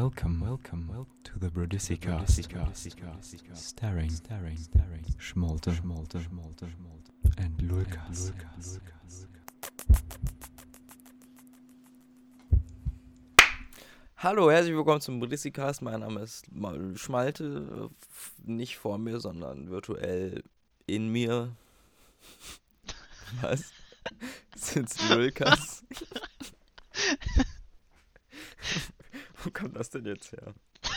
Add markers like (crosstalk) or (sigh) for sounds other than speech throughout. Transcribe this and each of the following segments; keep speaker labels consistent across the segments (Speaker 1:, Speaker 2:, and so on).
Speaker 1: Welcome, welcome, welcome to the Brodisika. Staring, staring, staring. Schmolte, schmolte, schmolte, schmolte. And Lukas.
Speaker 2: Hallo, herzlich willkommen zum Brissikast. Mein Name ist Mal Schmalte. Nicht vor mir, sondern virtuell in mir. (laughs) Was? Sitzt Lukas. Kommt das denn jetzt her? (laughs)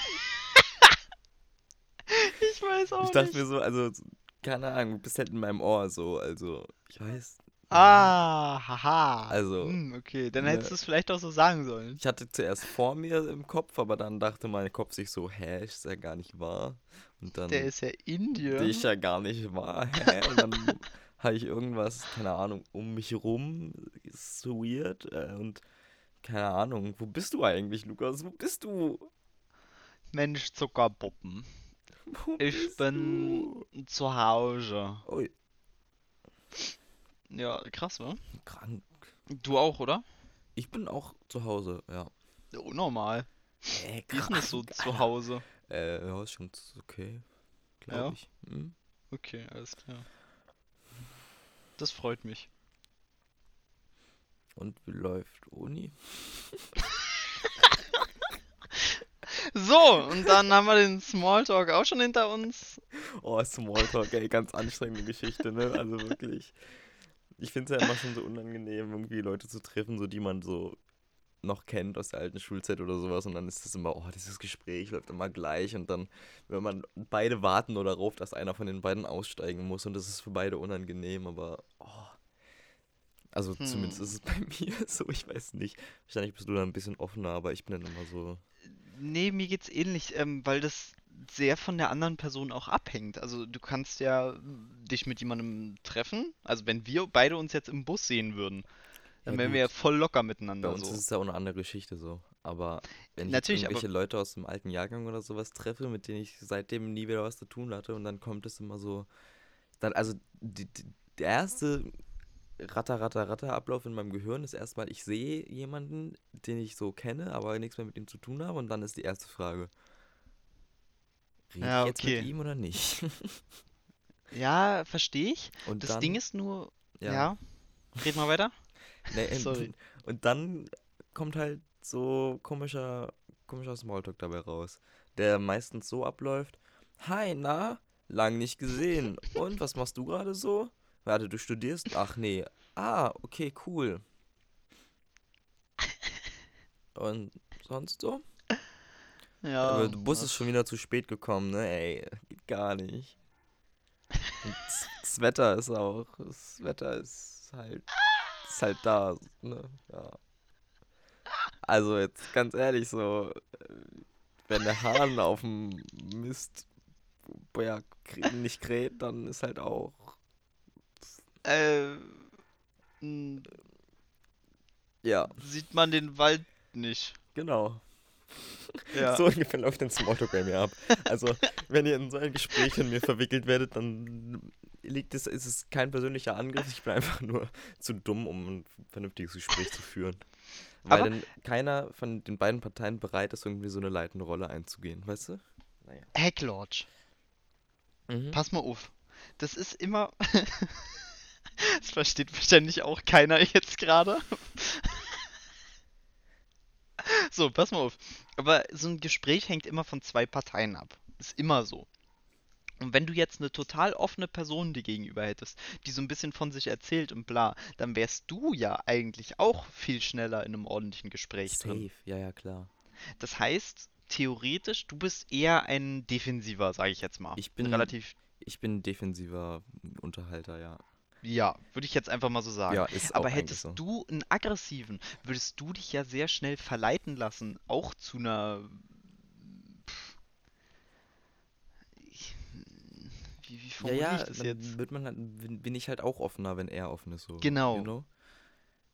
Speaker 3: Ich weiß auch
Speaker 2: Ich dachte
Speaker 3: nicht.
Speaker 2: mir so, also, keine Ahnung, du bist halt in meinem Ohr so, also, ich weiß.
Speaker 3: Ah, haha.
Speaker 2: Also,
Speaker 3: Hm, okay, dann
Speaker 2: ne.
Speaker 3: hättest du es vielleicht auch so sagen sollen.
Speaker 2: Ich hatte zuerst vor mir im Kopf, aber dann dachte mein Kopf sich so, hä, ist ja gar nicht wahr. Und dann.
Speaker 3: Der ist ja in dir.
Speaker 2: ist ja gar nicht wahr. Hä? (laughs) Und dann habe ich irgendwas, keine Ahnung, um mich rum. Ist so weird. Äh, und keine Ahnung, wo bist du eigentlich, Lukas? Wo bist du?
Speaker 3: Mensch, Zuckerpuppen.
Speaker 2: Wo
Speaker 3: Ich bin zu Hause.
Speaker 2: Du? Ui,
Speaker 3: Ja, krass, wa?
Speaker 2: krank.
Speaker 3: Du auch, oder?
Speaker 2: Ich bin auch zu Hause, ja.
Speaker 3: Ja, Unnormal.
Speaker 2: Äh,
Speaker 3: Wie ist denn das so
Speaker 2: krank,
Speaker 3: zu. Hause?
Speaker 2: Äh, ja, ist schon okay.
Speaker 3: Ja?
Speaker 2: Glaube ich. Hm?
Speaker 3: Okay, alles klar. Das freut mich.
Speaker 2: Und wie läuft Uni?
Speaker 3: So, und dann haben wir den Smalltalk auch schon hinter uns.
Speaker 2: Oh, Smalltalk, ey, ganz anstrengende Geschichte, ne? Also wirklich. Ich finde es ja immer schon so unangenehm, irgendwie Leute zu treffen, so die man so noch kennt aus der alten Schulzeit oder sowas. Und dann ist das immer, oh, dieses Gespräch läuft immer gleich. Und dann, wenn man beide warten nur darauf, dass einer von den beiden aussteigen muss. Und das ist für beide unangenehm, aber oh. Also
Speaker 3: Hm.
Speaker 2: zumindest ist es (laughs) bei mir so, ich weiß nicht. Wahrscheinlich bist du da ein bisschen offener, aber ich bin dann immer so.
Speaker 3: Nee, mir geht's ähnlich, ähm, weil das sehr von der anderen Person auch abhängt. Also du kannst ja dich mit jemandem treffen. Also wenn wir beide uns jetzt im Bus sehen würden, dann
Speaker 2: Ja,
Speaker 3: wären wir ja
Speaker 2: gut.
Speaker 3: voll locker
Speaker 2: Bei
Speaker 3: miteinander
Speaker 2: uns
Speaker 3: so.
Speaker 2: ist es ja auch eine andere Geschichte so. Aber wenn ich
Speaker 3: Natürlich, aber-
Speaker 2: irgendwelche Leute aus dem alten Jahrgang oder sowas treffe, mit denen ich seitdem nie wieder was zu tun hatte und dann kommt es immer so. Dann, also die, die, der erste Ratter, Ratter, Ratter Ablauf in meinem Gehirn ist erstmal, ich sehe jemanden, den ich so kenne, aber nichts mehr mit ihm zu tun habe und dann ist die erste Frage. Rede
Speaker 3: Ja,
Speaker 2: ich jetzt mit
Speaker 3: okay.
Speaker 2: ihm oder nicht? (laughs)
Speaker 3: Ja, verstehe ich.
Speaker 2: Und
Speaker 3: Das
Speaker 2: dann,
Speaker 3: Ding ist nur,
Speaker 2: ja.
Speaker 3: ja, red mal weiter. (laughs)
Speaker 2: Nee, und- (laughs)
Speaker 3: Sorry.
Speaker 2: Und dann kommt halt so komischer, komischer Smalltalk dabei raus, der meistens so abläuft. Hi, na? Lang nicht gesehen. Und was machst du gerade so? Warte, du studierst? Ach nee. Ah, okay, cool. Und sonst so?
Speaker 3: Ja,
Speaker 2: Aber der Bus
Speaker 3: ja.
Speaker 2: ist schon wieder zu spät gekommen, ne? Ey, geht gar nicht. Und das- Wetter ist auch, das Wetter ist halt, ist halt da, ne? Ja. Also jetzt ganz ehrlich so, wenn der Hahn auf dem Mist, ja, kr- nicht kräht, dann ist halt auch,
Speaker 3: Äh,
Speaker 2: ja,
Speaker 3: sieht man den Wald nicht.
Speaker 2: genau.
Speaker 3: Ja. (laughs)
Speaker 2: So ungefähr läuft ein Smalltalk bei mir ab. Also, wenn ihr in so ein Gespräch mit mir verwickelt werdet, dann liegt es, ist es kein persönlicher Angriff. Ich bin einfach nur zu dumm, um ein vernünftiges Gespräch zu führen. Weil
Speaker 3: Aber-
Speaker 2: dann keiner von den beiden Parteien bereit ist, irgendwie so eine leitende Rolle einzugehen, weißt du? Naja.
Speaker 3: Hacklodge.
Speaker 2: Mhm.
Speaker 3: Pass mal auf. Das ist immer. (laughs) Das versteht wahrscheinlich auch keiner jetzt gerade. So, pass mal auf. Aber so ein Gespräch hängt immer von zwei Parteien ab. Ist immer so. Und wenn du jetzt eine total offene Person dir gegenüber hättest, die so ein bisschen von sich erzählt und bla, dann wärst du ja eigentlich auch viel schneller in einem ordentlichen Gespräch drin.
Speaker 2: Safe, ja, ja, klar.
Speaker 3: Das heißt, theoretisch, du bist eher ein Defensiver, sage ich jetzt mal.
Speaker 2: Ich bin-
Speaker 3: relativ
Speaker 2: Ich bin defensiver Unterhalter, ja.
Speaker 3: Ja, würde ich jetzt einfach mal so sagen.
Speaker 2: Ja,
Speaker 3: Aber hättest
Speaker 2: so.
Speaker 3: du einen aggressiven, würdest du dich ja sehr schnell verleiten lassen, auch zu einer. Pff. Ich- Wie, wie
Speaker 2: Ja,
Speaker 3: formuliere
Speaker 2: ja,
Speaker 3: ich das jetzt?
Speaker 2: wird man halt, bin, ich halt auch offener, wenn er offen ist, so.
Speaker 3: Genau.
Speaker 2: You know?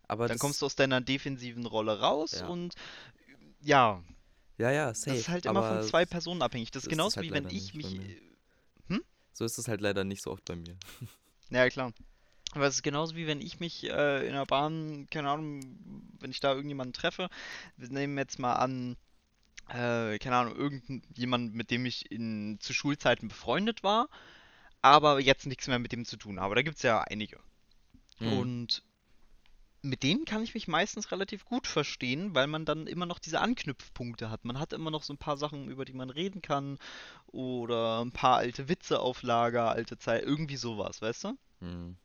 Speaker 2: Aber
Speaker 3: Dann kommst du aus deiner defensiven Rolle raus
Speaker 2: Ja.
Speaker 3: und ja,
Speaker 2: Ja, ja, safe.
Speaker 3: das ist halt immer von zwei Personen abhängig. Das ist
Speaker 2: so ist
Speaker 3: genauso
Speaker 2: halt
Speaker 3: wie wenn ich mich.
Speaker 2: mir. So ist es halt leider nicht so oft bei mir.
Speaker 3: Ja, klar. Aber es ist genauso wie wenn ich mich äh, in der Bahn, keine Ahnung, wenn ich da irgendjemanden treffe, wir nehmen jetzt mal an, äh, keine Ahnung, irgendjemand, mit dem ich in, zu Schulzeiten befreundet war, aber jetzt nichts mehr mit dem zu tun habe. Da gibt es ja einige.
Speaker 2: Hm.
Speaker 3: Und mit denen kann ich mich meistens relativ gut verstehen, weil man dann immer noch diese Anknüpfpunkte hat. Man hat immer noch so ein paar Sachen, über die man reden kann oder ein paar alte Witze auf Lager, alte Zeit, irgendwie sowas, weißt du?
Speaker 2: Hm.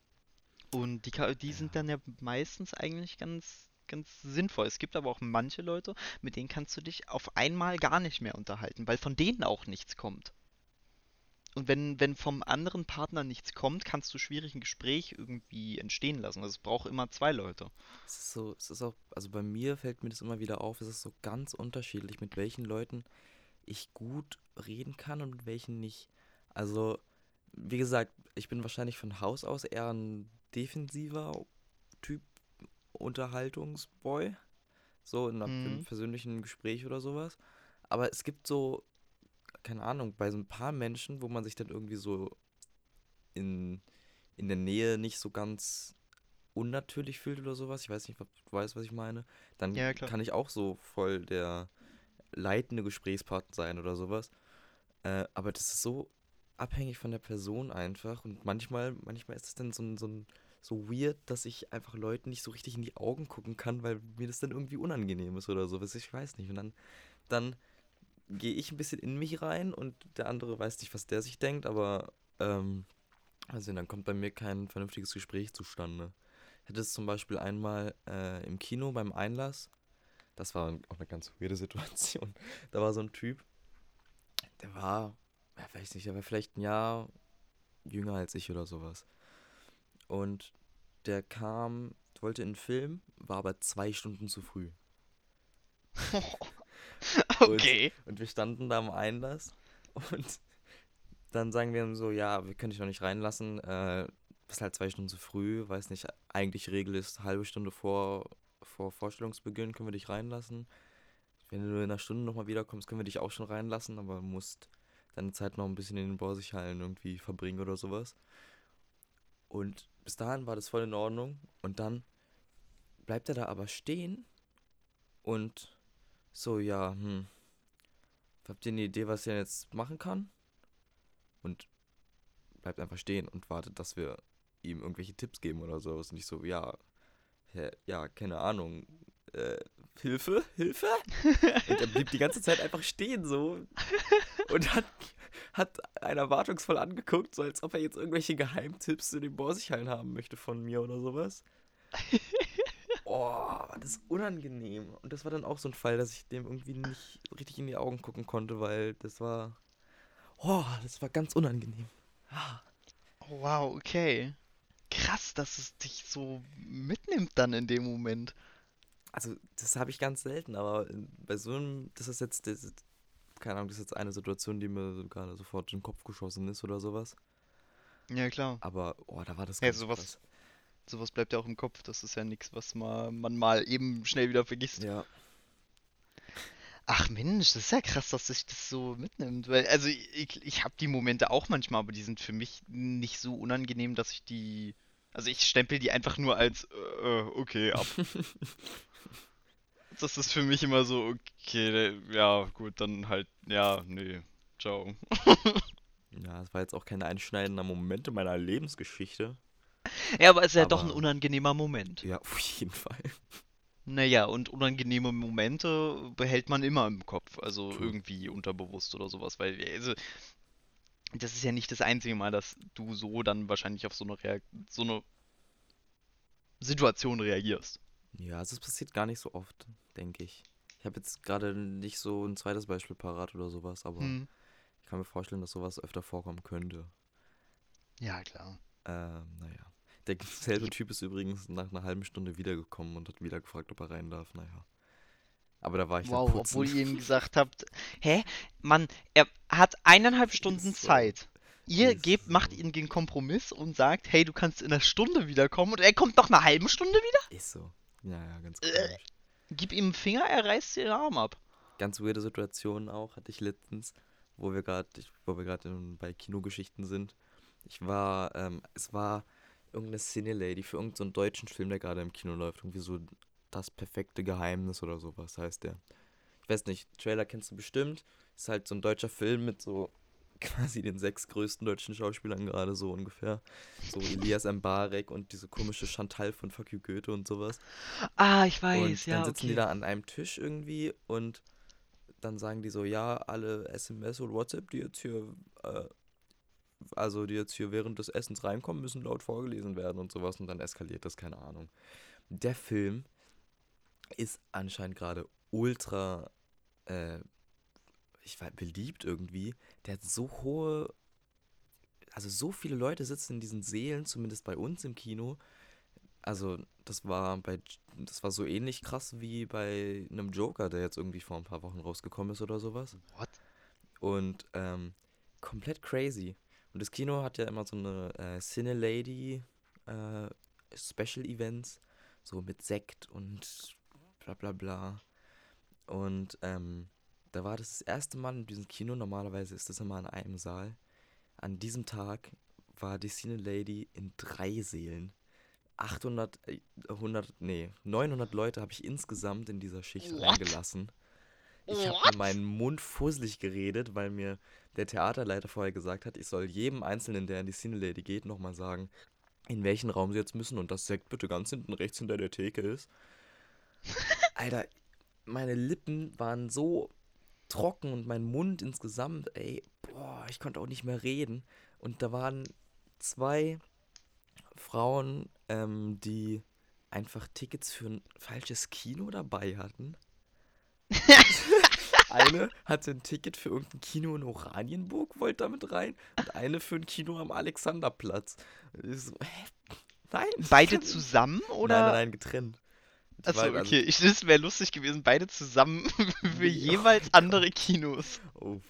Speaker 3: Und die, die sind dann ja meistens eigentlich ganz, ganz sinnvoll. Es gibt aber auch manche Leute, mit denen kannst du dich auf einmal gar nicht mehr unterhalten, weil von denen auch nichts kommt. Und wenn, wenn vom anderen Partner nichts kommt, kannst du schwierig ein Gespräch irgendwie entstehen lassen. Also es braucht immer zwei Leute.
Speaker 2: Es ist so, es ist auch, also bei mir fällt mir das immer wieder auf, es ist so ganz unterschiedlich, mit welchen Leuten ich gut reden kann und mit welchen nicht. Also, wie gesagt, ich bin wahrscheinlich von Haus aus eher ein defensiver Typ Unterhaltungsboy. So in einem
Speaker 3: Mhm.
Speaker 2: persönlichen Gespräch oder sowas. Aber es gibt so, keine Ahnung, bei so ein paar Menschen, wo man sich dann irgendwie so in, in der Nähe nicht so ganz unnatürlich fühlt oder sowas. Ich weiß nicht, ob du weißt, was ich meine. Dann
Speaker 3: Ja,
Speaker 2: kann ich auch so voll der leitende Gesprächspartner sein oder sowas. Äh, aber das ist so abhängig von der Person einfach. Und manchmal, manchmal ist es dann so, ein- so, ein- so weird, dass ich einfach Leuten nicht so richtig in die Augen gucken kann, weil mir das dann irgendwie unangenehm ist oder sowas. Ich weiß nicht. Und dann, dann gehe ich ein bisschen in mich rein und der andere weiß nicht, was der sich denkt, aber ähm, also dann kommt bei mir kein vernünftiges Gespräch zustande. Ich hatte es zum Beispiel einmal äh, im Kino beim Einlass. Das war auch eine ganz weirde Situation. (laughs) Da war so ein Typ, der war, ja, weiß nicht, der war vielleicht ein Jahr jünger als ich oder sowas. Und der kam, wollte in den Film, war aber zwei Stunden zu früh. (laughs)
Speaker 3: Okay.
Speaker 2: Und wir standen da am Einlass und dann sagen wir ihm so, ja, wir können dich noch nicht reinlassen, äh, bist halt zwei Stunden zu früh, weiß nicht, eigentlich Regel ist, halbe Stunde vor, vor Vorstellungsbeginn können wir dich reinlassen. Wenn du in einer Stunde nochmal wiederkommst, können wir dich auch schon reinlassen, aber du musst deine Zeit noch ein bisschen in den Borsighallen irgendwie verbringen oder sowas. Und bis dahin war das voll in Ordnung und dann bleibt er da aber stehen und so, ja, hm. Habt ihr eine Idee, was er jetzt machen kann? Und bleibt einfach stehen und wartet, dass wir ihm irgendwelche Tipps geben oder so. Und ich so, ja, hä, ja, keine Ahnung. Äh, Hilfe? Hilfe? (laughs) und er blieb die ganze Zeit einfach stehen so. Und hat, hat einen erwartungsvoll angeguckt, so als ob er jetzt irgendwelche Geheimtipps zu den Borsighallen haben möchte von mir oder sowas. (laughs) Oh, das ist unangenehm. Und das war dann auch so ein Fall, dass ich dem irgendwie nicht richtig in die Augen gucken konnte, weil das war. Oh, das war ganz unangenehm. Ah.
Speaker 3: Oh, wow, okay. Krass, dass es dich so mitnimmt dann in dem Moment.
Speaker 2: Also, das habe ich ganz selten, aber bei so einem, das ist jetzt, das keine Ahnung, das ist jetzt eine Situation, die mir so gerade sofort in den Kopf geschossen ist oder sowas.
Speaker 3: Ja, klar.
Speaker 2: Aber, oh, da war das
Speaker 3: Ja,
Speaker 2: ganz
Speaker 3: sowas-
Speaker 2: krass.
Speaker 3: Sowas bleibt ja auch im Kopf. Das ist ja nichts, was ma- man mal eben schnell wieder vergisst.
Speaker 2: Ja,
Speaker 3: Ach Mensch, das ist ja krass, dass sich das so mitnimmt. Weil, also ich, ich habe die Momente auch manchmal, aber die sind für mich nicht so unangenehm, dass ich die. Also ich stempel die einfach nur als äh, äh, okay ab. (laughs) Das ist für mich immer so, okay, ja, gut, dann halt, ja, nee, ciao. (laughs)
Speaker 2: ja, das war jetzt auch kein einschneidender Moment in meiner Lebensgeschichte.
Speaker 3: Ja, aber es ist ja doch ein
Speaker 2: Aber-
Speaker 3: unangenehmer Moment.
Speaker 2: Ja, auf jeden Fall.
Speaker 3: Naja, und unangenehme Momente behält man immer im Kopf, also
Speaker 2: True.
Speaker 3: irgendwie unterbewusst oder sowas, weil also, das ist ja nicht das einzige Mal, dass du so dann wahrscheinlich auf so eine Reak so eine Situation reagierst.
Speaker 2: Ja, also es passiert gar nicht so oft, denke ich. Ich habe jetzt gerade nicht so ein zweites Beispiel parat oder sowas, aber
Speaker 3: Hm.
Speaker 2: ich kann mir vorstellen, dass sowas öfter vorkommen könnte.
Speaker 3: Ja, klar.
Speaker 2: Ähm, naja. Der selbe Typ ist übrigens nach einer halben Stunde wiedergekommen und hat wieder gefragt, ob er rein darf. Naja. Aber da war ich
Speaker 3: Wow, obwohl ihr ihm (laughs) gesagt habt, hä? Mann, er hat eineinhalb Stunden
Speaker 2: so.
Speaker 3: Zeit. Ihr gebt, macht
Speaker 2: so.
Speaker 3: ihm den Kompromiss und sagt, hey, du kannst in einer Stunde wiederkommen und er kommt nach einer halben Stunde wieder?
Speaker 2: Ist so. Ja, ja, ganz
Speaker 3: Äh.
Speaker 2: komisch.
Speaker 3: Gib ihm einen Finger, er reißt dir den Arm ab.
Speaker 2: Ganz weirde Situation auch hatte ich letztens, wo wir gerade, wo wir gerade bei Kinogeschichten sind. Ich war, ähm, es war irgendeine Cine-Lady für irgendeinen deutschen Film, der gerade im Kino läuft. Irgendwie so das perfekte Geheimnis oder sowas heißt der. Ich weiß nicht, Trailer kennst du bestimmt. Ist halt so ein deutscher Film mit so quasi den sechs größten deutschen Schauspielern gerade so ungefähr. So Elias Mbarek und diese komische Chantal von Fuck You Goethe und sowas.
Speaker 3: Ah, ich weiß,
Speaker 2: Und
Speaker 3: ja,
Speaker 2: dann sitzen die
Speaker 3: okay.
Speaker 2: da an einem Tisch irgendwie und dann sagen die so, ja, alle SMS und WhatsApp, die jetzt hier, äh, also die jetzt hier während des Essens reinkommen, müssen laut vorgelesen werden und sowas und dann eskaliert das, keine Ahnung. Der Film ist anscheinend gerade ultra, äh, ich weiß, beliebt irgendwie. Der hat so hohe, also so viele Leute sitzen in diesen Sälen, zumindest bei uns im Kino. Also, das war bei das war so ähnlich krass wie bei einem Joker, der jetzt irgendwie vor ein paar Wochen rausgekommen ist oder sowas.
Speaker 3: What?
Speaker 2: Und ähm, komplett crazy. Und das Kino hat ja immer so eine äh, Cine Lady äh, Special Events, so mit Sekt und bla bla bla. Und ähm, da war das das erste Mal in diesem Kino. Normalerweise ist das immer in einem Saal. An diesem Tag war die Cine Lady in drei Sälen. 800, äh, 100, nee, 900 Leute habe ich insgesamt in dieser Schicht
Speaker 3: What?
Speaker 2: reingelassen. Ich habe mir meinen Mund fusselig geredet, weil mir der Theaterleiter vorher gesagt hat, ich soll jedem Einzelnen, der in die Cine Lady geht, nochmal sagen, in welchen Raum sie jetzt müssen und das Sekt bitte ganz hinten rechts hinter der Theke ist. (laughs) Alter, meine Lippen waren so trocken und mein Mund insgesamt, ey, boah, ich konnte auch nicht mehr reden. Und da waren zwei Frauen, ähm, die einfach Tickets für ein falsches Kino dabei hatten. (laughs) eine hatte ein Ticket für irgendein Kino in Oranienburg, wollte damit rein. Und eine für ein Kino am Alexanderplatz. Ich so, hä? Nein.
Speaker 3: Beide zusammen oder?
Speaker 2: Nein, nein, nein, getrennt.
Speaker 3: Achso,
Speaker 2: also-
Speaker 3: okay. Ich, das wäre lustig gewesen, beide zusammen (laughs) für jeweils andere Kinos.
Speaker 2: Uff.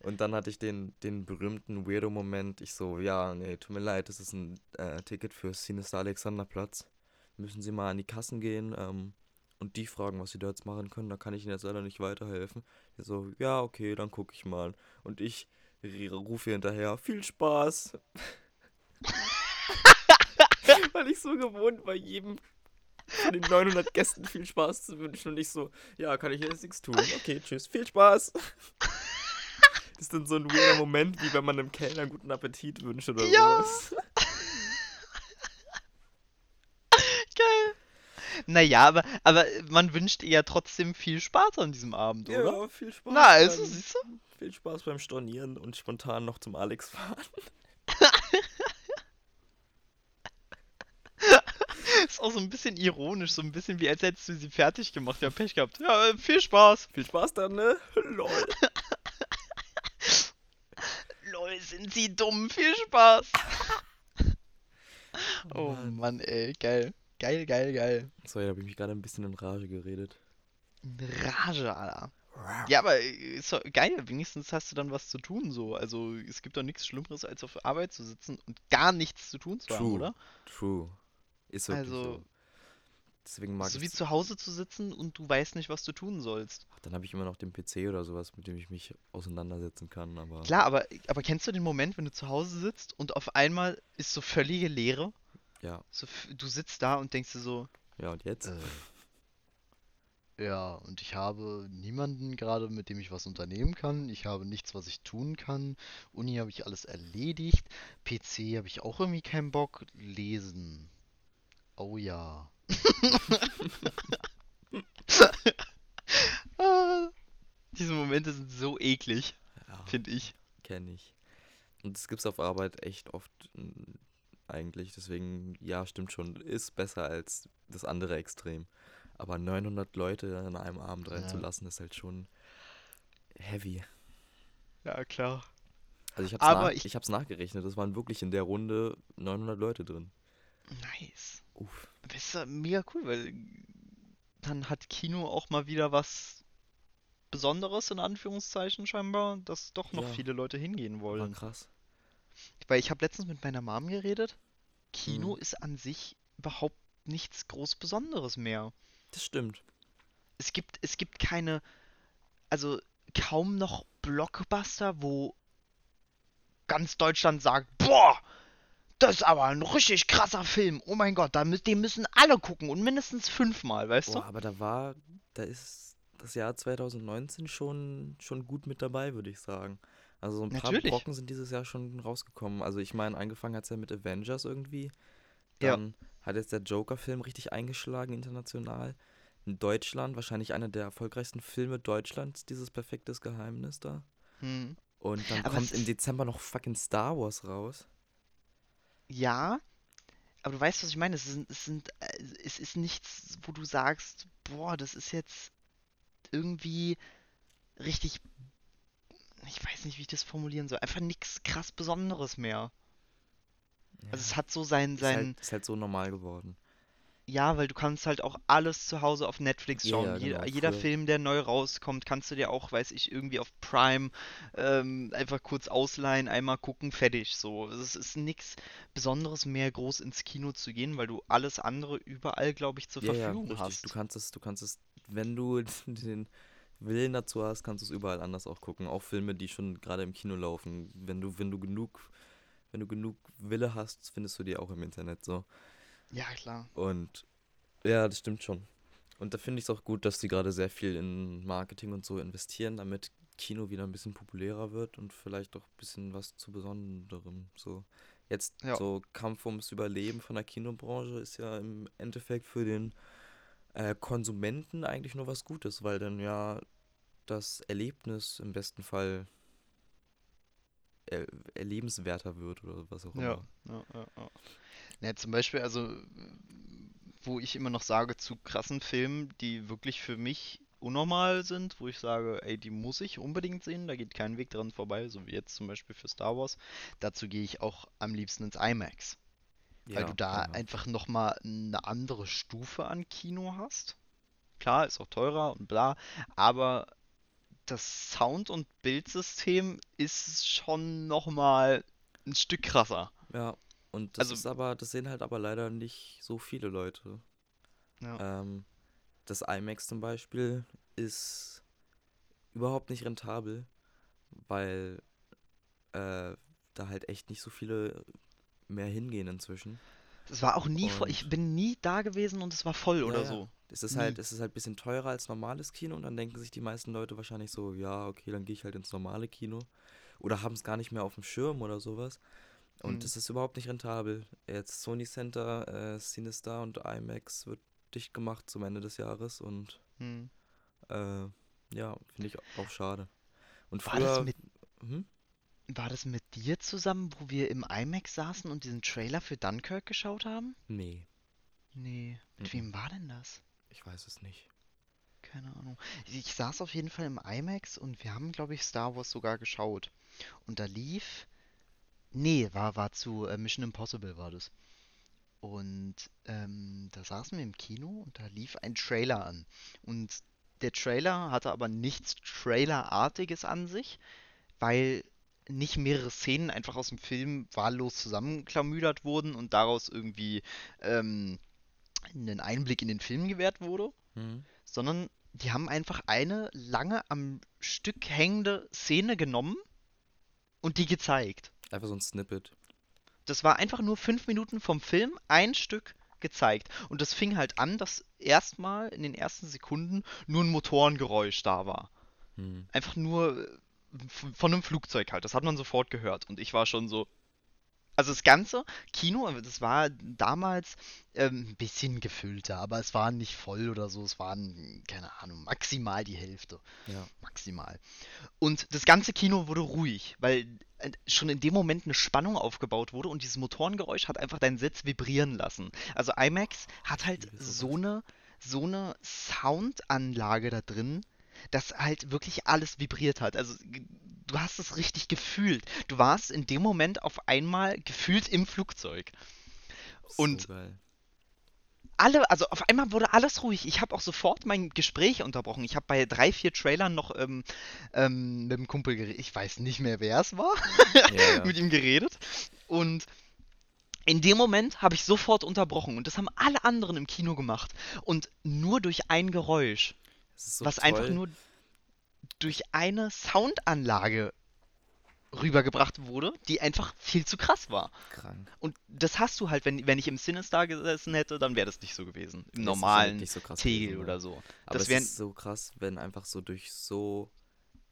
Speaker 2: Und dann hatte ich den, den berühmten Weirdo-Moment. Ich so, ja, nee, tut mir leid, das ist ein äh, Ticket für Sinister Alexanderplatz. Müssen Sie mal an die Kassen gehen ähm, und die fragen, was Sie da jetzt machen können. Da kann ich Ihnen jetzt leider nicht weiterhelfen. Der so, ja, okay, dann gucke ich mal. Und ich rufe hinterher, viel Spaß. (laughs) (laughs) Weil ich so gewohnt war, jedem von den 900 Gästen viel Spaß zu wünschen. Und ich so, ja, kann ich jetzt nichts tun. Okay, tschüss, viel Spaß. Das ist dann so ein weirder Moment, wie wenn man einem Kellner guten Appetit wünscht oder
Speaker 3: Ja.
Speaker 2: sowas.
Speaker 3: Geil. Naja, aber, aber man wünscht ihr ja trotzdem viel Spaß an diesem Abend, oder?
Speaker 2: Ja, viel Spaß.
Speaker 3: Na, also, siehst du?
Speaker 2: Viel Spaß beim Stornieren und spontan noch zum Alex fahren. (laughs)
Speaker 3: Ist auch so ein bisschen ironisch, so ein bisschen wie als hättest du sie fertig gemacht. Ja, Pech gehabt. Ja, äh, viel Spaß.
Speaker 2: Viel Spaß dann, ne? (laughs) Lol. (laughs)
Speaker 3: Lol, sind sie dumm. Viel Spaß. (laughs) Oh Mann, ey, geil. Geil, geil, geil.
Speaker 2: Sorry, da habe ich mich gerade ein bisschen in Rage geredet.
Speaker 3: Rage, Alter. Ja, aber äh, ist doch geil. Wenigstens hast du dann was zu tun, so. Also, es gibt doch nichts Schlimmeres, als auf Arbeit zu sitzen und gar nichts zu tun zu haben,
Speaker 2: True.
Speaker 3: oder?
Speaker 2: True. Ist wirklich
Speaker 3: Also,
Speaker 2: so. Deswegen mag
Speaker 3: So wie zu Hause zu sitzen und du weißt nicht, was du tun sollst.
Speaker 2: Dann habe ich immer noch den PC oder sowas, mit dem ich mich auseinandersetzen kann, aber
Speaker 3: Klar, aber, aber kennst du den Moment, wenn du zu Hause sitzt und auf einmal ist so völlige Leere?
Speaker 2: ja.
Speaker 3: So, du sitzt da und denkst dir so,
Speaker 2: Ja, und jetzt?
Speaker 4: Äh, ja, und ich habe niemanden gerade, mit dem ich was unternehmen kann. Ich habe nichts, was ich tun kann. Uni habe ich alles erledigt. PC habe ich auch irgendwie keinen Bock. Lesen. Oh ja. (laughs)
Speaker 3: ah, diese Momente sind so eklig,
Speaker 2: Ja,
Speaker 3: finde ich.
Speaker 2: kenne ich. Und das gibt's auf Arbeit echt oft eigentlich, deswegen, ja, stimmt schon, ist besser als das andere Extrem. Aber 900 Leute an einem Abend
Speaker 4: Ja.
Speaker 2: reinzulassen, ist halt schon heavy.
Speaker 3: Ja, klar.
Speaker 2: Also ich hab's,
Speaker 3: Aber
Speaker 2: nach,
Speaker 3: ich-
Speaker 2: ich hab's nachgerechnet, es waren wirklich in der Runde 900 Leute drin.
Speaker 3: Nice.
Speaker 2: Uff.
Speaker 3: Das ist ja mega cool, weil dann hat Kino auch mal wieder was Besonderes, in Anführungszeichen scheinbar, dass doch noch
Speaker 2: Ja.
Speaker 3: viele Leute hingehen
Speaker 2: War
Speaker 3: wollen.
Speaker 2: krass.
Speaker 3: Weil ich habe letztens mit meiner Mom geredet. Kino
Speaker 2: Mhm.
Speaker 3: ist an sich überhaupt nichts groß Besonderes mehr.
Speaker 2: Das stimmt.
Speaker 3: Es gibt, es gibt keine, also kaum noch Blockbuster, wo ganz Deutschland sagt, boah, das ist aber ein richtig krasser Film. Oh mein Gott, da mü den müssen alle gucken und mindestens fünfmal, weißt
Speaker 2: Boah, aber da war, da ist das Jahr 2019 schon, schon gut mit dabei, würde ich sagen. Also so ein paar
Speaker 3: Natürlich.
Speaker 2: Brocken sind dieses Jahr schon rausgekommen. Also ich meine, angefangen hat es ja mit Avengers irgendwie.
Speaker 3: Ja.
Speaker 2: Dann hat jetzt der Joker-Film richtig eingeschlagen international. In Deutschland wahrscheinlich einer der erfolgreichsten Filme Deutschlands, dieses perfektes Geheimnis da.
Speaker 3: Hm.
Speaker 2: Und dann
Speaker 3: Aber
Speaker 2: kommt im Dezember noch fucking Star Wars raus.
Speaker 3: Ja, aber du weißt, was ich meine. Es sind, es sind, äh, es ist nichts, wo du sagst, boah, das ist jetzt irgendwie richtig, ich weiß nicht, wie ich das formulieren soll. Einfach nichts krass Besonderes mehr. Also es hat so sein,
Speaker 2: ist,
Speaker 3: sein,
Speaker 2: halt, ist halt so normal geworden.
Speaker 3: Ja, weil du kannst halt auch alles zu Hause auf Netflix
Speaker 2: Ja,
Speaker 3: schauen.
Speaker 2: ja,
Speaker 3: Jeder,
Speaker 2: genau.
Speaker 3: jeder
Speaker 2: Früher-
Speaker 3: Film, der neu rauskommt, kannst du dir auch, weiß ich, irgendwie auf Prime ähm, einfach kurz ausleihen, einmal gucken, fertig. So, es ist nichts Besonderes mehr, groß ins Kino zu gehen, weil du alles andere überall, glaube ich, zur
Speaker 2: Ja, ja,
Speaker 3: Verfügung
Speaker 2: richtig.
Speaker 3: hast.
Speaker 2: Du kannst es, du kannst es, wenn du (laughs) den Willen dazu hast, kannst du es überall anders auch gucken. Auch Filme, die schon gerade im Kino laufen. Wenn du, wenn du genug, wenn du genug Wille hast, findest du die auch im Internet so.
Speaker 3: Ja, klar.
Speaker 2: Und ja, das stimmt schon. Und da finde ich es auch gut, dass die gerade sehr viel in Marketing und so investieren, damit Kino wieder ein bisschen populärer wird und vielleicht auch ein bisschen was zu Besonderem. So jetzt
Speaker 3: Ja.
Speaker 2: so Kampf ums Überleben von der Kinobranche ist ja im Endeffekt für den äh, Konsumenten eigentlich nur was Gutes, weil dann ja das Erlebnis im besten Fall er erlebenswerter wird oder was auch
Speaker 3: Ja,
Speaker 2: immer.
Speaker 3: ja, ja, ja. Ja, zum Beispiel, also, wo ich immer noch sage, zu krassen Filmen, die wirklich für mich unnormal sind, wo ich sage, ey, die muss ich unbedingt sehen, da geht kein Weg dran vorbei, so wie jetzt zum Beispiel für Star Wars. Dazu gehe ich auch am liebsten ins IMAX, weil du da
Speaker 2: genau.
Speaker 3: einfach nochmal eine andere Stufe an Kino hast. Klar, ist auch teurer und bla, aber das Sound- und Bildsystem ist schon nochmal ein Stück krasser.
Speaker 2: Ja, und das
Speaker 3: Also-
Speaker 2: ist aber, das sehen halt aber leider nicht so viele Leute.
Speaker 3: Ja.
Speaker 2: Ähm, das IMAX zum Beispiel ist überhaupt nicht rentabel, weil äh, da halt echt nicht so viele mehr hingehen inzwischen.
Speaker 3: Das war auch nie voll.
Speaker 2: Und-
Speaker 3: Ich bin nie da gewesen und es war voll oder
Speaker 2: Ja, ja.
Speaker 3: so.
Speaker 2: Es ist
Speaker 3: Nie.
Speaker 2: halt, es ist halt ein bisschen teurer als normales Kino und dann denken sich die meisten Leute wahrscheinlich so, ja, okay, dann gehe ich halt ins normale Kino. Oder haben es gar nicht mehr auf dem Schirm oder sowas. Und
Speaker 3: Mhm.
Speaker 2: das ist überhaupt nicht rentabel. Jetzt Sony Center, äh, Cinestar und IMAX wird dicht gemacht zum Ende des Jahres und
Speaker 3: Hm.
Speaker 2: äh, ja, finde ich auch schade. Und
Speaker 3: War das
Speaker 2: früher.
Speaker 3: mit,
Speaker 2: Hm?
Speaker 3: War das mit dir zusammen, wo wir im IMAX saßen und diesen Trailer für Dunkirk geschaut haben?
Speaker 2: Nee,
Speaker 3: Nee. Mit
Speaker 2: Mhm.
Speaker 3: wem war denn das?
Speaker 2: ich weiß es nicht.
Speaker 3: Keine Ahnung. Ich, saß auf jeden Fall im IMAX und wir haben, glaube ich, Star Wars sogar geschaut. Und da lief. Nee, war, war zu äh, Mission Impossible war das. Und ähm, da saßen wir im Kino und da lief ein Trailer an. Und der Trailer hatte aber nichts Trailerartiges an sich, weil nicht mehrere Szenen einfach aus dem Film wahllos zusammenklamüdert wurden und daraus irgendwie ähm, einen Einblick in den Film gewährt wurde
Speaker 2: Hm?
Speaker 3: sondern die haben einfach eine lange am Stück hängende Szene genommen und die gezeigt.
Speaker 2: Einfach so ein Snippet.
Speaker 3: Das war einfach nur fünf Minuten vom Film, ein Stück gezeigt. Und das fing halt an, dass erstmal in den ersten Sekunden nur ein Motorengeräusch da war.
Speaker 2: Hm.
Speaker 3: Einfach nur äh, von einem Flugzeug halt. Das hat man sofort gehört. Und ich war schon so. Also das ganze Kino, das war damals ähm, ein bisschen gefüllter, aber es war nicht voll oder so. Es waren, keine Ahnung, maximal die Hälfte.
Speaker 2: Ja.
Speaker 3: Maximal. Und das ganze Kino wurde ruhig, weil äh, schon in dem Moment eine Spannung aufgebaut wurde und dieses Motorengeräusch hat einfach deinen Sitz vibrieren lassen. Also IMAX hat halt so eine, so eine Soundanlage da drin, dass halt wirklich alles vibriert hat. Also du hast es richtig gefühlt. Du warst in dem Moment auf einmal gefühlt im Flugzeug. Und-
Speaker 2: so
Speaker 3: alle, also auf einmal wurde alles ruhig. Ich habe auch sofort mein Gespräch unterbrochen. Ich habe bei drei, vier Trailern noch ähm, ähm, mit dem Kumpel geredet. Ich weiß nicht mehr, wer es war. (laughs)
Speaker 2: Ja, ja. (laughs)
Speaker 3: mit ihm geredet. Und in dem Moment habe ich sofort unterbrochen. Und das haben alle anderen im Kino gemacht. Und nur durch ein Geräusch,
Speaker 2: so
Speaker 3: was einfach
Speaker 2: toll.
Speaker 3: nur durch eine Soundanlage rübergebracht wurde, die einfach viel zu krass war.
Speaker 2: Krank.
Speaker 3: Und das hast du halt, wenn, wenn ich im Sinister gesessen hätte, dann wäre das nicht so gewesen. Im
Speaker 2: Das
Speaker 3: normalen
Speaker 2: nicht so krass
Speaker 3: Tegel
Speaker 2: gewesen,
Speaker 3: oder
Speaker 2: ja.
Speaker 3: so.
Speaker 2: Aber
Speaker 3: Das
Speaker 2: ist so krass, wenn einfach so durch so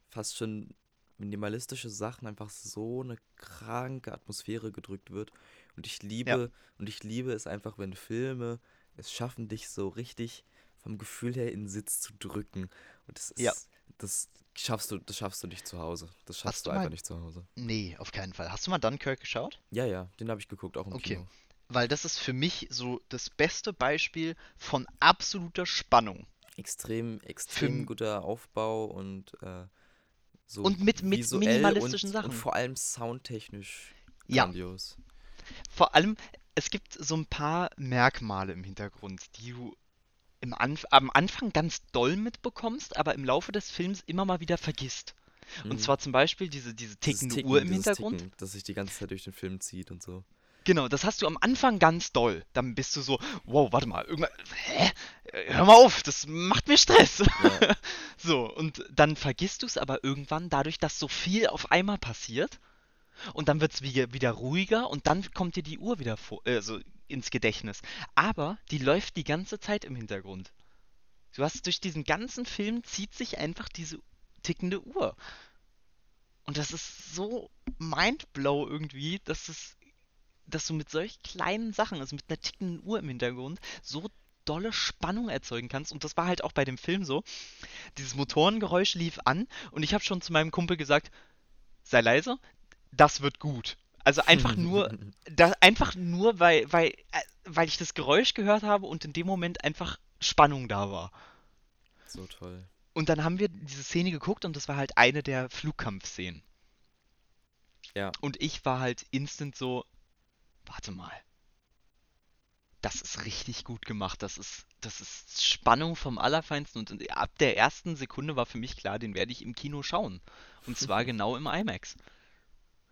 Speaker 2: fast schon minimalistische Sachen einfach so eine kranke Atmosphäre gedrückt wird. Und ich liebe, und ich liebe es einfach, wenn Filme es schaffen, dich so richtig vom Gefühl her in den Sitz zu drücken. Und das ist,
Speaker 3: Ja.
Speaker 2: das schaffst du, das schaffst du nicht zu Hause. Das schaffst
Speaker 4: Hast
Speaker 2: du
Speaker 4: du
Speaker 2: einfach nicht zu Hause.
Speaker 4: Nee, auf keinen Fall.
Speaker 3: Hast du mal Dunkirk geschaut?
Speaker 2: Ja, ja, den habe ich geguckt, auch im
Speaker 4: Okay.
Speaker 2: Kino.
Speaker 3: Weil das ist für mich so das beste Beispiel von absoluter Spannung.
Speaker 2: Extrem, extrem
Speaker 3: Für-
Speaker 2: guter Aufbau und äh, so
Speaker 3: Und mit- mit minimalistischen
Speaker 2: und,
Speaker 3: Sachen.
Speaker 2: Und vor allem soundtechnisch
Speaker 3: Ja.
Speaker 2: grandios.
Speaker 3: Vor allem, es gibt so ein paar Merkmale im Hintergrund, die du im Anf am Anfang ganz doll mitbekommst, aber im Laufe des Films immer mal wieder vergisst. Und
Speaker 2: Mhm.
Speaker 3: zwar zum Beispiel diese, diese tickende
Speaker 2: Ticken,
Speaker 3: Uhr im Hintergrund.
Speaker 2: Ticken, das sich die ganze Zeit durch den Film zieht und so.
Speaker 3: Genau, das hast du am Anfang ganz doll. Dann bist du so, wow, warte mal, irgendwann, hä? Hör mal auf, das macht mir Stress.
Speaker 2: Ja. (laughs)
Speaker 3: So, und dann vergisst du es aber irgendwann dadurch, dass so viel auf einmal passiert. Und dann wird es wieder, wieder ruhiger und dann kommt dir die Uhr wieder vor, äh, so ins Gedächtnis. Aber die läuft die ganze Zeit im Hintergrund. Du hast durch diesen ganzen Film zieht sich einfach diese tickende Uhr. Und das ist so mindblow irgendwie, dass es, dass du mit solch kleinen Sachen, also mit einer tickenden Uhr im Hintergrund, so dolle Spannung erzeugen kannst. Und das war halt auch bei dem Film so. Dieses Motorengeräusch lief an und ich habe schon zu meinem Kumpel gesagt, sei leise, das wird gut. Also einfach (laughs) nur, da, einfach nur, weil, weil, äh, weil ich das Geräusch gehört habe und in dem Moment einfach Spannung da war.
Speaker 2: so toll.
Speaker 3: Und dann haben wir diese Szene geguckt und das war halt eine der Flugkampfszenen.
Speaker 2: Ja.
Speaker 3: Und ich war halt instant so, warte mal. Das ist richtig gut gemacht. Das ist, das ist Spannung vom Allerfeinsten. Und ab der ersten Sekunde war für mich klar, den werde ich im Kino schauen. Und zwar (laughs) genau im IMAX.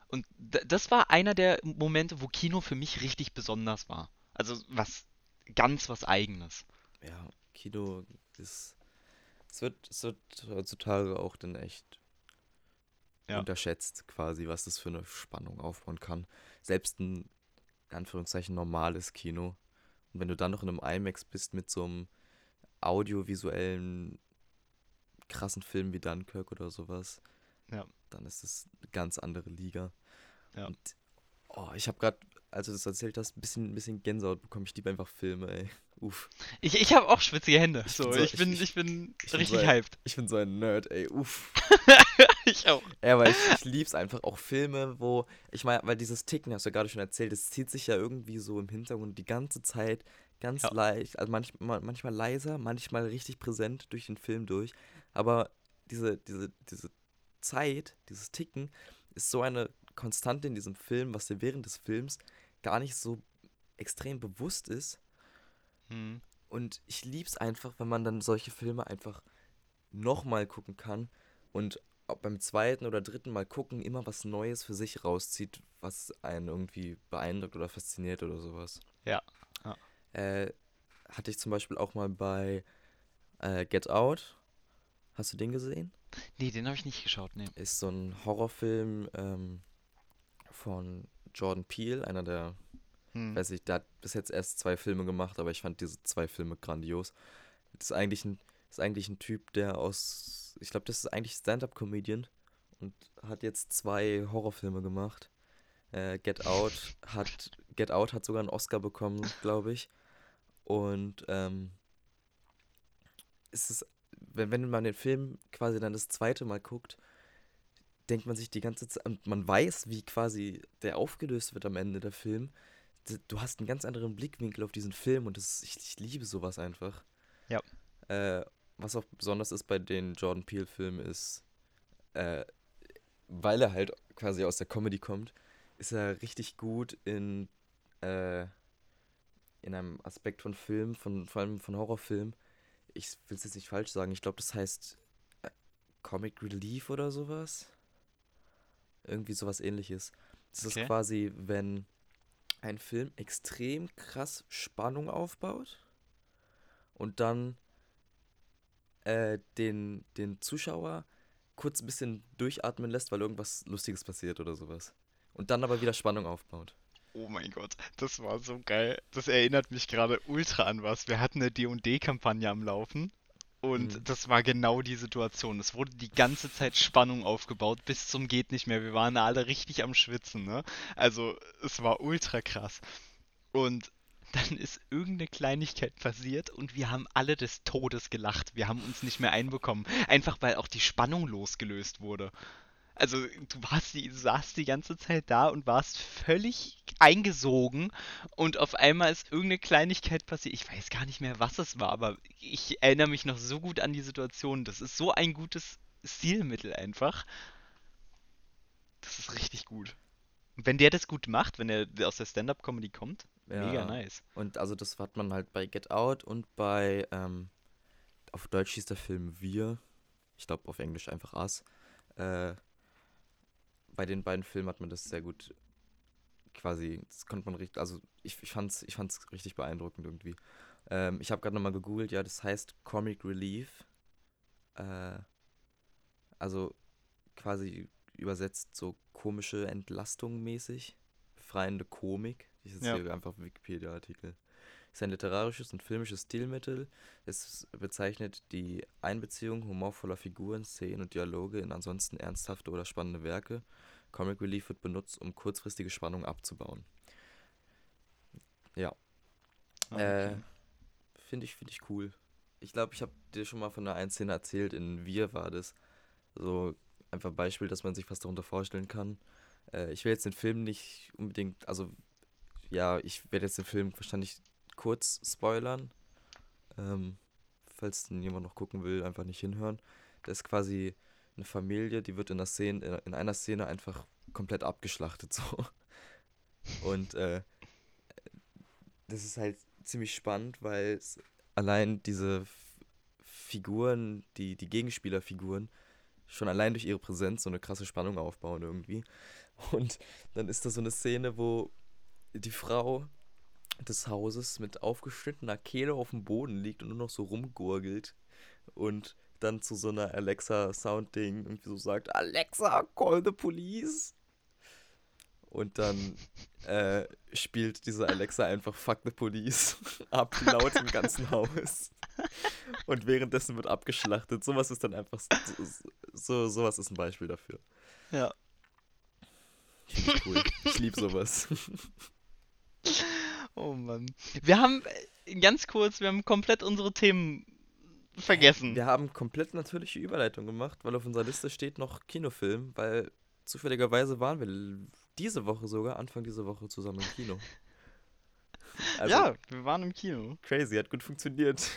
Speaker 3: Und das war einer der Momente, wo Kino für mich richtig besonders war. Also was ganz was Eigenes.
Speaker 2: Ja, Kino ist. Es wird, es wird heutzutage auch dann echt
Speaker 3: Ja.
Speaker 2: unterschätzt, quasi, was das für eine Spannung aufbauen kann. Selbst ein, in Anführungszeichen, normales Kino. Und wenn du dann noch in einem IMAX bist mit so einem audiovisuellen, krassen Film wie Dunkirk oder sowas,
Speaker 3: Ja.
Speaker 2: dann ist es eine ganz andere Liga.
Speaker 3: Ja.
Speaker 2: Und, oh, ich habe gerade, als du das erzählt hast, ein bisschen, ein bisschen Gänsehaut bekommen. Ich liebe einfach Filme, ey. Uff.
Speaker 3: Ich, ich habe auch schwitzige Hände. So,
Speaker 2: bin so-
Speaker 3: ich bin,
Speaker 2: ich-
Speaker 3: ich bin
Speaker 2: ich bin
Speaker 3: richtig
Speaker 2: so-
Speaker 3: hyped.
Speaker 2: Ich bin so ein Nerd, ey. Uff. (laughs)
Speaker 3: Ich auch.
Speaker 2: Ja, weil ich, ich lieb's einfach. Auch Filme, wo, ich meine, weil dieses Ticken, hast du ja gerade schon erzählt, das zieht sich ja irgendwie so im Hintergrund die ganze Zeit ganz
Speaker 3: Ja.
Speaker 2: leicht, also manchmal, manchmal leiser, manchmal richtig präsent durch den Film durch. Aber diese, diese, diese Zeit, dieses Ticken, ist so eine Konstante in diesem Film, was dir während des Films gar nicht so extrem bewusst ist.
Speaker 3: Hm.
Speaker 2: Und ich lieb's einfach, wenn man dann solche Filme einfach nochmal gucken kann und beim zweiten oder dritten Mal gucken immer was Neues für sich rauszieht, was einen irgendwie beeindruckt oder fasziniert oder sowas.
Speaker 3: Ja, ja.
Speaker 2: Äh, hatte ich zum Beispiel auch mal bei äh, Get Out. Hast du den gesehen?
Speaker 3: Nee, den habe ich nicht geschaut, nee.
Speaker 2: Ist so ein Horrorfilm ähm, von Jordan Peele, einer der
Speaker 3: Hm.
Speaker 2: weiß ich, der hat bis jetzt erst zwei Filme gemacht, aber ich fand diese zwei Filme grandios. Das ist eigentlich ein, ist eigentlich ein Typ, der aus, ich glaube, das ist eigentlich Stand-up-Comedian und hat jetzt zwei Horrorfilme gemacht. Äh, Get Out hat, Get Out hat sogar einen Oscar bekommen, glaube ich. Und ähm, es ist, wenn, wenn man den Film quasi dann das zweite Mal guckt, denkt man sich die ganze Zeit, und man weiß, wie quasi der aufgelöst wird am Ende der Film du hast einen ganz anderen Blickwinkel auf diesen Film und das, ich, ich liebe sowas einfach.
Speaker 3: Ja.
Speaker 2: Äh, was auch besonders ist bei den Jordan Peele-Filmen ist, äh, weil er halt quasi aus der Comedy kommt, ist er richtig gut in, äh, in einem Aspekt von Film, von, vor allem von Horrorfilm. Ich will es jetzt nicht falsch sagen, ich glaube, das heißt äh, Comic Relief oder sowas. Irgendwie sowas ähnliches. Das
Speaker 3: Okay.
Speaker 2: ist quasi, wenn ein Film extrem krass Spannung aufbaut und dann äh, den, den Zuschauer kurz ein bisschen durchatmen lässt, weil irgendwas Lustiges passiert oder sowas. Und dann aber wieder Spannung aufbaut.
Speaker 3: Oh mein Gott, das war so geil. Das erinnert mich gerade ultra an was. Wir hatten eine D&D-Kampagne am Laufen und
Speaker 2: Mhm.
Speaker 3: das war genau die Situation. Es wurde die ganze Zeit Spannung aufgebaut bis zum geht nicht mehr. Wir waren alle richtig am Schwitzen, ne? Also, es war ultra krass. Und dann ist irgendeine Kleinigkeit passiert und wir haben alle des Todes gelacht. Wir haben uns nicht mehr einbekommen. Einfach weil auch die Spannung losgelöst wurde. Also, du warst die, saßt die ganze Zeit da und warst völlig eingesogen und auf einmal ist irgendeine Kleinigkeit passiert. Ich weiß gar nicht mehr, was es war, aber ich erinnere mich noch so gut an die Situation. Das ist so ein gutes Stilmittel einfach. Das ist richtig gut. Und wenn der das gut macht, wenn er aus der Stand-Up-Comedy kommt, mega
Speaker 2: Ja.
Speaker 3: nice.
Speaker 2: Und also das hat man halt bei Get Out und bei, ähm, auf Deutsch hieß der Film Wir. Ich glaube auf Englisch einfach Us. Äh, bei den beiden Filmen hat man das sehr gut quasi, das konnte man richtig, also ich, ich fand's, ich fand's richtig beeindruckend irgendwie. Ähm, ich habe gerade nochmal gegoogelt, ja, das heißt Comic Relief. Äh, also quasi übersetzt so komische Entlastung mäßig. Befreiende Komik. Ich jetzt
Speaker 3: Ja.
Speaker 2: hier einfach Wikipedia-Artikel. Ist ein literarisches und filmisches Stilmittel. Es bezeichnet die Einbeziehung humorvoller Figuren, Szenen und Dialoge in ansonsten ernsthafte oder spannende Werke. Comic Relief wird benutzt, um kurzfristige Spannung abzubauen. Ja,
Speaker 3: Ah,
Speaker 2: äh,
Speaker 3: okay.
Speaker 2: finde ich, finde ich cool. Ich glaube, ich habe dir schon mal von einer Szene erzählt, in Wir war das. So einfach ein Beispiel, dass man sich was darunter vorstellen kann. Äh, ich will jetzt den Film nicht unbedingt, also ja, ich werde jetzt den Film wahrscheinlich kurz spoilern. Ähm, falls den jemand noch gucken will, einfach nicht hinhören. Das ist quasi eine Familie, die wird in einer Szene, in einer Szene einfach komplett abgeschlachtet (laughs) so. Und äh, das ist halt ziemlich spannend, weil allein diese Figuren, die, die Gegenspielerfiguren, schon allein durch ihre Präsenz so eine krasse Spannung aufbauen irgendwie. Und dann ist da so eine Szene, wo die Frau des Hauses mit aufgeschnittener Kehle auf dem Boden liegt und nur noch so rumgurgelt und dann zu so einer Alexa-Sound-Ding irgendwie so sagt, Alexa, call the police. Und dann äh, spielt diese Alexa einfach Fuck the Police (laughs) ab, laut im ganzen Haus. Und währenddessen wird abgeschlachtet. Sowas ist dann einfach, so, so, sowas ist ein Beispiel dafür.
Speaker 3: Ja.
Speaker 2: Cool. Ich liebe sowas. (laughs)
Speaker 3: Oh Mann. Wir haben äh, ganz kurz, wir haben komplett unsere Themen vergessen.
Speaker 2: Wir haben komplett natürliche Überleitung gemacht, weil auf unserer Liste steht noch Kinofilm, weil zufälligerweise waren wir diese Woche sogar, Anfang dieser Woche zusammen im Kino. (laughs) Also,
Speaker 3: ja, wir waren im Kino.
Speaker 2: crazy, hat gut funktioniert. (laughs)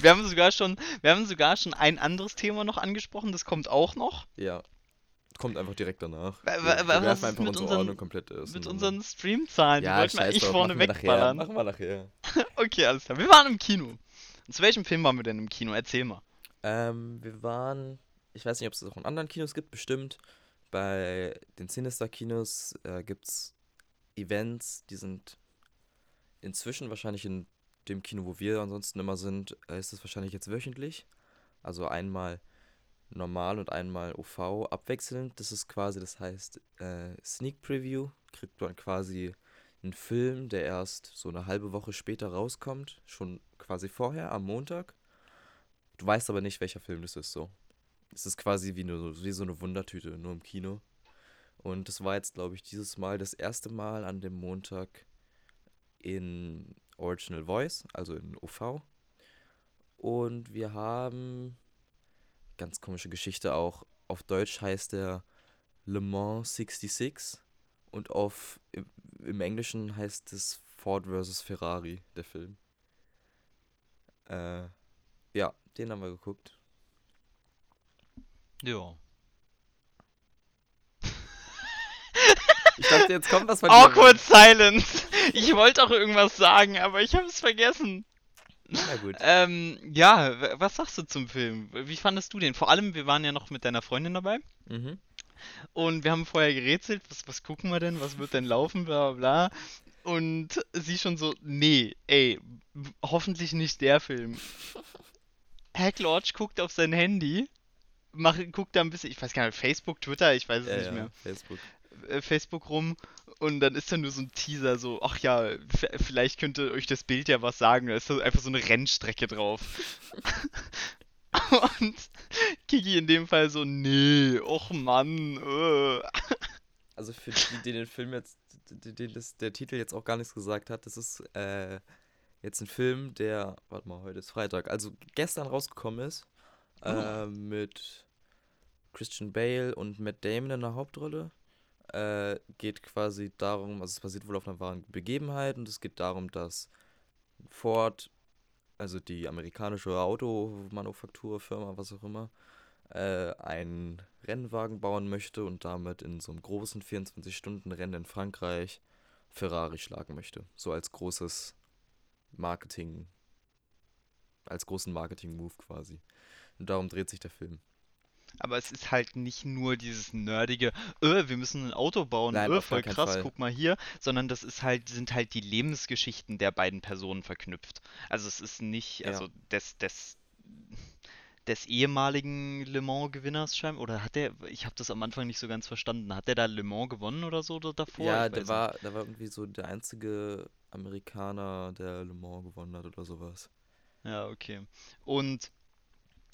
Speaker 3: Wir haben sogar schon, wir haben sogar schon ein anderes Thema noch angesprochen, das kommt auch noch.
Speaker 2: Ja, kommt einfach direkt danach. Wir, wir
Speaker 3: was
Speaker 2: werfen
Speaker 3: ist
Speaker 2: einfach
Speaker 3: mit
Speaker 2: unsere
Speaker 3: unseren-
Speaker 2: Ordnung komplett aus.
Speaker 3: Mit unseren Streamzahlen, die
Speaker 2: ja,
Speaker 3: wollten wir eigentlich vorne
Speaker 2: machen wir nachher.
Speaker 3: wegballern.
Speaker 2: Machen wir nachher. (laughs)
Speaker 3: Okay, alles klar. Wir waren im Kino. Und zu welchem Film waren wir denn im Kino? Erzähl mal.
Speaker 2: Ähm, wir waren, ich weiß nicht, ob es auch in anderen Kinos gibt, bestimmt. Bei den Sinister-Kinos äh, gibt es Events, die sind inzwischen wahrscheinlich in dem Kino, wo wir ansonsten immer sind, äh, ist es wahrscheinlich jetzt wöchentlich. Also einmal normal und einmal OV abwechselnd. Das ist quasi, das heißt äh, Sneak Preview. Kriegt man quasi einen Film, der erst so eine halbe Woche später rauskommt. Schon quasi vorher, am Montag. Du weißt aber nicht, welcher Film das ist so. Es ist quasi wie, eine, wie so eine Wundertüte, nur im Kino. Und das war jetzt, glaube ich, dieses Mal das erste Mal an dem Montag in Original Voice, also in OV. Und wir haben, ganz komische Geschichte auch, auf Deutsch heißt der Le Mans 66 und auf, im, im Englischen heißt es Ford vs. Ferrari, der Film. Äh, ja, den haben wir geguckt.
Speaker 3: Ja.
Speaker 2: Ich dachte, jetzt kommt was von dir.
Speaker 3: Awkward Silence. Ich wollte auch irgendwas sagen, aber ich habe es vergessen.
Speaker 2: Na gut.
Speaker 3: Ähm, ja, was sagst du zum Film? Wie fandest du den? Vor allem, wir waren ja noch mit deiner Freundin dabei
Speaker 2: Mhm.
Speaker 3: Und wir haben vorher gerätselt, was, was gucken wir denn, was wird denn laufen, bla bla bla. Und sie schon so, nee, ey, hoffentlich nicht der Film. Hacklodge guckt auf sein Handy, mach, guckt da ein bisschen, ich weiß gar nicht, Facebook, Twitter, ich weiß es
Speaker 2: Ja,
Speaker 3: nicht
Speaker 2: ja,
Speaker 3: mehr,
Speaker 2: Facebook.
Speaker 3: äh, Facebook rum und dann ist da nur so ein Teaser, so, ach ja, vielleicht könnte euch das Bild ja was sagen, da ist so einfach so eine Rennstrecke drauf. (laughs) (laughs) Und Kiki in dem Fall so, nee, och Mann, äh.
Speaker 2: Also für die, die den Film jetzt, die das, der Titel jetzt auch gar nichts gesagt hat, das ist äh, jetzt ein Film, der, warte mal, heute ist Freitag, also gestern rausgekommen ist, äh, mit Christian Bale und Matt Damon in der Hauptrolle. Äh, geht quasi darum, also es basiert wohl auf einer wahren Begebenheit und es geht darum, dass Ford, also die amerikanische Automanufakturfirma, was auch immer, äh, einen Rennwagen bauen möchte und damit in so einem großen 24-Stunden-Rennen in Frankreich Ferrari schlagen möchte. So als großes Marketing, als großen Marketing-Move quasi. Und darum dreht sich der Film.
Speaker 3: Aber es ist halt nicht nur dieses nerdige, äh, wir müssen ein Auto bauen,
Speaker 2: Nein, gar
Speaker 3: voll krass,
Speaker 2: Fall.
Speaker 3: guck mal hier, sondern das ist halt, sind halt die Lebensgeschichten der beiden Personen verknüpft. Also es ist nicht,
Speaker 2: Ja.
Speaker 3: also des, des, des ehemaligen Le Mans-Gewinners scheinbar, oder hat der, ich habe das am Anfang nicht so ganz verstanden, hat der da Le Mans gewonnen oder so da- davor?
Speaker 2: ja, der war, der war irgendwie so der einzige Amerikaner, der Le Mans gewonnen hat oder sowas.
Speaker 3: Ja, okay. Und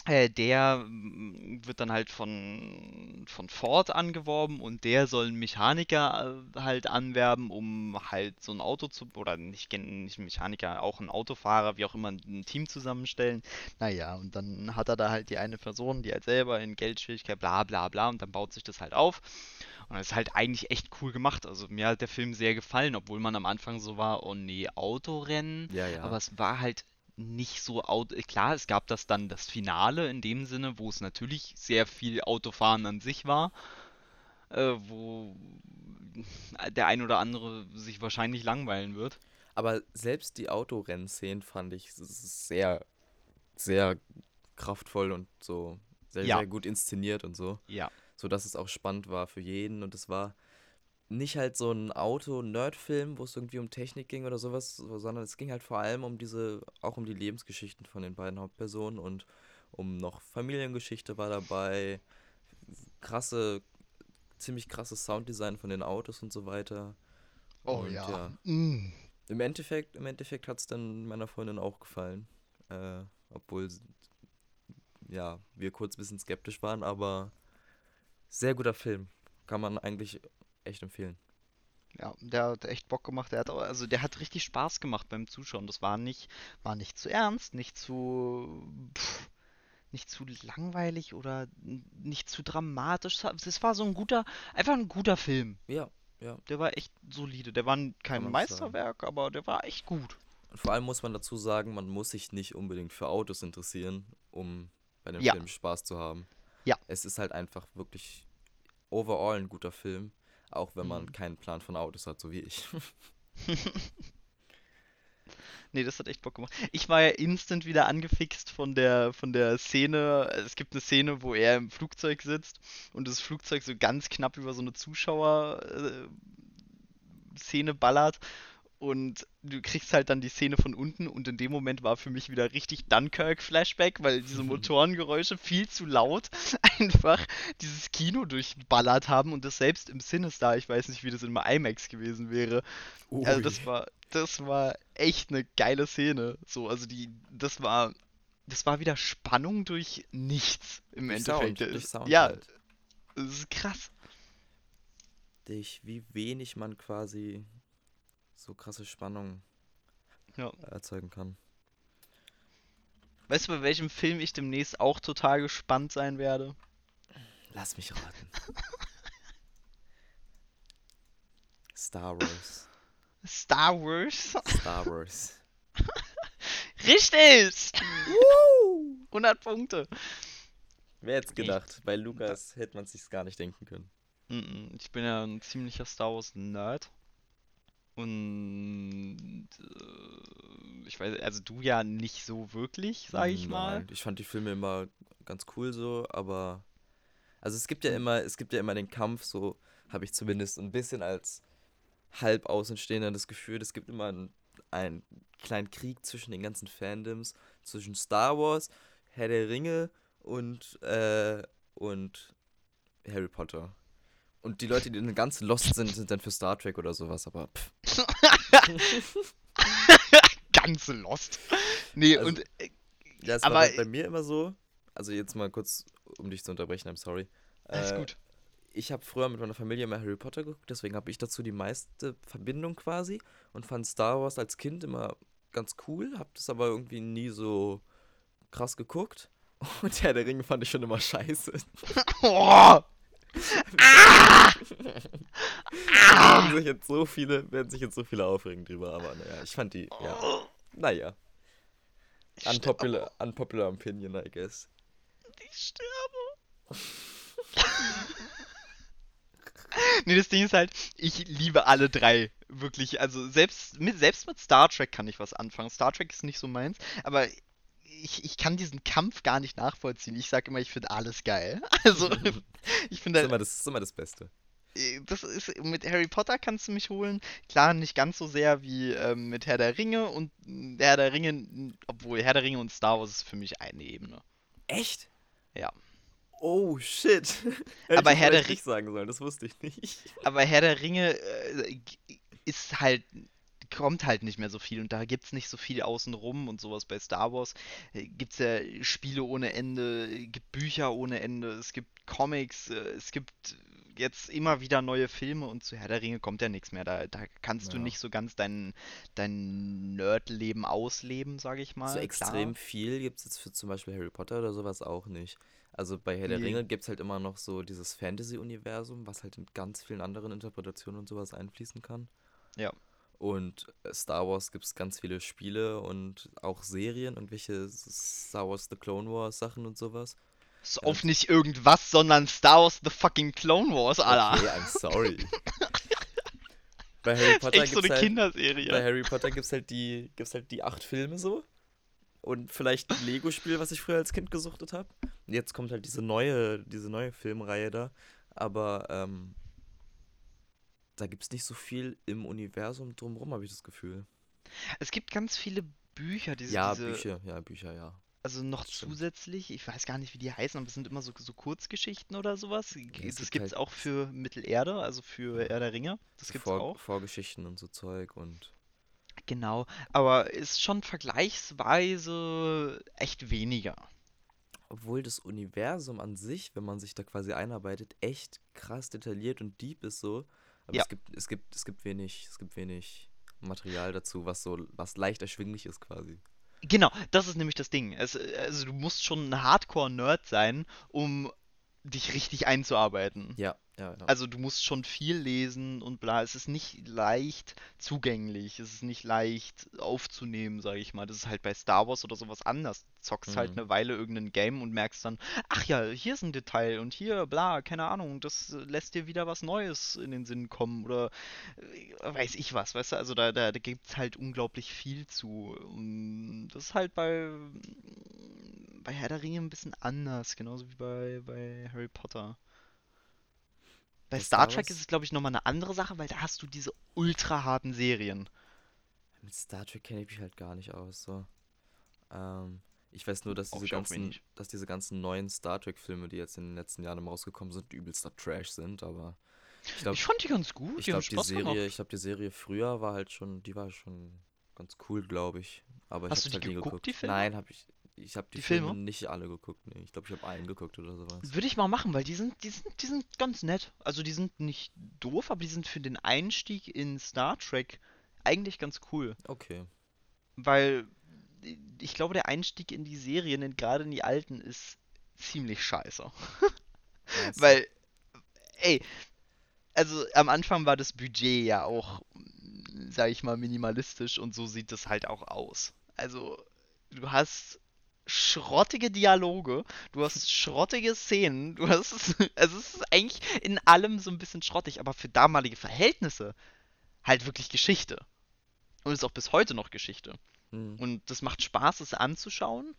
Speaker 3: der mm, wird dann halt von, von Ford angeworben und der soll einen Mechaniker äh, halt anwerben, um halt so ein Auto zu, oder nicht, nicht Mechaniker, auch ein Autofahrer, wie auch immer, ein Team zusammenstellen. Naja, und dann hat er da halt die eine Person, die halt selber in Geldschwierigkeit, bla bla bla, und dann baut sich das halt auf. Und das ist halt eigentlich echt cool gemacht. Also mir hat der Film sehr gefallen, obwohl man am Anfang so war, oh nee, Autorennen.
Speaker 2: Ja, ja.
Speaker 3: Aber es war halt nicht so Auto. Klar, es gab das dann das Finale in dem Sinne, wo es natürlich sehr viel Autofahren an sich war, äh, wo der ein oder andere sich wahrscheinlich langweilen wird.
Speaker 2: Aber selbst die Autorennszenen fand ich sehr, sehr kraftvoll und so sehr,
Speaker 3: Ja.
Speaker 2: sehr gut inszeniert und so.
Speaker 3: Ja.
Speaker 2: So dass es auch spannend war für jeden und es war nicht halt so ein Auto-Nerd-Film, wo es irgendwie um Technik ging oder sowas, so- sondern es ging halt vor allem um diese, auch um die Lebensgeschichten von den beiden Hauptpersonen und um noch Familiengeschichte war dabei, krasse, ziemlich krasses Sounddesign von den Autos und so weiter.
Speaker 4: Oh
Speaker 2: Und
Speaker 4: ja.
Speaker 2: ja.
Speaker 4: Mm.
Speaker 2: Im Endeffekt, im Endeffekt hat es dann meiner Freundin auch gefallen. Äh, obwohl, ja, wir kurz ein bisschen skeptisch waren, aber sehr guter Film. Kann man eigentlich echt empfehlen.
Speaker 3: Ja, der hat echt Bock gemacht. Der hat auch, also der hat richtig Spaß gemacht beim Zuschauen. Das war nicht, war nicht zu ernst, nicht zu, pff, nicht zu langweilig oder nicht zu dramatisch. Es war so ein guter, einfach ein guter Film.
Speaker 2: Ja, ja.
Speaker 3: Der war echt solide. Der war kein
Speaker 2: so sagen.
Speaker 3: Meisterwerk, aber der war echt gut.
Speaker 2: Und vor allem muss man dazu sagen, man muss sich nicht unbedingt für Autos interessieren, um bei dem
Speaker 3: Ja.
Speaker 2: Film Spaß zu haben.
Speaker 3: Ja.
Speaker 2: Es ist halt einfach wirklich overall ein guter Film, auch wenn man
Speaker 3: Mhm.
Speaker 2: keinen Plan von Autos hat, so wie ich. (laughs)
Speaker 3: Nee, das hat echt Bock gemacht. Ich war ja instant wieder angefixt von der, von der Szene. Es gibt eine Szene, wo er im Flugzeug sitzt und das Flugzeug so ganz knapp über so eine Zuschauer-Szene ballert. Und du kriegst halt dann die Szene von unten und in dem Moment war für mich wieder richtig Dunkirk-Flashback, weil diese Motorengeräusche viel zu laut (laughs) einfach dieses Kino durchballert haben und das selbst im Sinister, ich weiß nicht, wie das in IMAX gewesen wäre, also das
Speaker 2: Ui.
Speaker 3: war, das war echt eine geile Szene. So, also die, das war, das war wieder Spannung durch nichts im
Speaker 2: Durch
Speaker 3: Endeffekt.
Speaker 2: Sound, durch Sound
Speaker 3: ja,
Speaker 2: halt.
Speaker 3: das ist krass.
Speaker 2: Dich, wie wenig man quasi so krasse Spannung
Speaker 3: Ja.
Speaker 2: erzeugen kann.
Speaker 3: Weißt du, bei welchem Film ich demnächst auch total gespannt sein werde?
Speaker 2: Lass mich raten. (laughs) Star Wars.
Speaker 3: Star Wars.
Speaker 2: Star Wars. (laughs)
Speaker 3: Richtig! 100 Punkte.
Speaker 2: Wer hätte gedacht? Bei Lukas hätte man es sich gar nicht denken können.
Speaker 3: Ich bin ja ein ziemlicher Star Wars Nerd. Und äh, ich weiß, also du ja nicht so wirklich, sag ich mal.
Speaker 2: Nein, Ich fand die Filme immer ganz cool so, aber also es gibt ja immer, es gibt ja immer den Kampf, so habe ich zumindest ein bisschen als halb Außenstehender das Gefühl, es gibt immer einen, einen kleinen Krieg zwischen den ganzen Fandoms, zwischen Star Wars, Herr der Ringe und, äh, und Harry Potter. Und die Leute, die dann ganz lost sind, sind dann für Star Trek oder sowas, aber pff. (laughs)
Speaker 3: Ganz lost. Nee,
Speaker 2: Also,
Speaker 3: und äh,
Speaker 2: Ja, es
Speaker 3: Aber-
Speaker 2: war bei, bei mir immer so, also jetzt mal kurz, um dich zu unterbrechen, I'm sorry.
Speaker 3: alles
Speaker 2: Äh,
Speaker 3: gut.
Speaker 2: Ich habe früher mit meiner Familie immer Harry Potter geguckt, deswegen habe ich dazu die meiste Verbindung quasi und fand Star Wars als Kind immer ganz cool, habe das aber irgendwie nie so krass geguckt. (laughs) Und Herr der Ringe fand ich schon immer scheiße. (laughs)
Speaker 3: Oh,
Speaker 2: werden sich jetzt so viele, werden sich jetzt so viele aufregen drüber, aber naja, ich fand die, ja, naja. Unpopular, unpopular opinion, I guess.
Speaker 3: ich sterbe. nee, das Ding ist halt, ich liebe alle drei. Wirklich, also selbst mit, selbst mit Star Trek kann ich was anfangen. Star Trek ist nicht so meins, aber ich, ich kann diesen Kampf gar nicht nachvollziehen. Ich sag immer, ich finde alles geil. (laughs) Also, (laughs) ich
Speaker 2: Das
Speaker 3: finde,
Speaker 2: ist immer das, ist immer das Beste.
Speaker 3: äh, das ist mit Harry Potter kannst du mich holen. Klar, nicht ganz so sehr wie ähm, mit Herr der Ringe und äh, Herr der Ringe, obwohl Herr der Ringe und Star Wars ist für mich eine Ebene.
Speaker 2: Echt?
Speaker 3: Ja.
Speaker 2: Oh, shit. (laughs)
Speaker 3: Aber Herr der
Speaker 2: nicht sagen sollen, das wusste ich nicht.
Speaker 3: Aber Herr der Ringe äh, ist halt, kommt halt nicht mehr so viel und da gibt's nicht so viel außenrum und sowas. Bei Star Wars äh, gibt's ja Spiele ohne Ende, äh, gibt Bücher ohne Ende, es gibt Comics, äh, es gibt jetzt immer wieder neue Filme und zu Herr der Ringe kommt ja nichts mehr. Da, da kannst du
Speaker 2: Ja.
Speaker 3: nicht so ganz dein, dein Nerdleben ausleben, sage ich mal.
Speaker 2: so
Speaker 3: Klar.
Speaker 2: extrem viel gibt es jetzt für zum Beispiel Harry Potter oder sowas auch nicht. Also bei Herr der
Speaker 3: Nee.
Speaker 2: Ringe gibt es halt immer noch so dieses Fantasy-Universum, was halt in ganz vielen anderen Interpretationen und sowas einfließen kann.
Speaker 3: Ja.
Speaker 2: Und äh, Star Wars gibt es ganz viele Spiele und auch Serien, irgendwelche Star Wars The Clone Wars Sachen und sowas.
Speaker 3: Ist auf nicht irgendwas, sondern Star Wars The fucking Clone Wars, Alter.
Speaker 2: Okay, I'm sorry. (laughs) bei Harry Potter
Speaker 3: Echt so eine
Speaker 2: halt,
Speaker 3: Kinderserie.
Speaker 2: bei Harry Potter gibt's halt die gibt's halt die acht Filme so und vielleicht ein Lego-Spiel, was ich früher als Kind gesuchtet habe. Jetzt kommt halt diese neue diese neue Filmreihe da, aber ähm, da gibt's nicht so viel im Universum drumherum, habe ich das Gefühl.
Speaker 3: Es gibt ganz viele Bücher, diese,
Speaker 2: ja,
Speaker 3: diese
Speaker 2: Bücher, ja, Bücher, ja.
Speaker 3: also noch zusätzlich, ich weiß gar nicht, wie die heißen, aber es sind immer so, so Kurzgeschichten oder sowas.
Speaker 2: es
Speaker 3: das
Speaker 2: gibt
Speaker 3: gibt's
Speaker 2: halt-
Speaker 3: auch für Mittelerde, also für Herr der Ringe. Das gibt's
Speaker 2: Vor,
Speaker 3: auch.
Speaker 2: Vorgeschichten und so Zeug und
Speaker 3: Genau, aber ist schon vergleichsweise echt weniger.
Speaker 2: obwohl das Universum an sich, wenn man sich da quasi einarbeitet, echt krass detailliert und deep ist so. Aber
Speaker 3: Ja.
Speaker 2: es gibt, es gibt, es gibt wenig, es gibt wenig Material dazu, was so, was leicht erschwinglich ist quasi.
Speaker 3: Genau, das ist nämlich das Ding. Es, also du musst schon ein Hardcore-Nerd sein, um dich richtig einzuarbeiten.
Speaker 2: Ja, ja, ja.
Speaker 3: Also du musst schon viel lesen und bla. Es ist nicht leicht zugänglich. Es ist nicht leicht aufzunehmen, sage ich mal. Das ist halt bei Star Wars oder sowas anders. Du zockst halt
Speaker 2: Mhm.
Speaker 3: eine Weile irgendein Game und merkst dann, ach ja, hier ist ein Detail und hier, bla, keine Ahnung, das lässt dir wieder was Neues in den Sinn kommen oder äh, weiß ich was, weißt du? Also da, da, da gibt es halt unglaublich viel zu. Und das ist halt bei, bei Herr der Ringe ein bisschen anders, genauso wie bei, bei Harry Potter. Bei Star
Speaker 2: Star
Speaker 3: Trek ist es, glaube ich, nochmal eine andere Sache, weil da hast du diese ultra harten Serien.
Speaker 2: Mit Star Trek kenne ich mich halt gar nicht aus. So. Ähm, ich weiß nur, dass diese
Speaker 3: ich
Speaker 2: ganzen, dass diese ganzen neuen Star Trek-Filme, die jetzt in den letzten Jahren rausgekommen sind, übelster Trash sind, aber ich glaube,
Speaker 3: Ich fand die ganz gut,
Speaker 2: ich glaube, die Serie,
Speaker 3: gemacht.
Speaker 2: ich glaube, die Serie früher war halt schon, die war schon ganz cool, glaube ich. Aber ich
Speaker 3: Hast
Speaker 2: hab's
Speaker 3: du die
Speaker 2: halt nie
Speaker 3: geguckt,
Speaker 2: geguckt.
Speaker 3: die Filme?
Speaker 2: Nein, habe ich. Ich habe die,
Speaker 3: Die
Speaker 2: Filme?
Speaker 3: Filme?
Speaker 2: nicht alle geguckt. Nee, ich glaube, ich habe einen geguckt oder sowas.
Speaker 3: Würde ich mal machen, weil die sind, die sind, die sind ganz nett. Also die sind nicht doof, aber die sind für den Einstieg in Star Trek eigentlich ganz cool.
Speaker 2: Okay.
Speaker 3: Weil ich glaube, der Einstieg in die Serien, gerade in die alten, ist ziemlich scheiße. (laughs) Weil, ey, also am Anfang war das Budget ja auch, sag ich mal, minimalistisch und so sieht es halt auch aus. Also, du hast schrottige Dialoge, du hast (laughs) schrottige Szenen, du hast, (laughs) also es ist eigentlich in allem so ein bisschen schrottig, aber für damalige Verhältnisse halt wirklich Geschichte. Und ist auch bis heute noch Geschichte.
Speaker 2: Hm.
Speaker 3: Und das macht Spaß, es anzuschauen.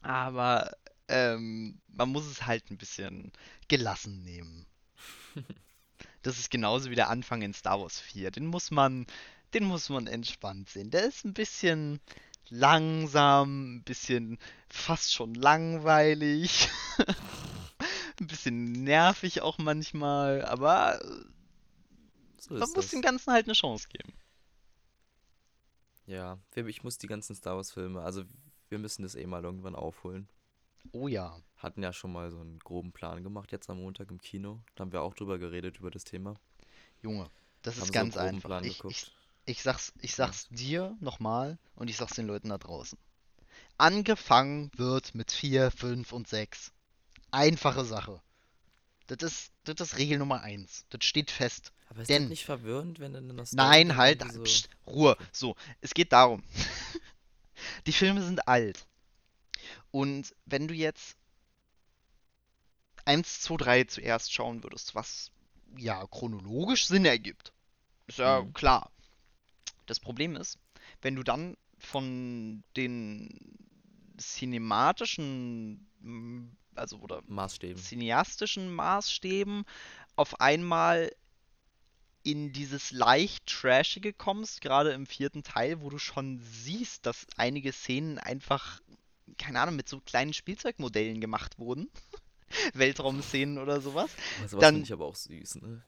Speaker 3: Aber ähm, man muss es halt ein bisschen gelassen nehmen. (laughs) Das ist genauso wie der Anfang in Star Wars 4. Den muss man, den muss man entspannt sehen. Der ist ein bisschen langsam, ein bisschen fast schon langweilig, (laughs) ein bisschen nervig auch manchmal, aber
Speaker 2: So
Speaker 3: man muss
Speaker 2: das.
Speaker 3: dem Ganzen halt eine Chance geben.
Speaker 2: Ja, ich muss die ganzen Star Wars Filme, also wir müssen das eh mal irgendwann aufholen.
Speaker 4: Oh ja.
Speaker 2: Hatten ja schon mal so einen groben Plan gemacht, jetzt am Montag im Kino. Da haben wir auch drüber geredet, über das Thema.
Speaker 4: Junge, das
Speaker 2: Haben
Speaker 4: ist
Speaker 2: so
Speaker 4: ganz
Speaker 2: einen groben
Speaker 4: einfach.
Speaker 2: Plan
Speaker 4: Ich, ich. Ich sag's, ich sag's dir nochmal und ich sag's den Leuten da draußen. Angefangen wird mit 4, 5 und 6. Einfache Sache. Das ist, das ist Regel Nummer 1. Das steht fest.
Speaker 2: Aber ist
Speaker 4: denn-
Speaker 2: das nicht verwirrend, wenn der Story
Speaker 3: Nein, halt,
Speaker 2: so...
Speaker 3: pst, Ruhe. So, es geht darum. (laughs) Die Filme sind alt. Und wenn du jetzt 1, 2, 3 zuerst schauen würdest, was ja chronologisch Sinn ergibt, ist ja
Speaker 2: Mhm.
Speaker 3: klar. Das Problem ist, wenn du dann von den cinematischen, mm, also oder
Speaker 2: Maßstäben.
Speaker 3: cineastischen Maßstäben auf einmal in dieses leicht Trashige kommst, gerade im vierten Teil, wo du schon siehst, dass einige Szenen einfach, keine Ahnung, mit so kleinen Spielzeugmodellen gemacht wurden. (laughs) Weltraumszenen oder sowas.
Speaker 2: Sowas
Speaker 3: dann-
Speaker 2: finde ich aber auch süß, ne?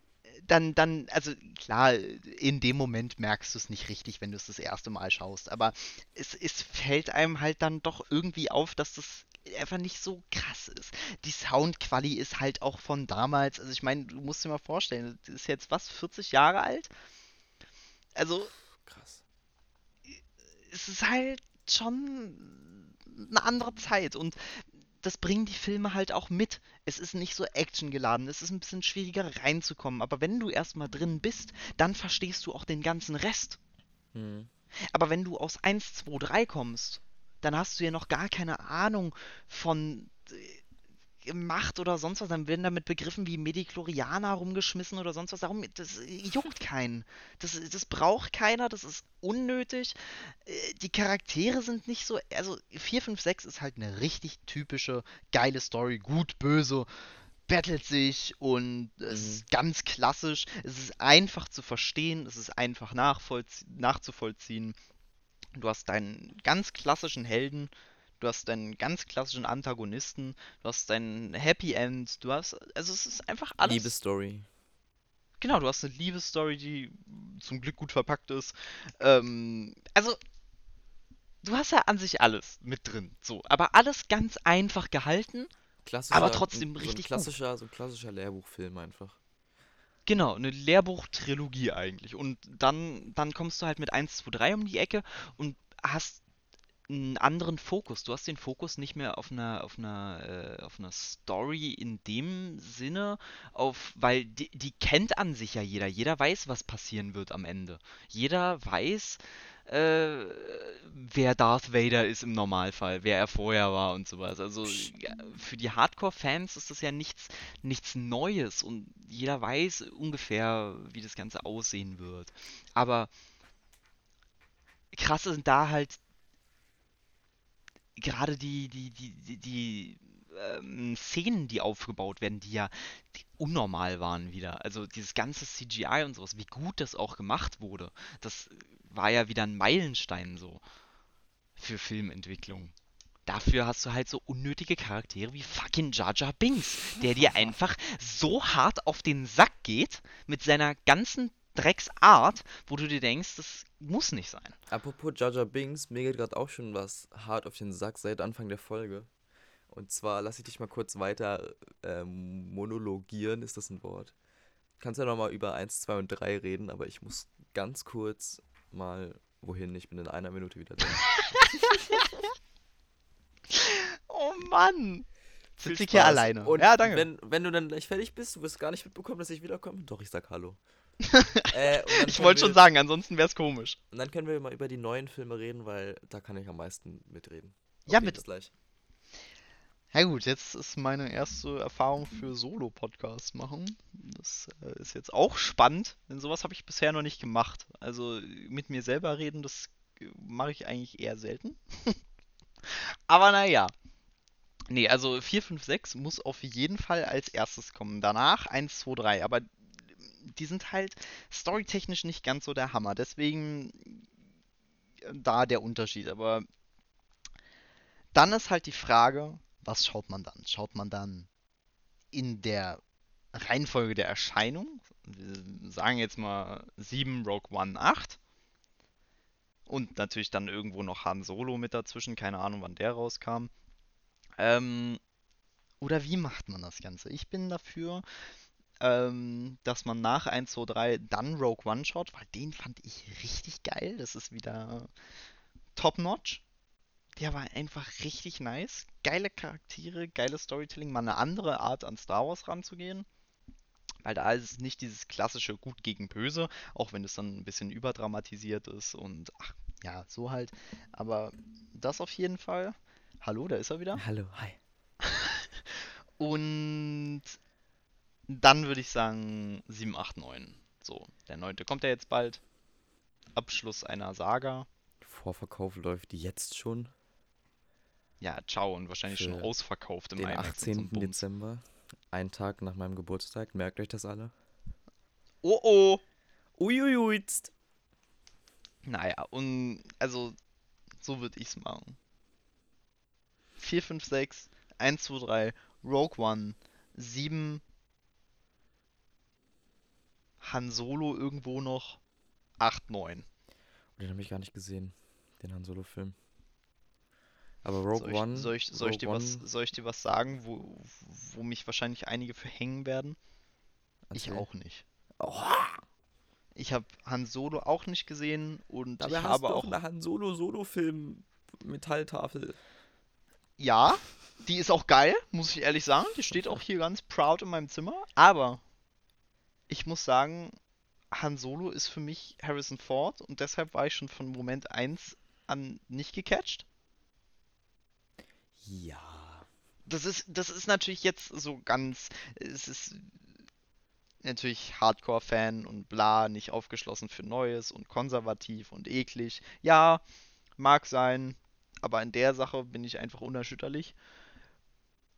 Speaker 3: Dann, dann, also klar, in dem Moment merkst du es nicht richtig, wenn du es das erste Mal schaust, aber es, es fällt einem halt dann doch irgendwie auf, dass das einfach nicht so krass ist. Die Soundquali ist halt auch von damals, also ich meine, du musst dir mal vorstellen, das ist jetzt was, 40 Jahre alt? Also,
Speaker 2: Krass.
Speaker 3: es ist halt schon eine andere Zeit und das bringen die Filme halt auch mit. Es ist nicht so actiongeladen, es ist ein bisschen schwieriger reinzukommen, aber wenn du erstmal drin bist, dann verstehst du auch den ganzen Rest.
Speaker 2: Hm.
Speaker 3: Aber wenn du aus 1, 2, 3 kommst, dann hast du ja noch gar keine Ahnung von äh, Macht oder sonst was. Dann werden damit Begriffen wie Mediklorianer rumgeschmissen oder sonst was. Darum, das juckt keinen. Das, das braucht keiner, das ist unnötig. Äh, Die Charaktere sind nicht so. Also 4, 5, 6 ist halt eine richtig typische, geile Story. Gut, böse, battelt sich und es
Speaker 2: Mhm.
Speaker 3: ist ganz klassisch. Es ist einfach zu verstehen, es ist einfach nachzuvollziehen. Du hast deinen ganz klassischen Helden, du hast deinen ganz klassischen Antagonisten, du hast dein Happy End, du hast, also es ist einfach alles.
Speaker 2: Liebesstory.
Speaker 3: Genau, du hast eine Liebesstory, die zum Glück gut verpackt ist. Ähm, also, du hast ja an sich alles mit drin. So, aber alles ganz einfach gehalten.
Speaker 2: Klassischer,
Speaker 3: Aber trotzdem
Speaker 2: so
Speaker 3: richtig
Speaker 2: ein
Speaker 3: gut.
Speaker 2: klassischer, So ein klassischer Lehrbuchfilm einfach.
Speaker 3: Genau, eine Lehrbuch-Trilogie eigentlich. Und dann, dann kommst du halt mit 1, 2, 3 um die Ecke und hast einen anderen Fokus. Du hast den Fokus nicht mehr auf einer, auf einer, äh, auf einer Story in dem Sinne, auf, weil die, die kennt an sich ja jeder. Jeder weiß, was passieren wird am Ende. Jeder weiß, äh, wer Darth Vader ist im Normalfall, wer er vorher war und sowas. Also für die Hardcore-Fans ist das ja nichts, nichts Neues und jeder weiß ungefähr, wie das Ganze aussehen wird. Aber krass sind da halt gerade die, die, die, die, die ähm, Szenen, die aufgebaut werden, die ja die unnormal waren wieder. Also dieses ganze CGI und sowas, wie gut das auch gemacht wurde, das war ja wieder ein Meilenstein so für Filmentwicklung. Dafür hast du halt so unnötige Charaktere wie fucking Jar Jar Binks, der dir einfach so hart auf den Sack geht mit seiner ganzen Drecksart, wo du dir denkst, das muss nicht sein.
Speaker 2: Apropos Jar Binks, mir geht gerade auch schon was hart auf den Sack seit Anfang der Folge. Und zwar lass ich dich mal kurz weiter ähm, monologieren, ist das ein Wort? Kannst ja nochmal über 1, 2 und 3 reden, aber ich muss ganz kurz mal wohin. Ich bin in einer Minute wieder da. (laughs)
Speaker 3: Oh Mann! Sitze ich hier alleine.
Speaker 2: Und
Speaker 3: ja, danke.
Speaker 2: Wenn, wenn du dann gleich fertig bist, du wirst gar nicht mitbekommen, dass ich wiederkomme. Doch, ich sag Hallo. Äh, (laughs)
Speaker 3: ich wollte schon sagen, ansonsten wäre es komisch.
Speaker 2: Und dann können wir mal über die neuen Filme reden, weil da kann ich am meisten mitreden.
Speaker 3: Ja,
Speaker 2: Okay,
Speaker 3: bitte.
Speaker 2: Bis gleich.
Speaker 3: Ja gut, jetzt ist meine erste Erfahrung für Solo-Podcast machen. Das äh, ist jetzt auch spannend, denn sowas habe ich bisher noch nicht gemacht. Also mit mir selber reden, das mache ich eigentlich eher selten. (laughs) Aber naja. Nee, also 4, 5, 6 muss auf jeden Fall als erstes kommen. Danach 1, 2, 3. Aber die sind halt storytechnisch nicht ganz so der Hammer. Deswegen da der Unterschied. Aber dann ist halt die Frage, was schaut man dann? Schaut man dann in der Reihenfolge der Erscheinung? Wir sagen jetzt mal 7, Rogue One, 8. Und natürlich dann irgendwo noch Han Solo mit dazwischen. Keine Ahnung, wann der rauskam. Ähm, oder wie macht man das Ganze? Ich bin dafür, ähm, dass man nach 1, 2, 3 dann Rogue One schaut, weil den fand ich richtig geil. Das ist wieder top-notch. Der war einfach richtig nice. Geile Charaktere, geiles Storytelling, mal eine andere Art an Star Wars ranzugehen. Weil da ist es nicht dieses klassische Gut gegen Böse, auch wenn es dann ein bisschen überdramatisiert ist und ach, ja, so halt. Aber das auf jeden Fall. Hallo, da ist er wieder.
Speaker 2: Hallo, hi. (laughs)
Speaker 3: Und dann würde ich sagen 7, 8, 9. So, der neunte kommt ja jetzt bald. Abschluss einer Saga.
Speaker 2: Vorverkauf läuft jetzt schon.
Speaker 3: Ja, ciao und wahrscheinlich schon ausverkauft im
Speaker 2: Den
Speaker 3: IMAX und so
Speaker 2: 18.
Speaker 3: ein Bums.
Speaker 2: Dezember. Ein Tag nach meinem Geburtstag. Merkt euch das alle?
Speaker 3: Oh oh!
Speaker 2: Uiuiui.
Speaker 3: Naja, und also so würde ich's machen. 4, 5, 6, 1, 2, 3, Rogue One, 7, Han Solo irgendwo noch, 8, 9.
Speaker 2: Den habe ich gar nicht gesehen. Den Han Solo-Film. Aber Rogue
Speaker 3: soll ich,
Speaker 2: One.
Speaker 3: Soll ich, soll, ich dir
Speaker 2: Rogue
Speaker 3: was,
Speaker 2: One-
Speaker 3: soll ich dir was sagen, wo, wo mich wahrscheinlich einige für hängen werden? Ich
Speaker 2: Erzähl.
Speaker 3: auch nicht.
Speaker 2: Oh,
Speaker 3: Ich habe Han Solo auch nicht gesehen und
Speaker 2: dabei
Speaker 3: ich
Speaker 2: hast
Speaker 3: habe
Speaker 2: du
Speaker 3: auch.
Speaker 2: eine Han Solo Solo-Film Metalltafel.
Speaker 3: Ja, die ist auch geil, muss ich ehrlich sagen. Die steht auch hier ganz proud in meinem Zimmer. Aber ich muss sagen, Han Solo ist für mich Harrison Ford und deshalb war ich schon von Moment 1 an nicht gecatcht.
Speaker 2: Ja.
Speaker 3: Das ist, das ist natürlich jetzt so ganz. Es ist natürlich Hardcore-Fan und bla, nicht aufgeschlossen für Neues und konservativ und eklig. Ja, mag sein, aber in der Sache bin ich einfach unerschütterlich.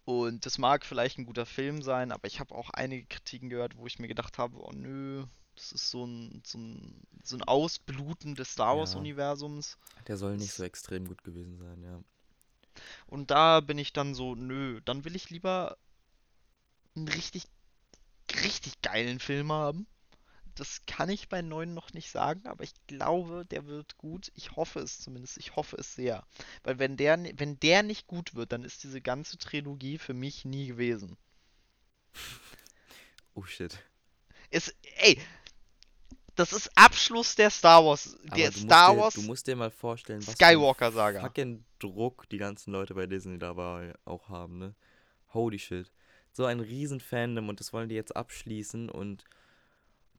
Speaker 3: Und das mag vielleicht ein guter Film sein, aber ich habe auch einige Kritiken gehört, wo ich mir gedacht habe, oh nö, das ist so ein, so ein, so ein Ausbluten des Star
Speaker 2: Ja.
Speaker 3: Wars-Universums.
Speaker 2: Der soll nicht so extrem gut gewesen sein, ja.
Speaker 3: Und da bin ich dann so, nö, dann will ich lieber einen richtig, richtig geilen Film haben. Das kann ich bei 9 noch nicht sagen, aber ich glaube, der wird gut. Ich hoffe es zumindest. Ich hoffe es sehr. Weil wenn der, wenn der nicht gut wird, dann ist diese ganze Trilogie für mich nie gewesen. (laughs)
Speaker 2: Oh shit.
Speaker 3: Es, ey, das ist Abschluss der Star Wars, der
Speaker 2: du musst
Speaker 3: Star
Speaker 2: dir,
Speaker 3: Wars
Speaker 2: Du musst dir mal vorstellen, was für einen
Speaker 3: Skywalker-Saga.
Speaker 2: fucking Druck die ganzen Leute bei Disney dabei auch haben, ne? Holy shit. So ein riesen Fandom und das wollen die jetzt abschließen und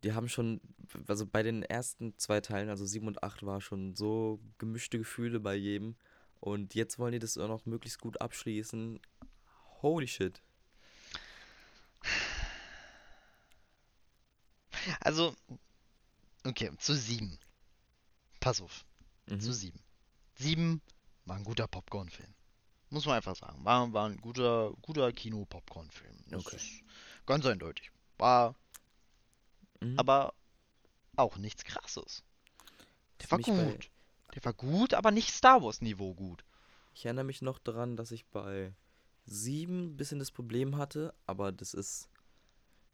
Speaker 2: die haben schon, also bei den ersten zwei Teilen, also 7 und 8, war schon so gemischte Gefühle bei jedem und jetzt wollen die das auch noch möglichst gut abschließen. Holy shit.
Speaker 3: Also, okay, zu 7. Pass auf.
Speaker 2: Mhm.
Speaker 3: zu 7. 7 war ein guter Popcorn-Film. Muss man einfach sagen. War, war ein guter, guter Kino-Popcorn-Film.
Speaker 2: Okay.
Speaker 3: ist ganz eindeutig. War
Speaker 2: Mhm.
Speaker 3: aber auch nichts krasses. Der
Speaker 2: Für
Speaker 3: war gut. Der war gut, aber nicht Star Wars-Niveau gut.
Speaker 2: Ich erinnere mich noch daran, dass ich bei 7 ein bisschen das Problem hatte, aber das ist,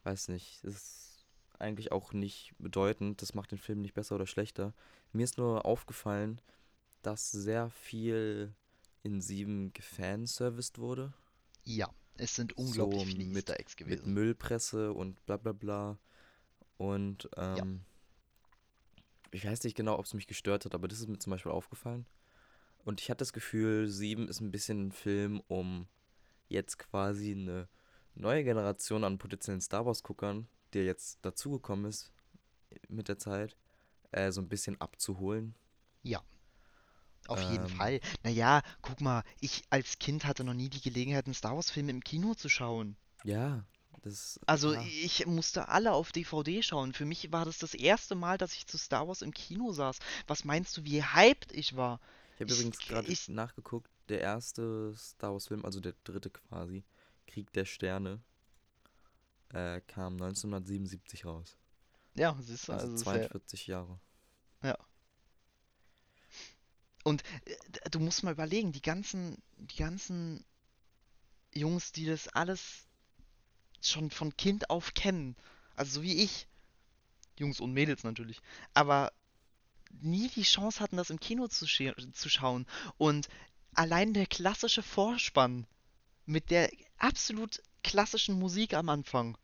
Speaker 2: weiß nicht, das ist eigentlich auch nicht bedeutend. Das macht den Film nicht besser oder schlechter. Mir ist nur aufgefallen, dass sehr viel in 7 gefanserviced wurde.
Speaker 3: Ja, es sind unglaublich
Speaker 2: So
Speaker 3: viele
Speaker 2: mit-
Speaker 3: Easter Eggs
Speaker 2: Mit
Speaker 3: gewesen.
Speaker 2: Müllpresse und bla bla bla. Und ähm, ich weiß nicht genau, ob es mich gestört hat, aber das ist mir zum Beispiel aufgefallen. Und ich hatte das Gefühl, 7 ist ein bisschen ein Film, um jetzt quasi eine neue Generation an potenziellen Star Wars-Guckern, der jetzt dazugekommen ist mit der Zeit, äh, so ein bisschen abzuholen.
Speaker 3: Auf jeden
Speaker 2: ähm,
Speaker 3: Fall. Naja, guck mal, ich als Kind hatte noch nie die Gelegenheit, einen Star Wars-Film im Kino zu schauen.
Speaker 2: Ja, das
Speaker 3: Also
Speaker 2: ja.
Speaker 3: ich musste alle auf DVD schauen. Für mich war das das erste Mal, dass ich zu Star Wars im Kino saß. Was meinst du, wie hyped ich war?
Speaker 2: Ich habe übrigens gerade nachgeguckt, der erste Star Wars-Film, also der dritte quasi, Krieg der Sterne, äh, kam 1977 raus.
Speaker 3: Ja, siehst du,
Speaker 2: Also
Speaker 3: also es ist ja,
Speaker 2: 42 Jahre.
Speaker 3: Und äh, du musst mal überlegen, die ganzen, die ganzen Jungs, die das alles schon von Kind auf kennen, also so wie ich, Jungs und Mädels natürlich, aber nie die Chance hatten, das im Kino zu, zu schauen. Und allein der klassische Vorspann mit der absolut klassischen Musik am Anfang.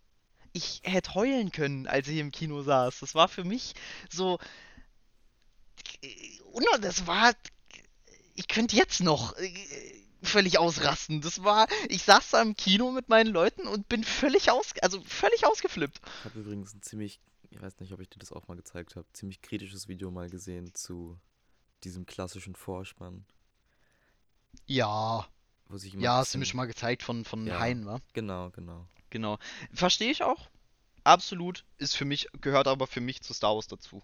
Speaker 3: Ich hätte heulen können, als ich im Kino saß. Das war für mich so. Das war. Ich könnte jetzt noch äh, völlig ausrasten. Das war. Ich saß da im Kino mit meinen Leuten und bin völlig aus. Also völlig ausgeflippt.
Speaker 2: Ich habe übrigens ein ziemlich. Ich weiß nicht, ob ich dir das auch mal gezeigt habe. Ziemlich kritisches Video mal gesehen zu diesem klassischen Vorspann.
Speaker 4: Ja.
Speaker 2: Wo sich
Speaker 4: ja, hast du mir schon mal gezeigt von, von
Speaker 2: ja,
Speaker 4: Hein, wa?
Speaker 2: Genau, genau.
Speaker 3: Genau. Verstehe ich auch. Absolut. Ist für mich, gehört aber für mich zu Star Wars dazu.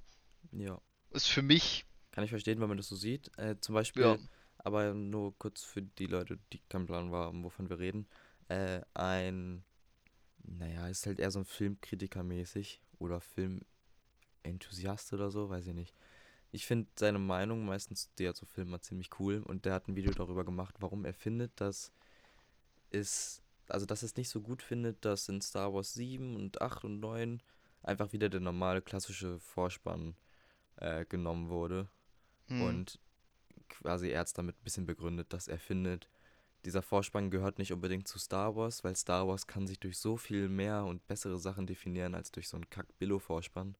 Speaker 2: Ja.
Speaker 3: Ist für mich.
Speaker 2: Kann ich verstehen, wenn man das so sieht. Äh, zum Beispiel,
Speaker 3: Ja.
Speaker 2: Aber nur kurz für die Leute, die keinen Plan haben, wovon wir reden. Äh, ein, naja, ist halt eher so ein Filmkritiker mäßig oder Filmenthusiast oder so, weiß ich nicht. Ich finde seine Meinung meistens, der zu Filmen mal ziemlich cool und der hat ein Video darüber gemacht, warum er findet, dass es, also dass es nicht so gut findet, dass in Star Wars 7 und 8 und 9 einfach wieder der normale klassische Vorspann äh, genommen wurde
Speaker 3: Hm.
Speaker 2: und quasi er hat's damit ein bisschen begründet, dass er findet, dieser Vorspann gehört nicht unbedingt zu Star Wars, weil Star Wars kann sich durch so viel mehr und bessere Sachen definieren als durch so einen Kack-Billo-Vorspann.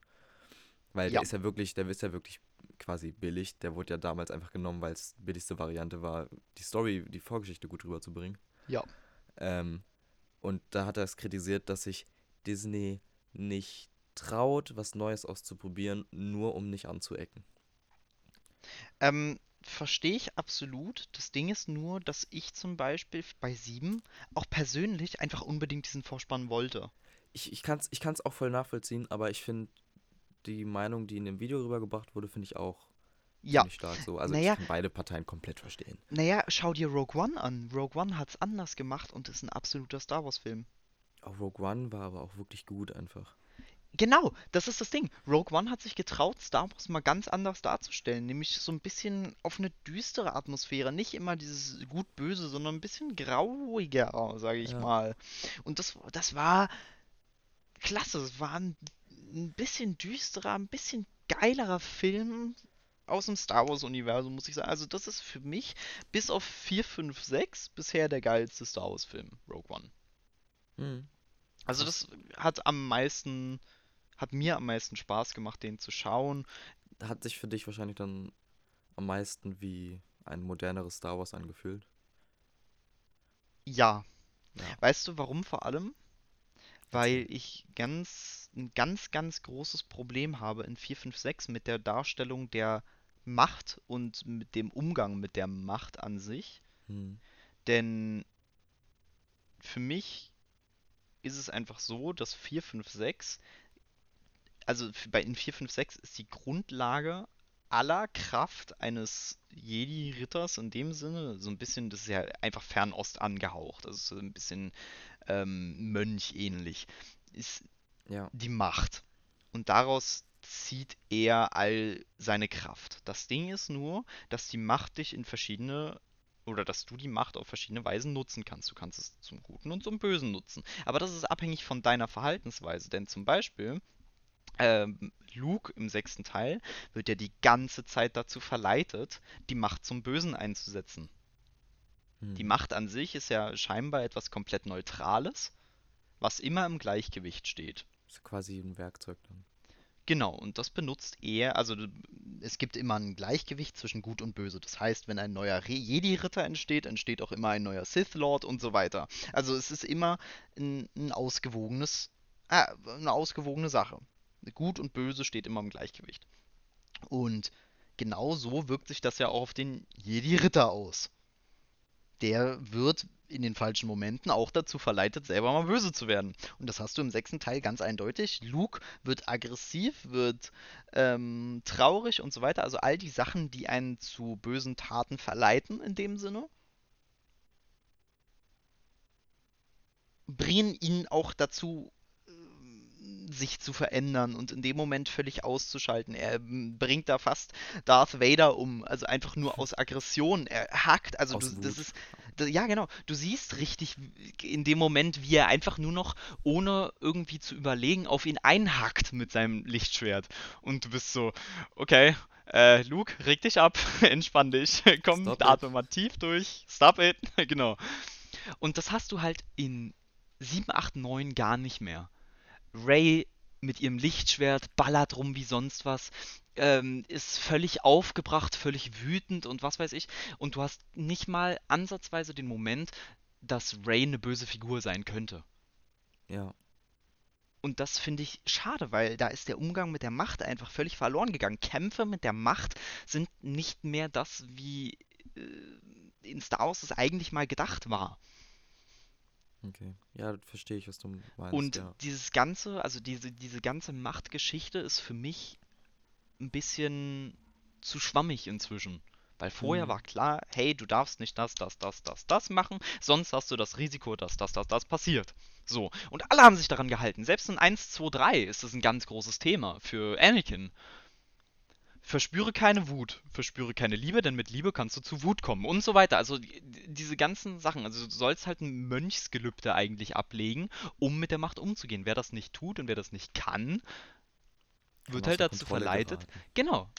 Speaker 2: Weil
Speaker 3: Ja.
Speaker 2: der ist ja wirklich, der ist ja wirklich quasi billig. Der wurde ja damals einfach genommen, weil es die billigste Variante war, die Story, die Vorgeschichte gut rüberzubringen.
Speaker 3: Ja.
Speaker 2: Ähm, und da hat er es kritisiert, dass sich Disney nicht traut, was Neues auszuprobieren, nur um nicht anzuecken.
Speaker 3: Ähm, verstehe ich absolut. Das Ding ist nur, dass ich zum Beispiel bei 7 auch persönlich einfach unbedingt diesen Vorspann wollte.
Speaker 2: Ich, ich kann es ich kann's auch voll nachvollziehen, aber ich finde die Meinung, die in dem Video rübergebracht wurde, finde ich auch
Speaker 3: Ja,
Speaker 2: ziemlich stark so. Also
Speaker 3: Naja.
Speaker 2: ich kann beide Parteien komplett verstehen.
Speaker 3: naja, schau dir Rogue One an. Rogue One hat's anders gemacht und ist ein absoluter Star Wars-Film.
Speaker 2: Auch Rogue One war aber auch wirklich gut einfach.
Speaker 3: Genau, das ist das Ding. Rogue One hat sich getraut, Star Wars mal ganz anders darzustellen, nämlich so ein bisschen auf eine düstere Atmosphäre, nicht immer dieses gut-böse, sondern ein bisschen grauiger, sage ich
Speaker 2: Ja.
Speaker 3: mal. Und das, das war klasse, es war ein, ein bisschen düsterer, ein bisschen geilerer Film aus dem Star Wars-Universum, muss ich sagen. Also das ist für mich bis auf 4, 5, 6 bisher der geilste Star Wars-Film, Rogue One.
Speaker 2: Hm.
Speaker 3: Also das hat am meisten, hat mir am meisten Spaß gemacht, den zu schauen.
Speaker 2: Hat sich für dich wahrscheinlich dann am meisten wie ein moderneres Star Wars angefühlt.
Speaker 3: Ja.
Speaker 2: Ja.
Speaker 3: Weißt du, warum vor allem? Weil ich ganz, ein ganz, ganz großes Problem habe in 456 mit der Darstellung der Macht und mit dem Umgang mit der Macht an sich.
Speaker 2: Hm.
Speaker 3: Denn für mich ist es einfach so, dass 456, also bei in 456 ist die Grundlage aller Kraft eines Jedi-Ritters in dem Sinne, so ein bisschen, das ist ja einfach Fernost angehaucht, also so ein bisschen ähm, Mönch ähnlich, ist
Speaker 2: Ja.
Speaker 3: die Macht. Und daraus zieht er all seine Kraft. Das Ding ist nur, dass die Macht dich in verschiedene oder dass du die Macht auf verschiedene Weisen nutzen kannst. Du kannst es zum Guten und zum Bösen nutzen. Aber das ist abhängig von deiner Verhaltensweise. Denn zum Beispiel, ähm, Luke im sechsten Teil wird ja die ganze Zeit dazu verleitet, die Macht zum Bösen einzusetzen. Die
Speaker 2: Hm.
Speaker 3: Macht an sich ist ja scheinbar etwas komplett Neutrales, was immer im Gleichgewicht steht.
Speaker 2: Ist quasi ein Werkzeug dann.
Speaker 3: Genau, und das benutzt er, also
Speaker 4: Es gibt immer ein Gleichgewicht zwischen Gut und Böse. Das heißt, wenn ein neuer Jedi-Ritter entsteht, entsteht auch immer ein neuer Sith Lord und so weiter.
Speaker 3: Also es ist immer ein, ein ausgewogenes, äh, eine ausgewogene Sache. Gut und Böse steht immer im Gleichgewicht.
Speaker 4: Und genau so wirkt sich das ja auch auf den Jedi-Ritter aus. Der wird in den falschen Momenten auch dazu verleitet, selber mal böse zu werden. Und das hast du im sechsten Teil ganz eindeutig. Luke wird aggressiv, wird ähm,
Speaker 3: Traurig und so weiter, also all die Sachen, die einen zu bösen Taten verleiten in dem Sinne, bringen ihn auch dazu, sich zu verändern und in dem Moment völlig auszuschalten. Er ähm, bringt da fast Darth Vader um, also einfach nur (laughs) aus Aggression. Er hackt, also du, das ist, ja genau, du siehst richtig in dem Moment, wie er einfach nur noch, ohne irgendwie zu überlegen, auf ihn einhackt mit seinem Lichtschwert. Und du bist so, okay, äh, Luke, reg dich ab, (laughs) entspann dich, (laughs) komm,
Speaker 2: Stop it.
Speaker 3: atme mal tief durch, stop it, genau. Und das hast du halt in 7, 8, 9 gar nicht mehr. Ray mit ihrem Lichtschwert ballert rum wie sonst was, ähm, ist völlig aufgebracht, völlig wütend und was weiß ich. Und du hast nicht mal ansatzweise den Moment, dass Ray eine böse Figur sein könnte.
Speaker 2: Ja.
Speaker 3: Und das finde ich schade, weil da ist der Umgang mit der Macht einfach völlig verloren gegangen. Kämpfe mit der Macht sind nicht mehr das, wie äh, in Star Wars es eigentlich mal gedacht war.
Speaker 2: Okay. Ja, verstehe ich, was du meinst.
Speaker 3: Und
Speaker 2: ja.
Speaker 3: dieses ganze, also diese, diese ganze Machtgeschichte ist für mich ein bisschen zu schwammig inzwischen. Weil vorher
Speaker 2: Mhm.
Speaker 3: war klar, hey, du darfst nicht das, das, das, das, das machen, sonst hast du das Risiko, dass das, das, das passiert. So. Und alle haben sich daran gehalten. Selbst in 1, 2, 3 ist das ein ganz großes Thema für Anakin. Verspüre keine Wut, verspüre keine Liebe, denn mit Liebe kannst du zu Wut kommen und so weiter. Also die- diese ganzen Sachen. Also du sollst halt ein Mönchsgelübde eigentlich ablegen, um mit der Macht umzugehen. Wer das nicht tut und wer das nicht kann, wird halt dazu
Speaker 2: Kontrolle
Speaker 3: verleitet.
Speaker 2: geraten.
Speaker 3: Genau.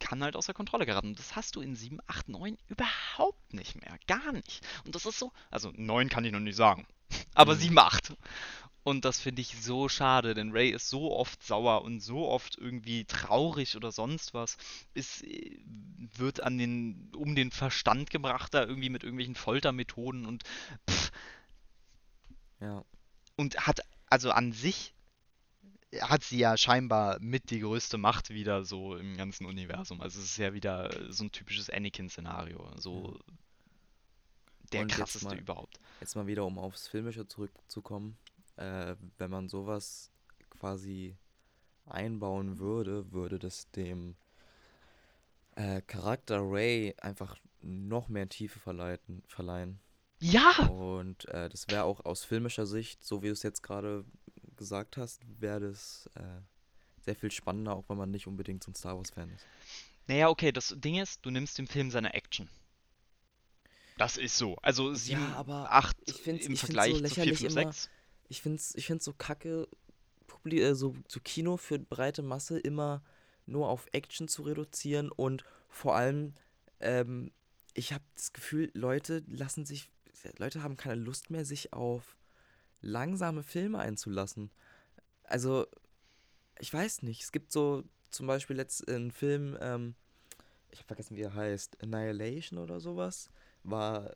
Speaker 3: Kann halt außer Kontrolle geraten. Und das hast du in 7, 8, 9 überhaupt nicht mehr. Gar nicht. Und das ist so. Also 9 kann ich noch nicht sagen. (laughs) Aber
Speaker 2: Mhm.
Speaker 3: 7, 8. Und das finde ich so schade, denn Ray ist so oft sauer und so oft irgendwie traurig oder sonst was. Ist, äh, wird an den, um den Verstand gebracht, da irgendwie mit irgendwelchen Foltermethoden und pff,
Speaker 2: Ja.
Speaker 3: und hat, also an sich hat sie ja scheinbar mit die größte Macht wieder so im ganzen Universum. Also es ist ja wieder so ein typisches Anakin-Szenario. So der
Speaker 2: Und jetzt
Speaker 3: krasseste
Speaker 2: mal-
Speaker 3: überhaupt.
Speaker 2: Jetzt mal wieder, um aufs Filmische zurückzukommen. Äh, wenn man sowas quasi einbauen würde, würde das dem äh, Charakter Ray einfach noch mehr Tiefe verleiten, verleihen.
Speaker 3: Ja!
Speaker 2: Und äh, das wäre auch aus filmischer Sicht, so wie du es jetzt gerade gesagt hast, wäre das äh, sehr viel spannender, auch wenn man nicht unbedingt so ein Star Wars-Fan ist.
Speaker 3: Naja, okay, das Ding ist, du nimmst dem Film seine Action. Das ist so. Also 7,
Speaker 2: aber
Speaker 3: 8
Speaker 2: ich find's-
Speaker 3: im
Speaker 2: ich find's so
Speaker 3: Vergleich zu 4,
Speaker 2: lächerlich
Speaker 3: 5,
Speaker 2: immer,
Speaker 3: 6.
Speaker 2: Ich finde es ich find's so kacke, Publi äh, so, so Kino für breite Masse immer nur auf Action zu reduzieren und vor allem, ähm, ich habe das Gefühl, Leute lassen sich, Leute haben keine Lust mehr, sich auf langsame Filme einzulassen. Also, ich weiß nicht, es gibt so zum Beispiel letzt einen Film, ähm, ich habe vergessen, wie er heißt, Annihilation oder sowas, war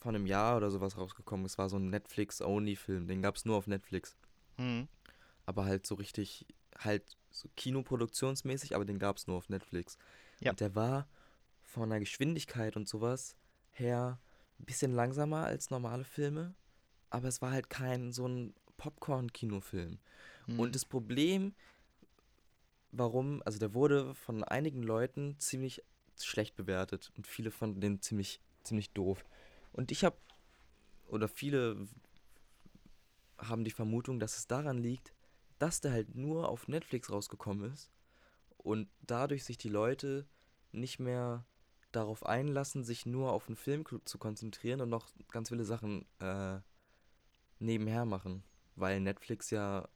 Speaker 2: vor einem Jahr oder sowas rausgekommen. Es war so ein Netflix-Only-Film, den gab es nur auf Netflix.
Speaker 3: Hm.
Speaker 2: Aber halt so richtig, halt so kinoproduktionsmäßig, aber den gab es nur auf Netflix.
Speaker 3: Ja.
Speaker 2: Und der war von der Geschwindigkeit und sowas her ein bisschen langsamer als normale Filme, aber es war halt kein so ein Popcorn-Kinofilm.
Speaker 3: Hm.
Speaker 2: Und das Problem, warum, also der wurde von einigen Leuten ziemlich schlecht bewertet und viele fanden den ziemlich, ziemlich doof. Und ich habe, oder viele haben die Vermutung, dass es daran liegt, dass der halt nur auf Netflix rausgekommen ist und dadurch sich die Leute nicht mehr darauf einlassen, sich nur auf den Film zu konzentrieren und noch ganz viele Sachen äh, nebenher machen, weil Netflix ja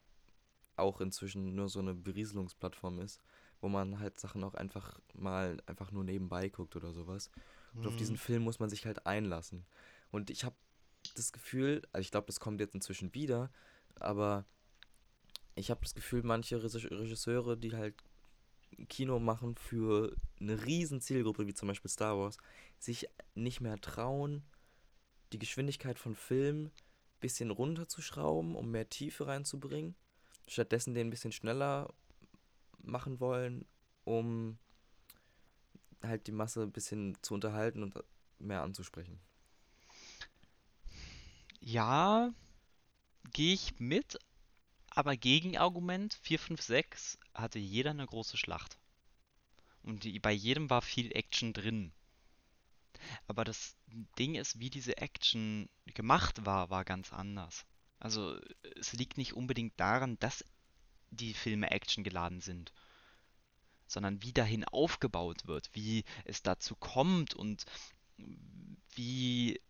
Speaker 2: auch inzwischen nur so eine Berieselungsplattform ist, wo man halt Sachen auch einfach mal einfach nur nebenbei guckt oder sowas. Und auf diesen
Speaker 3: Mhm.
Speaker 2: Film muss man sich halt einlassen. Und ich habe das Gefühl, also ich glaube, das kommt jetzt inzwischen wieder, aber ich habe das Gefühl, manche Regisse- Regisseure, die halt Kino machen für eine riesen Zielgruppe, wie zum Beispiel Star Wars, sich nicht mehr trauen, die Geschwindigkeit von Film ein bisschen runterzuschrauben, um mehr Tiefe reinzubringen. Stattdessen den ein bisschen schneller machen wollen, um halt die Masse ein bisschen zu unterhalten und mehr anzusprechen.
Speaker 3: Ja, gehe ich mit, aber Gegenargument 4, 5, 6 hatte jeder eine große Schlacht. Und die, bei jedem war viel Action drin. Aber das Ding ist, wie diese Action gemacht war, war ganz anders. Also es liegt nicht unbedingt daran, dass die Filme actiongeladen sind, sondern wie dahin aufgebaut wird, wie es dazu kommt und wie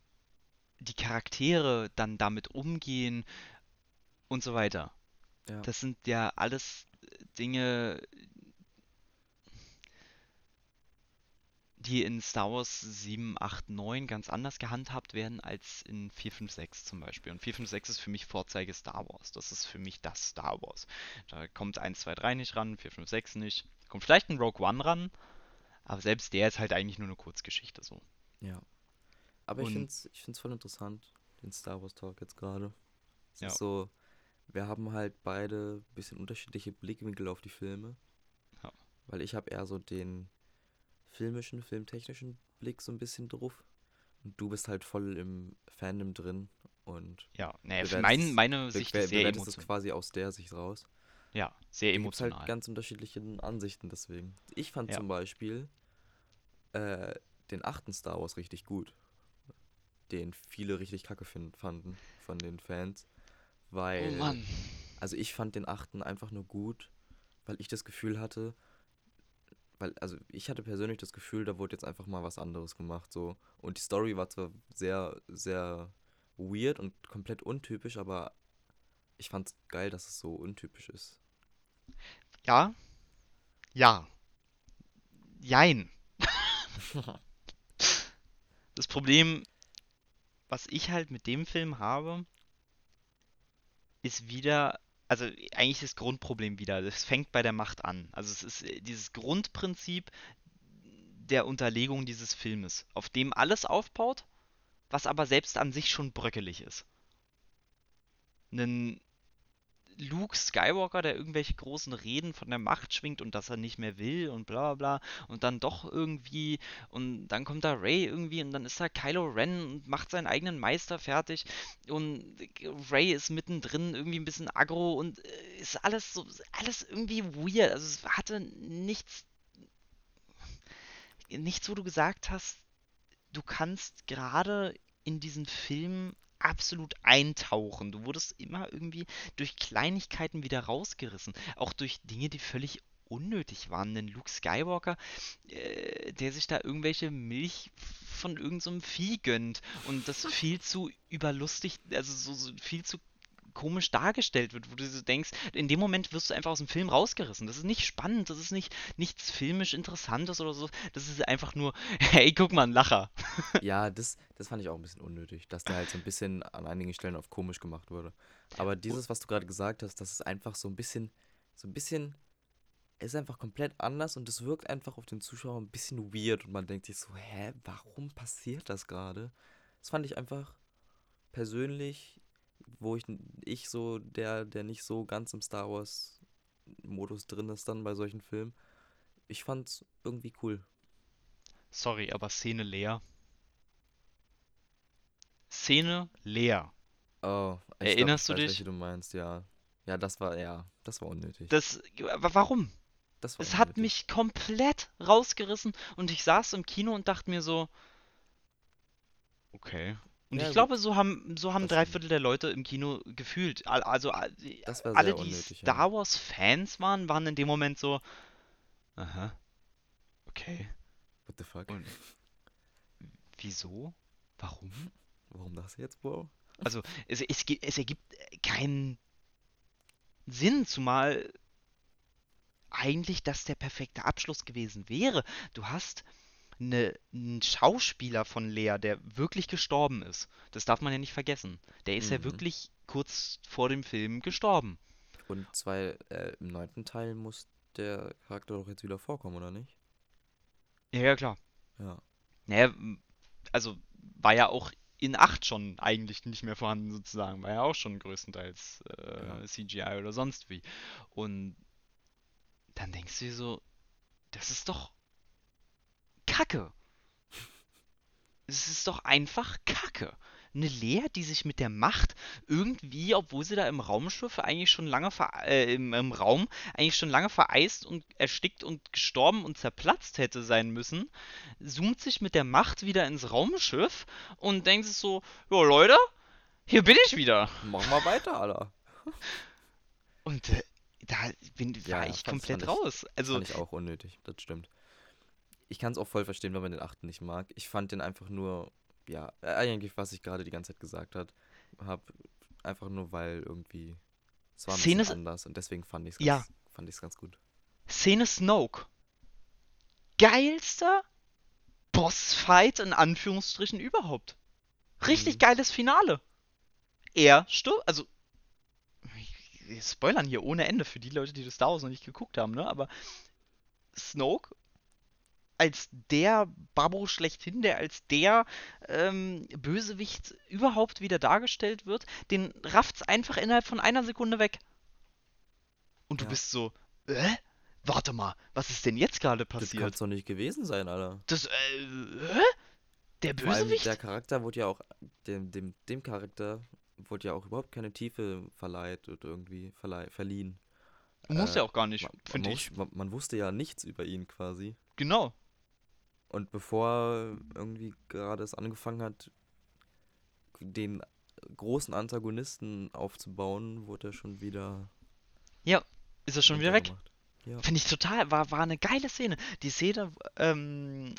Speaker 3: die Charaktere dann damit umgehen und so weiter.
Speaker 2: Ja.
Speaker 3: Das sind ja alles Dinge, die in Star Wars 7, 8, 9 ganz anders gehandhabt werden als in 4, 5, 6 zum Beispiel. Und 4, 5, 6 ist für mich Vorzeige Star Wars. Das ist für mich das Star Wars. Da kommt 1, 2, 3 nicht ran, 4, 5, 6 nicht. Kommt vielleicht ein Rogue One ran, aber selbst der ist halt eigentlich nur eine Kurzgeschichte so.
Speaker 2: Ja. Aber ich
Speaker 3: Und-
Speaker 2: finde es ich find's voll interessant, den Star Wars Talk jetzt gerade. Es
Speaker 3: Ja.
Speaker 2: ist so, wir haben halt beide ein bisschen unterschiedliche Blickwinkel auf die Filme.
Speaker 3: Ja.
Speaker 2: Weil ich habe eher so den filmischen, filmtechnischen Blick so ein bisschen drauf. Und du bist halt voll im Fandom drin und
Speaker 3: Ja,
Speaker 2: Bewertest
Speaker 3: mein, meine Sicht ist sehr emotional.
Speaker 2: quasi aus der Sicht raus.
Speaker 3: Ja, sehr
Speaker 2: Da gibt's halt
Speaker 3: emotional.
Speaker 2: ganz unterschiedliche Ansichten deswegen. Ich fand
Speaker 3: Ja.
Speaker 2: zum Beispiel äh, den achten Star Wars richtig gut. Den viele richtig kacke fanden von den Fans. Weil,
Speaker 3: Oh Mann.
Speaker 2: also ich fand den achten einfach nur gut, weil ich das Gefühl hatte, weil, also ich hatte persönlich das Gefühl, da wurde jetzt einfach mal was anderes gemacht, so. Und die Story war zwar sehr, sehr weird und komplett untypisch, aber ich fand's geil, dass es so untypisch ist.
Speaker 3: Ja. Ja. Jein. (laughs) Das Problem, was ich halt mit dem Film habe, ist wieder, also eigentlich das Grundproblem wieder. Das fängt bei der Macht an. Also es ist äh, dieses Grundprinzip der Unterlegung dieses Filmes, auf dem alles aufbaut, was aber selbst an sich schon bröckelig ist. Einen Luke Skywalker, der irgendwelche großen Reden von der Macht schwingt und dass er nicht mehr will und bla bla bla und dann doch irgendwie und dann kommt da Rey irgendwie und dann ist da Kylo Ren und macht seinen eigenen Meister fertig und Rey ist mittendrin irgendwie ein bisschen aggro und äh, ist alles so alles irgendwie weird. Also es hatte nichts nichts, wo du gesagt hast, du kannst gerade in diesen Film absolut eintauchen. Du wurdest immer irgendwie durch Kleinigkeiten wieder rausgerissen. Auch durch Dinge, die völlig unnötig waren. Denn Luke Skywalker, äh, der sich da irgendwelche Milch von irgendeinem Vieh gönnt und das (laughs) viel zu überlustig, also so, so viel zu komisch dargestellt wird, wo du so denkst, in dem Moment wirst du einfach aus dem Film rausgerissen. Das ist nicht spannend, das ist nicht nichts filmisch Interessantes oder so. Das ist einfach nur, (laughs) hey, guck mal, ein Lacher. (laughs)
Speaker 2: Ja, das, das fand ich auch ein bisschen unnötig, dass der halt so ein bisschen an einigen Stellen auf komisch gemacht wurde. Aber dieses, was du gerade gesagt hast, das ist einfach so ein bisschen, so ein bisschen, es ist einfach komplett anders und es wirkt einfach auf den Zuschauer ein bisschen weird und man denkt sich so, hä, warum passiert das gerade? Das fand ich einfach persönlich, wo ich, ich so, der, der nicht so ganz im Star Wars Modus drin ist dann bei solchen Filmen, ich fand's irgendwie cool.
Speaker 3: Sorry, aber Szene leer. Szene leer.
Speaker 2: Oh, ich glaub,
Speaker 3: Erinnerst
Speaker 2: ich
Speaker 3: du
Speaker 2: weiß,
Speaker 3: dich?
Speaker 2: du meinst, ja. Ja, das war, ja, das war unnötig.
Speaker 3: Das, warum?
Speaker 2: Das war
Speaker 3: Es hat
Speaker 2: unnötig.
Speaker 3: mich komplett rausgerissen und ich saß im Kino und dachte mir so, okay. Und
Speaker 2: Ja,
Speaker 3: ich
Speaker 2: gut.
Speaker 3: glaube, so haben, so haben
Speaker 2: Das
Speaker 3: drei. Viertel der Leute im Kino gefühlt. Al- Also alle, die
Speaker 2: unnötig.
Speaker 3: Star Wars Fans waren, waren in dem Moment so, aha, okay.
Speaker 2: What the fuck?
Speaker 3: Und wieso? Warum?
Speaker 2: Warum das jetzt, Bro?
Speaker 3: Also es, es, es ergibt keinen Sinn, zumal eigentlich das der perfekte Abschluss gewesen wäre. Du hast eine, einen Schauspieler von Lea, der wirklich gestorben ist. Das darf man ja nicht vergessen. Der ist ja
Speaker 2: Mhm.
Speaker 3: wirklich kurz vor dem Film gestorben.
Speaker 2: Und zwei, äh, im neunten Teil muss der Charakter doch jetzt wieder vorkommen, oder nicht?
Speaker 3: Ja, ja, klar.
Speaker 2: Ja.
Speaker 3: Naja, also war ja auch in 8 schon eigentlich nicht mehr vorhanden sozusagen. War ja auch schon größtenteils äh,
Speaker 2: Ja.
Speaker 3: CGI oder sonst wie. Und dann denkst du dir so, das ist doch Kacke. Es ist doch einfach Kacke. Eine Lea, die sich mit der Macht irgendwie, obwohl sie da im Raumschiff eigentlich schon lange ver äh, im, im Raum eigentlich schon lange vereist und erstickt und gestorben und zerplatzt hätte sein müssen, zoomt sich mit der Macht wieder ins Raumschiff und denkt sich so, ja Leute, hier bin ich wieder.
Speaker 2: Mach mal weiter, Alter.
Speaker 3: Und äh, da bin, war
Speaker 2: Ja,
Speaker 3: ich komplett raus. Also,
Speaker 2: Fand ich auch unnötig, das stimmt. Ich kann es auch voll verstehen, wenn man den achten nicht mag. Ich fand den einfach nur, ja, äh, eigentlich, was ich gerade die ganze Zeit gesagt hat, habe einfach nur, weil irgendwie es war ein
Speaker 3: Szene
Speaker 2: bisschen anders und deswegen fand ich es
Speaker 3: Ja.
Speaker 2: ganz, fand ich's ganz gut.
Speaker 3: Szene Snoke. Geilster Bossfight in Anführungsstrichen überhaupt. Richtig
Speaker 2: Mhm.
Speaker 3: geiles Finale. Er stirbt, also wir spoilern hier ohne Ende für die Leute, die das Star Wars noch nicht geguckt haben, ne? Aber Snoke als der Babbo schlechthin, der als der ähm, Bösewicht überhaupt wieder dargestellt wird, den rafft's einfach innerhalb von einer Sekunde weg. Und du
Speaker 2: Ja.
Speaker 3: bist so, äh? Warte mal, was ist denn jetzt gerade
Speaker 2: Das
Speaker 3: passiert?
Speaker 2: es doch nicht gewesen sein, Alter.
Speaker 3: Das, äh, hä? Der Bösewicht?
Speaker 2: der Charakter wurde ja auch, dem, dem, dem Charakter wurde ja auch überhaupt keine Tiefe verleiht oder irgendwie verleih, verliehen.
Speaker 3: Muss
Speaker 2: äh,
Speaker 3: ja auch gar nicht, finde ich.
Speaker 2: man, man wusste ja nichts über ihn quasi.
Speaker 3: Genau.
Speaker 2: Und bevor irgendwie gerade es angefangen hat, den großen Antagonisten aufzubauen, wurde er schon wieder.
Speaker 3: Ist er schon wieder weg?
Speaker 2: Ja.
Speaker 3: Finde ich total, war, war eine geile Szene. Die Szene ähm,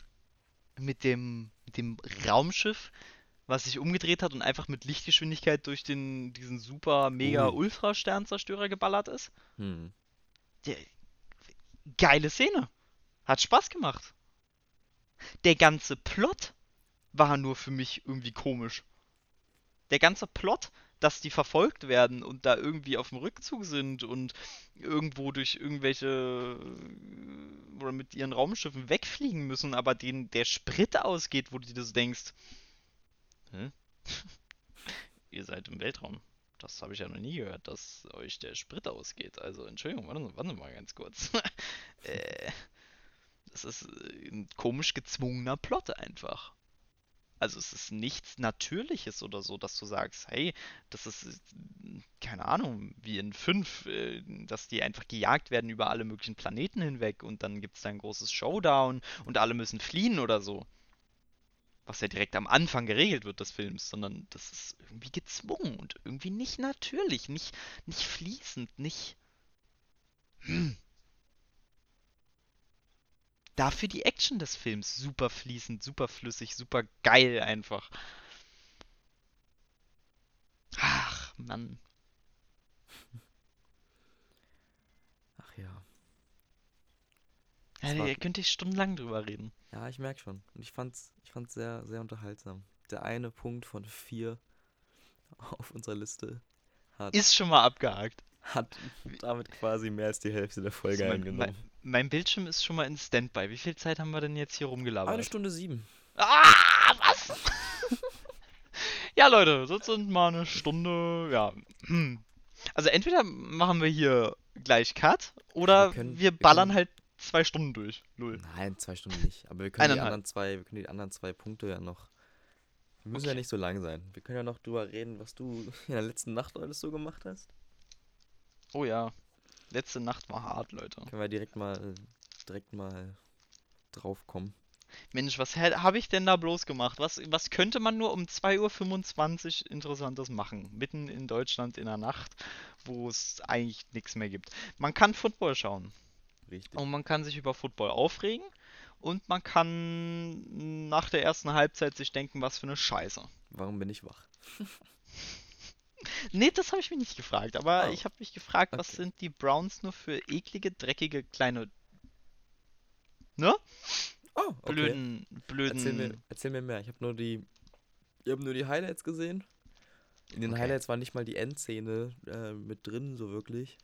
Speaker 3: mit dem, mit dem Raumschiff, was sich umgedreht hat und einfach mit Lichtgeschwindigkeit durch den, diesen super, mega,
Speaker 2: Ui.
Speaker 3: Ultra-Sternzerstörer geballert ist.
Speaker 2: Hm.
Speaker 3: Der, geile Szene. Hat Spaß gemacht. Der ganze Plot war nur für mich irgendwie komisch. Der ganze Plot, dass die verfolgt werden und da irgendwie auf dem Rückzug sind und irgendwo durch irgendwelche äh, oder mit ihren Raumschiffen wegfliegen müssen, aber denen der Sprit ausgeht, wo du dir so denkst, Hä? (laughs) Ihr seid im Weltraum. Das habe ich ja noch nie gehört, dass euch der Sprit ausgeht. Also, Entschuldigung, warten Sie mal ganz kurz. (laughs) äh, das ist äh, ein komisch gezwungener Plot einfach. Also es ist nichts Natürliches oder so, dass du sagst, hey, das ist, keine Ahnung, wie in 5, äh, dass die einfach gejagt werden über alle möglichen Planeten hinweg und dann gibt es da ein großes Showdown und alle müssen fliehen oder so. Was ja direkt am Anfang geregelt wird des Films, sondern das ist irgendwie gezwungen und irgendwie nicht natürlich, nicht, nicht fließend, nicht. Hm. Dafür die Action des Films super fließend, super flüssig, super geil einfach. Ach, Mann.
Speaker 2: Ach ja. War-
Speaker 3: da könnte ich stundenlang drüber reden.
Speaker 2: Ja, ich merke schon. Und ich fand's, ich fand's sehr, sehr unterhaltsam. Der eine Punkt von vier (laughs) auf unserer Liste hat,
Speaker 3: Ist schon mal abgehakt.
Speaker 2: hat damit quasi mehr als die Hälfte der Folge
Speaker 3: mein,
Speaker 2: eingenommen.
Speaker 3: mein, mein Bildschirm ist schon mal in Standby. Wie viel Zeit haben wir denn jetzt hier rumgelabert?
Speaker 2: Eine Stunde sieben.
Speaker 3: Ah, was? (laughs) ja, Leute, das sind mal eine Stunde, ja. Also entweder machen wir hier gleich Cut oder
Speaker 2: Wir können-
Speaker 3: wir
Speaker 2: wir
Speaker 3: ballern
Speaker 2: können-
Speaker 3: halt zwei Stunden durch. Null.
Speaker 2: Nein, zwei Stunden nicht. Aber wir können die anderen zwei, wir können die anderen zwei Punkte ja noch. Die müssen ja
Speaker 3: Okay.
Speaker 2: nicht so lang sein. Wir können ja noch drüber reden, was du in der letzten Nacht alles so gemacht hast.
Speaker 3: Oh ja. Letzte Nacht war hart, Leute.
Speaker 2: Können wir direkt mal direkt mal drauf kommen.
Speaker 3: Mensch, was habe ich denn da bloß gemacht? Was, was könnte man nur um 2.25 Uhr Interessantes machen? Mitten in Deutschland in der Nacht, wo es eigentlich nichts mehr gibt. Man kann Football schauen.
Speaker 2: Richtig.
Speaker 3: Und man kann sich über Football aufregen. Und man kann nach der ersten Halbzeit sich denken, was für eine Scheiße.
Speaker 2: Warum bin ich wach? (laughs)
Speaker 3: Nee, das habe ich mich nicht gefragt. Aber
Speaker 2: Oh.
Speaker 3: ich habe mich gefragt, was
Speaker 2: Okay.
Speaker 3: sind die Browns nur für eklige, dreckige, kleine, ne?
Speaker 2: Oh, okay.
Speaker 3: Blöden, blöden.
Speaker 2: Erzähl mir, erzähl mir mehr. Ich habe nur die ich habe nur die Highlights gesehen. In den
Speaker 3: Okay.
Speaker 2: Highlights war nicht mal die Endszene äh, mit drin so wirklich.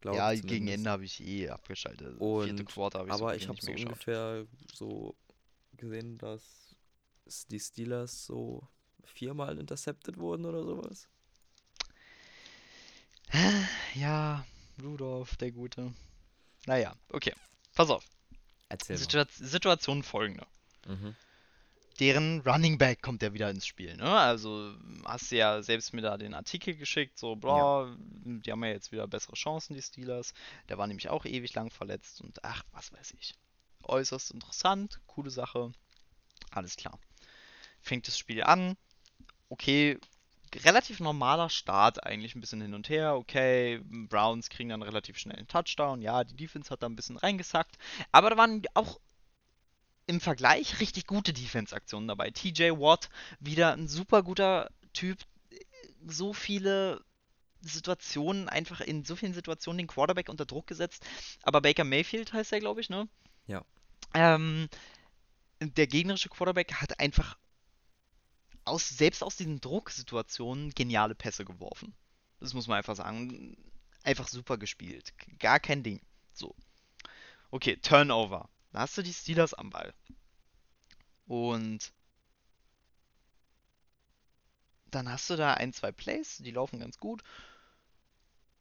Speaker 2: Glaub
Speaker 4: ja,
Speaker 2: ich
Speaker 4: gegen
Speaker 2: zumindest.
Speaker 4: Ende habe ich eh abgeschaltet. Vierte
Speaker 2: Und-
Speaker 4: Quarter habe ich so
Speaker 2: Aber
Speaker 4: wie
Speaker 2: ich habe so ungefähr so gesehen, dass die Steelers so viermal intercepted wurden oder sowas.
Speaker 3: Ja, Rudolph, der Gute. Naja, okay. Pass auf.
Speaker 2: Erzähl mal.
Speaker 3: Situa Situation folgende.
Speaker 2: Mhm.
Speaker 3: Deren Running Back kommt ja wieder ins Spiel, ne? Also hast du ja selbst mir da den Artikel geschickt, so, bla, die haben ja jetzt wieder bessere Chancen, die Steelers. Der war nämlich auch ewig lang verletzt und ach, was weiß ich. Äußerst interessant, coole Sache. Alles klar. Fängt das Spiel an. Okay, relativ normaler Start eigentlich, ein bisschen hin und her. Okay, Browns kriegen dann relativ schnell einen Touchdown. Ja, die Defense hat da ein bisschen reingesackt. Aber da waren auch im Vergleich richtig gute Defense-Aktionen dabei. TJ Watt, wieder ein super guter Typ. So viele Situationen, einfach in so vielen Situationen den Quarterback unter Druck gesetzt. Aber Baker Mayfield heißt er, glaube ich, ne?
Speaker 2: Ja.
Speaker 3: Ähm, der gegnerische Quarterback hat einfach aus, selbst aus diesen Drucksituationen geniale Pässe geworfen. Das muss man einfach sagen. Einfach super gespielt. Gar kein Ding. So. Okay, Turnover. Da hast du die Steelers am Ball. Und dann hast du da ein, zwei Plays, die laufen ganz gut.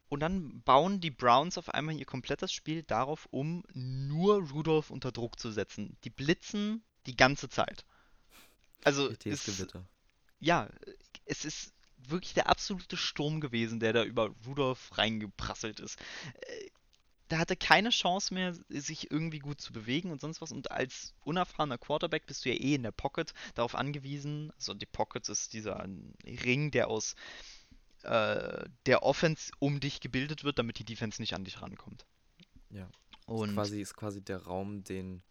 Speaker 3: Und dann bauen die Browns auf einmal ihr komplettes Spiel darauf um, nur Rudolph unter Druck zu setzen. Die blitzen die ganze Zeit. Also, es,
Speaker 2: Gewitter.
Speaker 3: ja, es ist wirklich der absolute Sturm gewesen, der da über Rudolph reingeprasselt ist. Äh, Der hatte keine Chance mehr, sich irgendwie gut zu bewegen und sonst was. Und als unerfahrener Quarterback bist du ja eh in der Pocket darauf angewiesen. Also die Pocket ist dieser Ring, der aus äh, der Offense um dich gebildet wird, damit die Defense nicht an dich rankommt.
Speaker 2: Ja. Ist
Speaker 3: Und
Speaker 2: quasi, ist quasi der Raum, den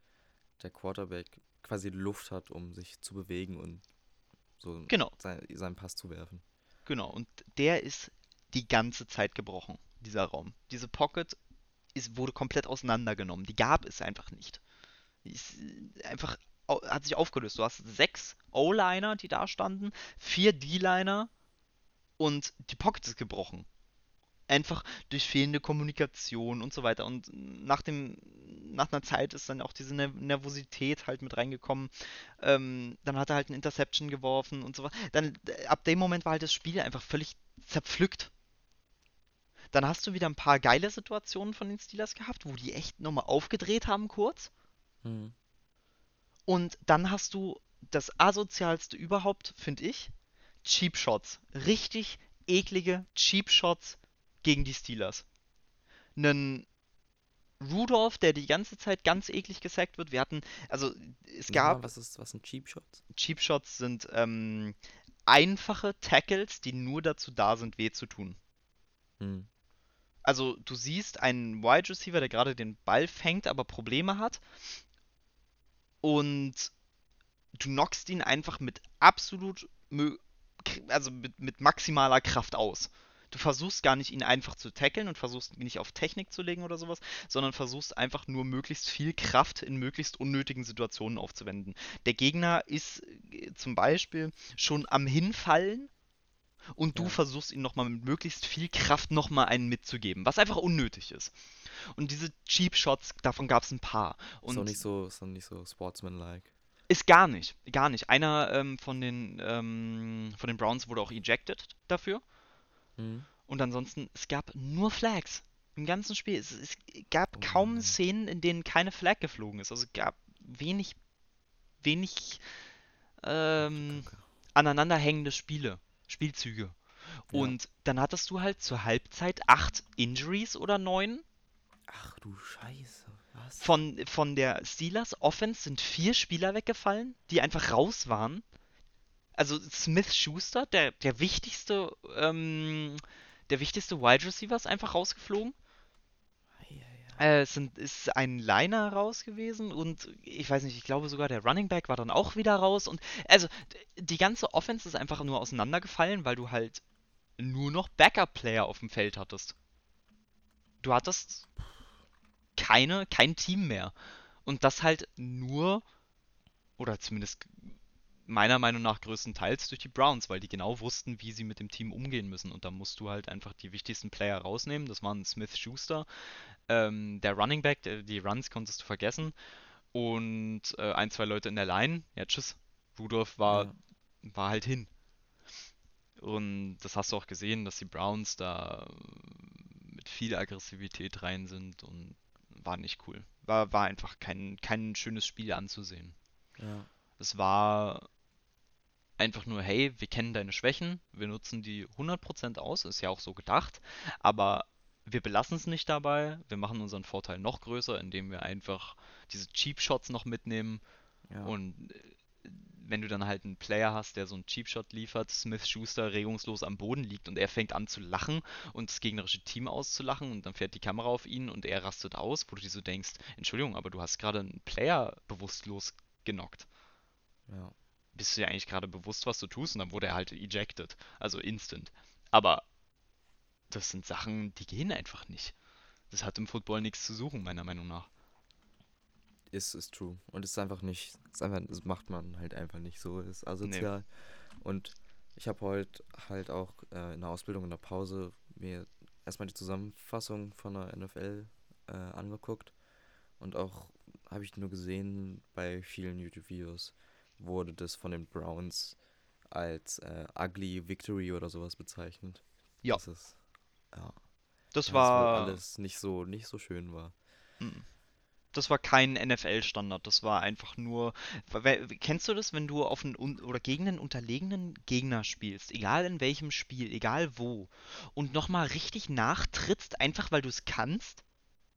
Speaker 2: der Quarterback quasi Luft hat, um sich zu bewegen und so
Speaker 3: genau,
Speaker 2: sein, seinen Pass zu werfen.
Speaker 3: genau. Und der ist die ganze Zeit gebrochen, dieser Raum. Diese Pocket ist, wurde komplett auseinandergenommen. Die gab es einfach nicht. Ist äh, einfach, hat sich aufgelöst. Du hast sechs O-Liner, die da standen, vier D-Liner und die Pocket ist gebrochen. Einfach durch fehlende Kommunikation und so weiter. Und nach dem, nach einer Zeit ist dann auch diese Ner Nervosität halt mit reingekommen. Ähm, dann hat er halt eine Interception geworfen und so weiter. Dann, äh, ab dem Moment war halt das Spiel einfach völlig zerpflückt. Dann hast du wieder ein paar geile Situationen von den Steelers gehabt, wo die echt nochmal aufgedreht haben kurz.
Speaker 2: Mhm.
Speaker 3: Und dann hast du das asozialste überhaupt, finde ich, Cheap Shots. Richtig eklige Cheap Shots gegen die Steelers. Nen Rudolph, der die ganze Zeit ganz eklig gesackt wird. Wir hatten, also es gab
Speaker 2: was ist, was sind Cheap Shots?
Speaker 3: Cheap Shots sind ähm, einfache Tackles, die nur dazu da sind, weh zu tun.
Speaker 2: Hm.
Speaker 3: Also du siehst einen Wide Receiver, der gerade den Ball fängt, aber Probleme hat. Und du knockst ihn einfach mit absolut, also mit, mit maximaler Kraft aus. Du versuchst gar nicht, ihn einfach zu tackeln und versuchst ihn nicht auf Technik zu legen oder sowas, sondern versuchst einfach nur möglichst viel Kraft in möglichst unnötigen Situationen aufzuwenden. Der Gegner ist äh, zum Beispiel schon am Hinfallen und du
Speaker 2: Ja.
Speaker 3: versuchst ihn nochmal mit möglichst viel Kraft nochmal einen mitzugeben, was einfach unnötig ist. Und diese Cheap Shots, davon gab es ein paar.
Speaker 2: Ist doch
Speaker 3: Und
Speaker 2: nicht so, ist doch nicht so sportsmanlike.
Speaker 3: ist gar nicht, gar nicht. Einer ähm, von den ähm, von den Browns wurde auch ejected dafür.
Speaker 2: Mhm.
Speaker 3: Und ansonsten, es gab nur Flags im ganzen Spiel. Es, es gab
Speaker 2: Oh
Speaker 3: kaum
Speaker 2: Mann.
Speaker 3: Szenen, in denen keine Flag geflogen ist. Also es gab wenig, wenig ähm, aneinanderhängende Spiele, Spielzüge.
Speaker 2: Ja.
Speaker 3: Und dann hattest du halt zur Halbzeit acht Injuries oder neun.
Speaker 2: Ach du Scheiße. Was?
Speaker 3: Von, von der Steelers Offense sind vier Spieler weggefallen, die einfach raus waren. Also Smith Schuster, der, der wichtigste, ähm, der wichtigste Wide Receiver ist einfach rausgeflogen. Äh, es sind, ist ein Liner raus gewesen und ich weiß nicht, ich glaube sogar der Running Back war dann auch wieder raus. Und also die ganze Offense ist einfach nur auseinandergefallen, weil du halt nur noch Backup-Player auf dem Feld hattest. Du hattest keine, kein Team mehr. Und das halt nur, oder zumindest meiner Meinung nach größtenteils durch die Browns, weil die genau wussten, wie sie mit dem Team umgehen müssen. Und da musst du halt einfach die wichtigsten Player rausnehmen. Das waren Smith Schuster, ähm, der Running Back, der, die Runs konntest du vergessen. Und äh, ein, zwei Leute in der Line. Ja, tschüss. Rudolph war,
Speaker 2: Ja.
Speaker 3: war halt hin. Und das hast du auch gesehen, dass die Browns da mit viel Aggressivität rein sind und war nicht cool. War, war einfach kein, kein schönes Spiel anzusehen.
Speaker 2: Ja.
Speaker 3: Es war einfach nur, hey, wir kennen deine Schwächen, wir nutzen die 100% aus, ist ja auch so gedacht, aber wir belassen es nicht dabei, wir machen unseren Vorteil noch größer, indem wir einfach diese Cheap Shots noch mitnehmen
Speaker 2: ja.
Speaker 3: und äh, wenn du dann halt einen Player hast, der so einen Cheapshot liefert, Smith Schuster regungslos am Boden liegt und er fängt an zu lachen und das gegnerische Team auszulachen und dann fährt die Kamera auf ihn und er rastet aus, wo du dir so denkst, Entschuldigung, aber du hast gerade einen Player bewusstlos genockt.
Speaker 2: Ja.
Speaker 3: Bist du dir eigentlich gerade bewusst, was du tust? Und dann wurde er halt ejected, also instant. Aber das sind Sachen, die gehen einfach nicht. Das hat im Football nichts zu suchen, meiner Meinung nach.
Speaker 2: Ist, ist true. Und es ist einfach nicht, ist einfach, das macht man halt einfach nicht so. Ist asozial. Und ich habe heute halt auch äh, in der Ausbildung in der Pause mir erstmal die Zusammenfassung von der NFL äh, angeguckt. Und auch habe ich nur gesehen, bei vielen YouTube-Videos wurde das von den Browns als äh, ugly victory oder sowas bezeichnet.
Speaker 3: Ja.
Speaker 2: Das ist, ja.
Speaker 3: Das
Speaker 2: wohl
Speaker 3: war.
Speaker 2: alles nicht so, nicht so schön war.
Speaker 3: Das war kein NFL-Standard, das war einfach nur. Kennst du das, wenn du auf einen oder gegen einen unterlegenen Gegner spielst, egal in welchem Spiel, egal wo, und nochmal richtig nachtrittst, einfach weil du es kannst?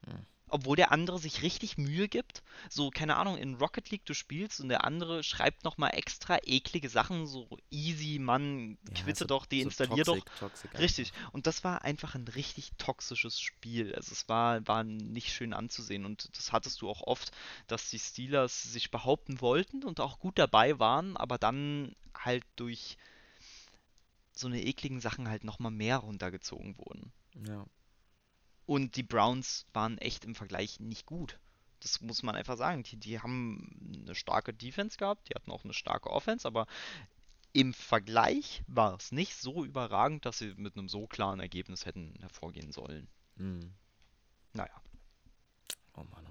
Speaker 2: Hm.
Speaker 3: Obwohl der andere sich richtig Mühe gibt. So, keine Ahnung, in Rocket League du spielst und der andere schreibt nochmal extra eklige Sachen, so easy, Mann,
Speaker 2: Ja,
Speaker 3: quitte
Speaker 2: so-
Speaker 3: doch,
Speaker 2: so
Speaker 3: deinstallier doch.
Speaker 2: toxic, toxic
Speaker 3: Richtig. Und das war einfach ein richtig toxisches Spiel. Also es war, war nicht schön anzusehen. Und das hattest du auch oft, dass die Steelers sich behaupten wollten und auch gut dabei waren, aber dann halt durch so eine ekligen Sachen halt nochmal mehr runtergezogen wurden.
Speaker 2: Ja.
Speaker 3: Und die Browns waren echt im Vergleich nicht gut. Das muss man einfach sagen. Die, die haben eine starke Defense gehabt, die hatten auch eine starke Offense, aber im Vergleich war es nicht so überragend, dass sie mit einem so klaren Ergebnis hätten hervorgehen sollen.
Speaker 2: Mhm.
Speaker 3: Naja,
Speaker 2: Oh Mann, oh Mann.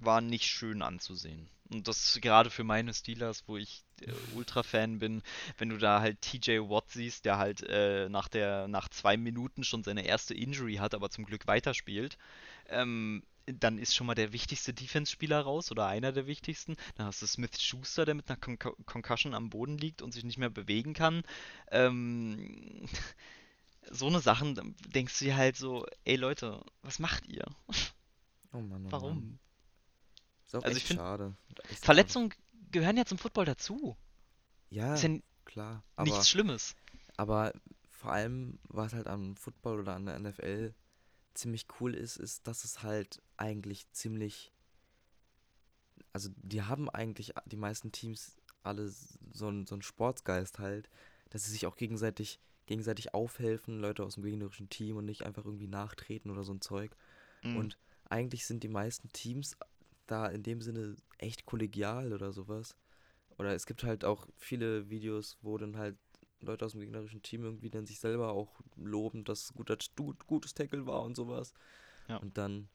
Speaker 3: War nicht schön anzusehen. Und das gerade für meine Steelers, wo ich äh, Ultra-Fan bin, wenn du da halt TJ Watt siehst, der halt äh, nach der, nach zwei Minuten schon seine erste Injury hat, aber zum Glück weiterspielt, ähm, dann ist schon mal der wichtigste Defense-Spieler raus oder einer der wichtigsten. Dann hast du Smith Schuster, der mit einer Con Concussion am Boden liegt und sich nicht mehr bewegen kann. Ähm, so eine Sachen, denkst du dir halt so, ey Leute, was macht ihr?
Speaker 2: Oh Mann, oh Mann. Ist auch
Speaker 3: Also
Speaker 2: echt schade. Schade.
Speaker 3: Verletzungen gehören ja zum Football dazu.
Speaker 2: Ja,
Speaker 3: Ist ja
Speaker 2: klar. Aber,
Speaker 3: nichts Schlimmes.
Speaker 2: aber vor allem, was halt am Football oder an der NFL ziemlich cool ist, ist, dass es halt eigentlich ziemlich. Also, die haben eigentlich, die meisten Teams alle so einen so einen Sportsgeist halt, dass sie sich auch gegenseitig, gegenseitig aufhelfen, Leute aus dem gegnerischen Team und nicht einfach irgendwie nachtreten oder so ein Zeug.
Speaker 3: Mhm.
Speaker 2: Und eigentlich sind die meisten Teams da in dem Sinne echt kollegial oder sowas. Oder es gibt halt auch viele Videos, wo dann halt Leute aus dem gegnerischen Team irgendwie dann sich selber auch loben, dass guter, gut, gutes Tackle war und sowas.
Speaker 3: Ja.
Speaker 2: Und dann,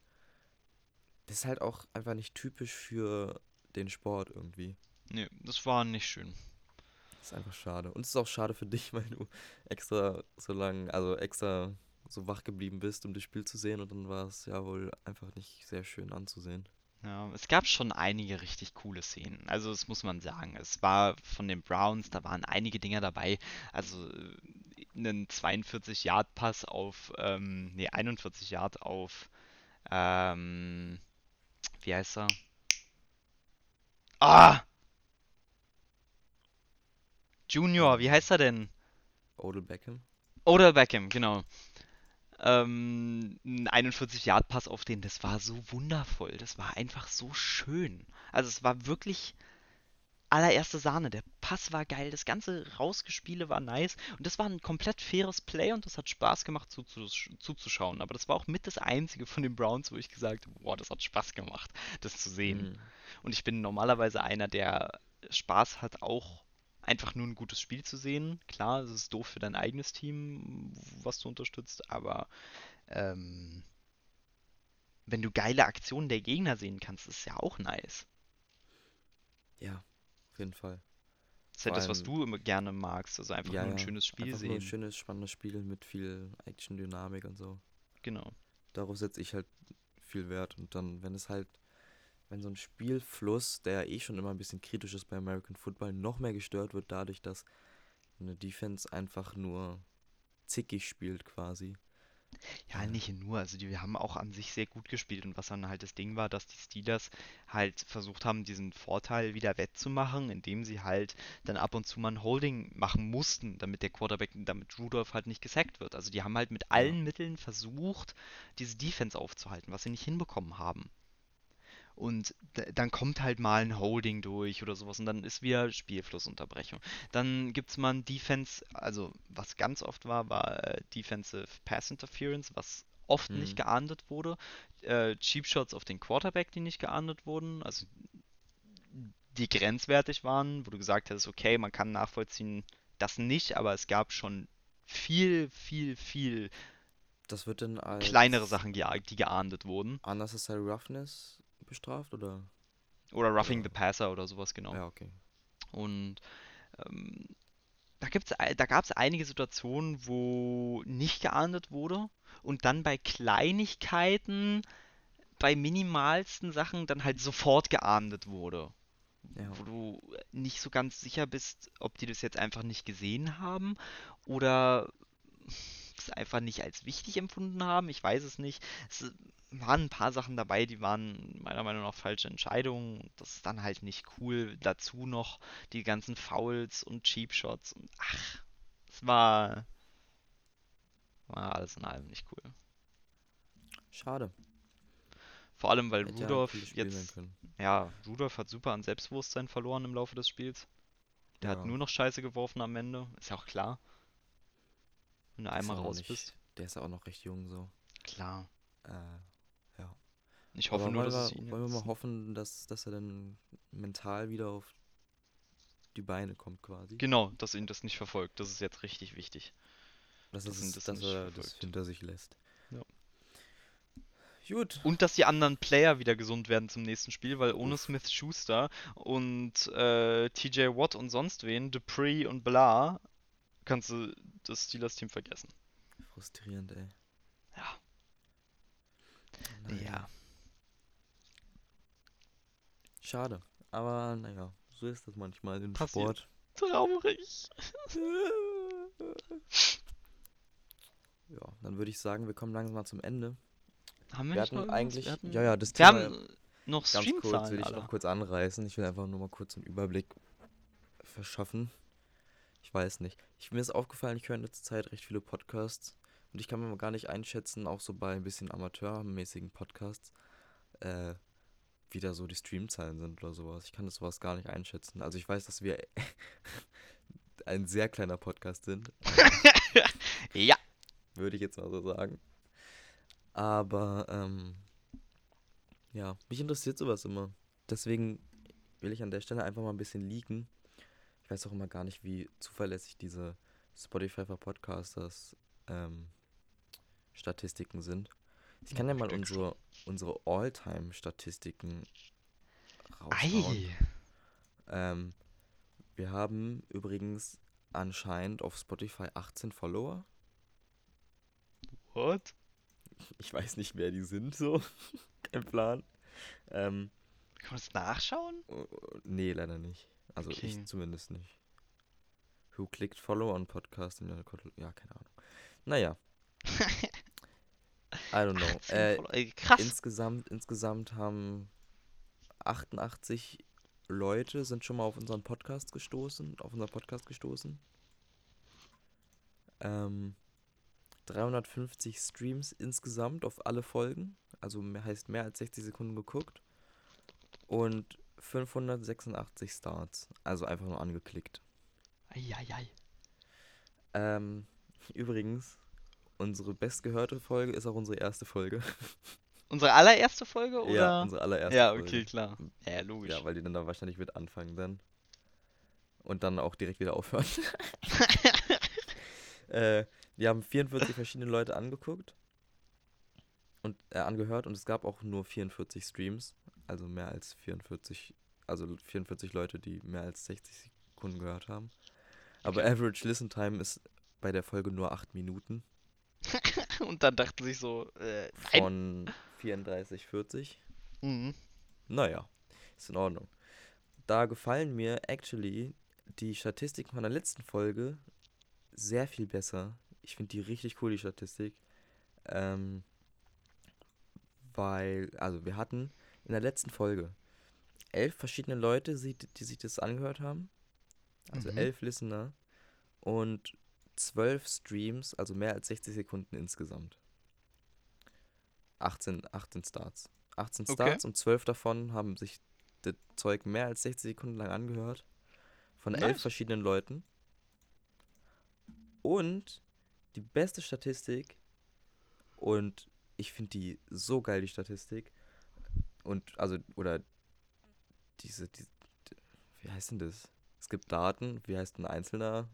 Speaker 2: das ist halt auch einfach nicht typisch für den Sport irgendwie.
Speaker 3: Nee, das war nicht schön.
Speaker 2: Das ist einfach schade. Und es ist auch schade für dich, (laughs) weil du extra so lange, also extra so wach geblieben bist, um das Spiel zu sehen und dann war es ja wohl einfach nicht sehr schön anzusehen.
Speaker 3: Ja, es gab schon einige richtig coole Szenen. Also, das muss man sagen. Es war von den Browns, da waren einige Dinger dabei. Also, einen 42-Yard-Pass auf, ähm, nee, 41 Yard auf, ähm, wie heißt er? Ah! Junior, wie heißt er denn?
Speaker 2: Odell Beckham?
Speaker 3: Oder Beckham, genau. Ähm, ein 41-Yard-Pass auf den, das war so wundervoll. Das war einfach so schön. Also es war wirklich allererste Sahne. Der Pass war geil, das ganze Rausgespiele war nice. Und das war ein komplett faires Play und das hat Spaß gemacht zuzusch zuzuschauen. Aber das war auch mit das einzige von den Browns, wo ich gesagt habe, boah, das hat Spaß gemacht, das zu sehen.
Speaker 2: Mhm.
Speaker 3: Und ich bin normalerweise einer, der Spaß hat, auch einfach nur ein gutes Spiel zu sehen. Klar, es ist doof für dein eigenes Team, was du unterstützt, aber ähm, wenn du geile Aktionen der Gegner sehen kannst, ist ja auch nice.
Speaker 2: Ja, auf jeden Fall.
Speaker 3: Das ist ja
Speaker 2: Vor
Speaker 3: das, was du immer gerne magst. Also einfach
Speaker 2: ja,
Speaker 3: nur ein schönes Spiel
Speaker 2: einfach nur ein
Speaker 3: sehen.
Speaker 2: schönes, spannendes Spiel mit viel Action-Dynamik und so.
Speaker 3: Genau.
Speaker 2: Darauf setze ich halt viel Wert. Und dann, wenn es halt, wenn so ein Spielfluss, der eh schon immer ein bisschen kritisch ist bei American Football, noch mehr gestört wird dadurch, dass eine Defense einfach nur zickig spielt quasi,
Speaker 3: Ja, nicht nur. Also die haben auch an sich sehr gut gespielt. Und was dann halt das Ding war, dass die Steelers halt versucht haben, diesen Vorteil wieder wettzumachen, indem sie halt dann ab und zu mal ein Holding machen mussten, damit der Quarterback, damit Rudolph halt nicht gesackt wird. Also die haben halt mit allen Mitteln versucht, diese Defense aufzuhalten, was sie nicht hinbekommen haben. Und dann kommt halt mal ein Holding durch oder sowas und dann ist wieder Spielflussunterbrechung. Dann gibt es mal ein Defense, also was ganz oft war, war äh, Defensive Pass Interference, was oft nicht
Speaker 2: Mhm.
Speaker 3: geahndet wurde. Äh, Cheap Shots auf den Quarterback, die nicht geahndet wurden, also die grenzwertig waren, wo du gesagt hast, okay, man kann nachvollziehen, das nicht, aber es gab schon viel, viel, viel
Speaker 2: Das wird dann als
Speaker 3: kleinere Sachen, die geahndet wurden.
Speaker 2: Unnecessary Roughness bestraft oder?
Speaker 3: Oder Roughing the Passer oder sowas, genau.
Speaker 2: Ja, okay.
Speaker 3: Und ähm, da gibt's, ei- da gab es einige Situationen, wo nicht geahndet wurde und dann bei Kleinigkeiten, bei minimalsten Sachen dann halt sofort geahndet wurde.
Speaker 2: Ja.
Speaker 3: Wo du nicht so ganz sicher bist, ob die das jetzt einfach nicht gesehen haben oder es einfach nicht als wichtig empfunden haben. Ich weiß es nicht. Es waren ein paar Sachen dabei, die waren meiner Meinung nach falsche Entscheidungen. Das ist dann halt nicht cool. Dazu noch die ganzen Fouls und Cheap Shots. Und ach, es war, war alles in allem nicht cool.
Speaker 2: Schade.
Speaker 3: Vor allem, weil
Speaker 2: Hätte ja Spiel sein
Speaker 3: jetzt, ja, Rudolph hat super an Selbstbewusstsein verloren im Laufe des Spiels. Der
Speaker 2: Ja.
Speaker 3: hat nur noch Scheiße geworfen am Ende. Ist ja auch klar. Wenn du einmal raus
Speaker 2: nicht-
Speaker 3: bist.
Speaker 2: Der ist ja auch noch recht jung so.
Speaker 3: Klar.
Speaker 2: Äh, ja.
Speaker 3: Ich hoffe
Speaker 2: Aber
Speaker 3: nur,
Speaker 2: wollen
Speaker 3: dass es
Speaker 2: wir,
Speaker 3: ihn
Speaker 2: wollen wir mal hoffen, dass, dass er dann mental wieder auf die Beine kommt quasi.
Speaker 3: Genau, dass ihn das nicht verfolgt. Das ist jetzt richtig wichtig.
Speaker 2: Dass,
Speaker 3: dass
Speaker 2: es,
Speaker 3: das
Speaker 2: dass er das
Speaker 3: verfolgt.
Speaker 2: hinter sich lässt.
Speaker 3: Ja.
Speaker 2: Gut.
Speaker 3: Und dass die anderen Player wieder gesund werden zum nächsten Spiel, weil ohne
Speaker 2: Uff.
Speaker 3: Smith Schuster und äh, TJ Watt und sonst wen, Dupree und Blah, kannst du das Steelers-Team vergessen.
Speaker 2: Frustrierend, ey.
Speaker 3: Ja.
Speaker 2: Naja.
Speaker 3: Ja.
Speaker 2: Schade. Aber naja, so ist das manchmal im
Speaker 3: Passiert.
Speaker 2: Sport.
Speaker 3: Traurig.
Speaker 2: Ja, dann würde ich sagen, wir kommen langsam mal zum Ende.
Speaker 3: Haben wir
Speaker 2: Wir hatten eigentlich.
Speaker 3: Wir hatten,
Speaker 2: Ja, ja, das
Speaker 3: wir
Speaker 2: Thema
Speaker 3: haben noch
Speaker 2: ganz kurz will ich
Speaker 3: Alter.
Speaker 2: noch kurz anreißen. Ich will einfach nur mal kurz einen Überblick verschaffen. Ich weiß nicht. Ich, mir ist aufgefallen, ich höre in letzter Zeit recht viele Podcasts und ich kann mir mal gar nicht einschätzen, auch so bei ein bisschen amateurmäßigen Podcasts, äh, wie da so die Streamzahlen sind oder sowas. Ich kann das sowas gar nicht einschätzen. Also ich weiß, dass wir (laughs) ein sehr kleiner Podcast sind, (laughs)
Speaker 3: Ja.
Speaker 2: würde ich jetzt mal so sagen. Aber, ähm, ja, mich interessiert sowas immer. Deswegen will ich an der Stelle einfach mal ein bisschen leaken. Ich weiß auch immer gar nicht, wie zuverlässig diese Spotify for Podcasters ähm, Statistiken sind. Ich kann ja mal
Speaker 3: denke schon.
Speaker 2: unsere, unsere All-Time-Statistiken raushauen. Ähm, wir haben übrigens anscheinend auf Spotify 18 Follower.
Speaker 3: What?
Speaker 2: Ich weiß nicht, wer die sind, so. (laughs) Kein Plan. Ähm,
Speaker 3: Kann man das nachschauen?
Speaker 2: oh, nee, leider nicht. Also
Speaker 3: Okay.
Speaker 2: ich zumindest nicht. Who clicked follow on podcast? in Ja, keine Ahnung. Naja. (laughs) I don't know.
Speaker 3: 18
Speaker 2: Äh,
Speaker 3: krass.
Speaker 2: insgesamt, insgesamt haben 88 Leute sind schon mal auf unseren Podcast gestoßen, auf unseren Podcast gestoßen. Ähm, 350 Streams insgesamt auf alle Folgen, also mehr, heißt mehr als 60 Sekunden geguckt. Und 586 Starts, also einfach nur angeklickt.
Speaker 3: Eieiei.
Speaker 2: Ähm, (laughs) übrigens, unsere bestgehörte Folge ist auch unsere erste Folge. (laughs)
Speaker 3: Unsere allererste Folge oder?
Speaker 2: Ja, unsere allererste
Speaker 3: Ja,
Speaker 2: Folge.
Speaker 3: okay, klar. Ja, logisch.
Speaker 2: Ja, weil die dann da wahrscheinlich mit anfangen dann. Und dann auch direkt wieder aufhören. (laughs) äh, die haben 44 verschiedene Leute angeguckt und äh, angehört und es gab auch nur 44 Streams, also mehr als 44, also 44 Leute, die mehr als 60 Sekunden gehört haben. Aber
Speaker 3: Okay.
Speaker 2: Average Listen Time ist bei der Folge nur 8 Minuten (laughs)
Speaker 3: Und dann dachten sich so, äh,
Speaker 2: von 34, 40.
Speaker 3: Mhm.
Speaker 2: Naja, ist in Ordnung. Da gefallen mir actually die Statistiken von der letzten Folge sehr viel besser. Ich finde die richtig cool, die Statistik. Ähm, weil, also wir hatten in der letzten Folge elf verschiedene Leute, die, sich das angehört haben. Also
Speaker 4: Mhm.
Speaker 2: elf Listener. Und zwölf Streams, also mehr als 60 Sekunden insgesamt. 18, 18 Starts. 18
Speaker 3: Okay.
Speaker 2: Starts und 12 davon haben sich das Zeug mehr als 60 Sekunden lang angehört. Von elf
Speaker 3: Nice.
Speaker 2: verschiedenen Leuten. Und die beste Statistik, und ich finde die so geil, die Statistik. Und, also, oder diese, die, wie heißt denn das? Es gibt Daten, wie heißt ein einzelner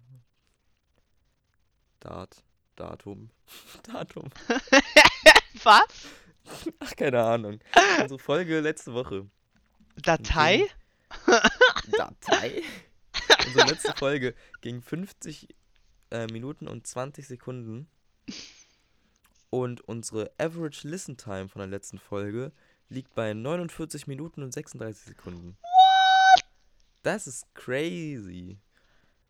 Speaker 2: Dat, Datum, (laughs) Datum. (laughs)
Speaker 3: Was?
Speaker 2: Ach, keine Ahnung. Unsere Folge letzte Woche.
Speaker 3: Datei?
Speaker 2: Datei? (laughs) Unsere letzte Folge ging 50 äh, Minuten und 20 Sekunden. Und unsere Average Listen Time von der letzten Folge liegt bei 49 Minuten und 36 Sekunden. Das ist crazy.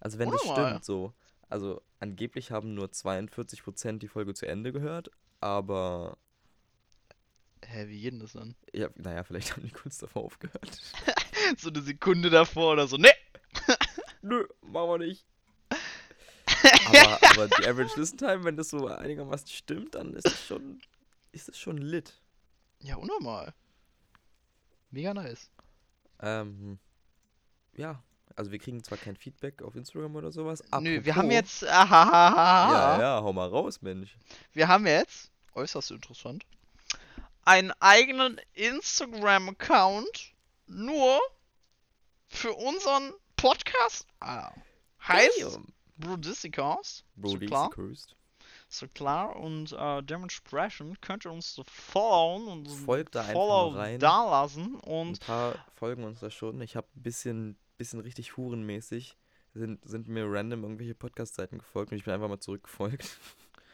Speaker 2: Also wenn das
Speaker 3: Unnormal.
Speaker 2: stimmt so. Also angeblich haben nur 42% die Folge zu Ende gehört, aber
Speaker 3: Hä, wie geht denn das dann?
Speaker 2: ja, naja, vielleicht haben die kurz davor aufgehört. (laughs)
Speaker 3: so eine Sekunde davor oder so. Ne! (laughs)
Speaker 2: Nö, machen wir nicht. (laughs) aber, aber die Average Listen Time, wenn das so einigermaßen stimmt, dann ist es schon, ist es schon lit.
Speaker 3: Ja, unnormal. Mega nice.
Speaker 2: Ähm, ja, also wir kriegen zwar kein Feedback auf Instagram oder sowas.
Speaker 3: Nö, wir haben
Speaker 2: apropos-
Speaker 3: jetzt. (laughs) Ahahaha.
Speaker 2: Ja, ja, hau mal raus, Mensch.
Speaker 3: Wir haben jetzt, äußerst interessant, einen eigenen Instagram-Account nur für unseren Podcast. Ah, heißt
Speaker 2: Damn.
Speaker 3: Brodisticast. So klar und äh, dementsprechend könnt ihr uns so followen und
Speaker 2: Folgt da
Speaker 3: Follow
Speaker 2: rein.
Speaker 3: da lassen
Speaker 2: Ein
Speaker 3: und
Speaker 2: paar folgen uns da schon. Ich habe ein bisschen, bisschen richtig hurenmäßig sind, sind mir random irgendwelche Podcast-Seiten gefolgt und ich bin einfach mal zurückgefolgt.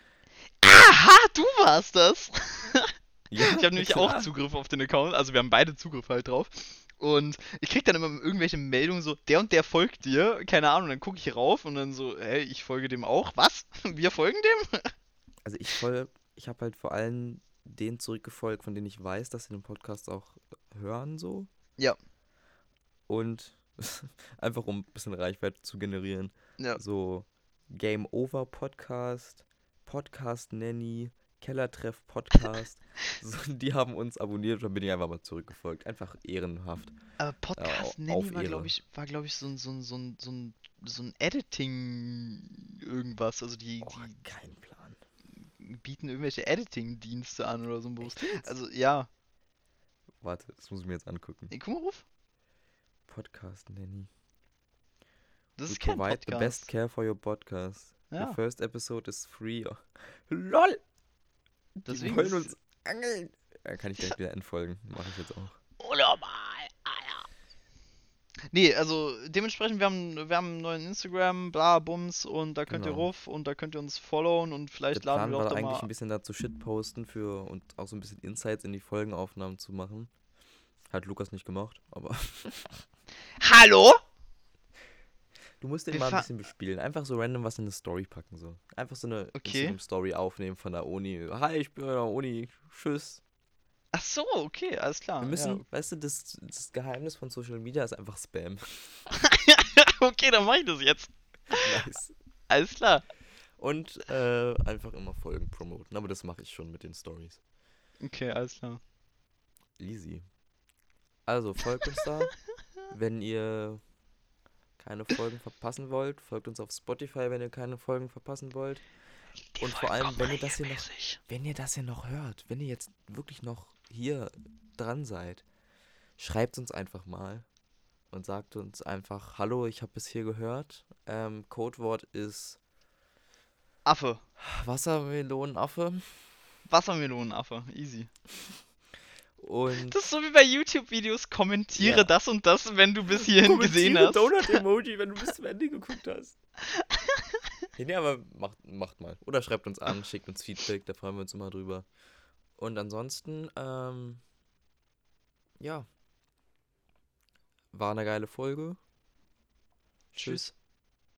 Speaker 2: (laughs)
Speaker 3: Aha, du warst das! (laughs)
Speaker 2: Ja,
Speaker 3: Ich habe nämlich auch
Speaker 2: klar.
Speaker 3: Zugriff auf den Account, also wir haben beide Zugriff halt drauf. Und ich krieg dann immer irgendwelche Meldungen so, der und der folgt dir, keine Ahnung, dann gucke ich rauf und dann so, hey, ich folge dem auch. Was? (laughs) Wir folgen dem? (laughs)
Speaker 2: Also ich folge, ich habe halt vor allem denen zurückgefolgt, von denen ich weiß, dass sie den Podcast auch hören so.
Speaker 3: Ja.
Speaker 2: Und (laughs) einfach um ein bisschen Reichweite zu generieren.
Speaker 3: Ja.
Speaker 2: So Game Over Podcast, Podcast Nanny, Kellertreff Podcast. (laughs) so, die haben uns abonniert und dann bin ich einfach mal zurückgefolgt. Einfach ehrenhaft.
Speaker 3: Aber Podcast
Speaker 2: au-
Speaker 3: Nanny
Speaker 2: auf
Speaker 3: war, glaube ich, war, glaube ich, so ein, so ein, so ein, so ein, so ein Editing irgendwas. Also die,
Speaker 2: Oh, kein Plan.
Speaker 3: die bieten irgendwelche Editing-Dienste an oder so ein Bus. Also ja.
Speaker 2: Warte, das muss ich mir jetzt angucken.
Speaker 3: Ey, guck mal ruf.
Speaker 2: Podcast Nanny.
Speaker 3: Das
Speaker 2: We
Speaker 3: ist kein
Speaker 2: provide the best
Speaker 3: Podcast.
Speaker 2: care for your podcast.
Speaker 3: Ja.
Speaker 2: The first episode is free. (laughs) LOL!
Speaker 3: Deswegen
Speaker 2: die wollen uns angeln. Da kann ich direkt wieder entfolgen. Mache ich jetzt auch.
Speaker 3: Unnormal, Alter. Nee, also dementsprechend, wir haben, wir haben einen neuen Instagram, bla, Bums, und da könnt ihr
Speaker 2: Genau.
Speaker 3: ruf und da könnt ihr uns followen und
Speaker 2: Der
Speaker 3: vielleicht
Speaker 2: Plan
Speaker 3: laden wir
Speaker 2: war
Speaker 3: auch da
Speaker 2: eigentlich
Speaker 3: mal.
Speaker 2: ein bisschen dazu Shit posten für und auch so ein bisschen Insights in die Folgenaufnahmen zu machen. Hat Lukas nicht gemacht, aber
Speaker 3: Hallo?
Speaker 2: Du musst den
Speaker 3: Wir
Speaker 2: mal ein bisschen bespielen. Einfach so random was in eine Story packen so. Einfach so eine
Speaker 3: Okay.
Speaker 2: Instagram-Story aufnehmen von der Uni. Hi, ich bin der Uni. Tschüss.
Speaker 3: Ach so, okay, alles klar.
Speaker 2: Wir müssen,
Speaker 3: Ja.
Speaker 2: weißt du, das, das Geheimnis von Social Media ist einfach Spam. (laughs)
Speaker 3: okay, dann mach ich das jetzt.
Speaker 2: nice.
Speaker 3: Alles klar.
Speaker 2: Und äh, einfach immer Folgen promoten. Aber das mache ich schon mit den Stories.
Speaker 3: Okay, alles klar.
Speaker 2: Easy. Also folgt uns da. (laughs) wenn ihr keine Folgen verpassen wollt, folgt uns auf Spotify, wenn ihr keine Folgen verpassen wollt. Und vor allem, wenn ihr das hier noch, wenn ihr das hier noch hört, wenn ihr jetzt wirklich noch hier dran seid, schreibt uns einfach mal und sagt uns einfach, hallo, ich habe bis hier gehört. Ähm, Codewort ist
Speaker 3: Affe.
Speaker 2: Wassermelonenaffe.
Speaker 3: Wassermelonenaffe. Easy.
Speaker 2: Und
Speaker 3: Das ist so wie bei YouTube-Videos. Kommentiere
Speaker 2: Ja.
Speaker 3: das und das, wenn du bis hierhin gesehen hast.
Speaker 2: Donut-Emoji, wenn du bis zum (laughs) Ende geguckt hast. ja, nee, aber macht, macht mal. Oder schreibt uns an, schickt uns Feedback, da freuen wir uns immer drüber. Und ansonsten, ähm, ja. War eine geile Folge.
Speaker 3: Tschüss.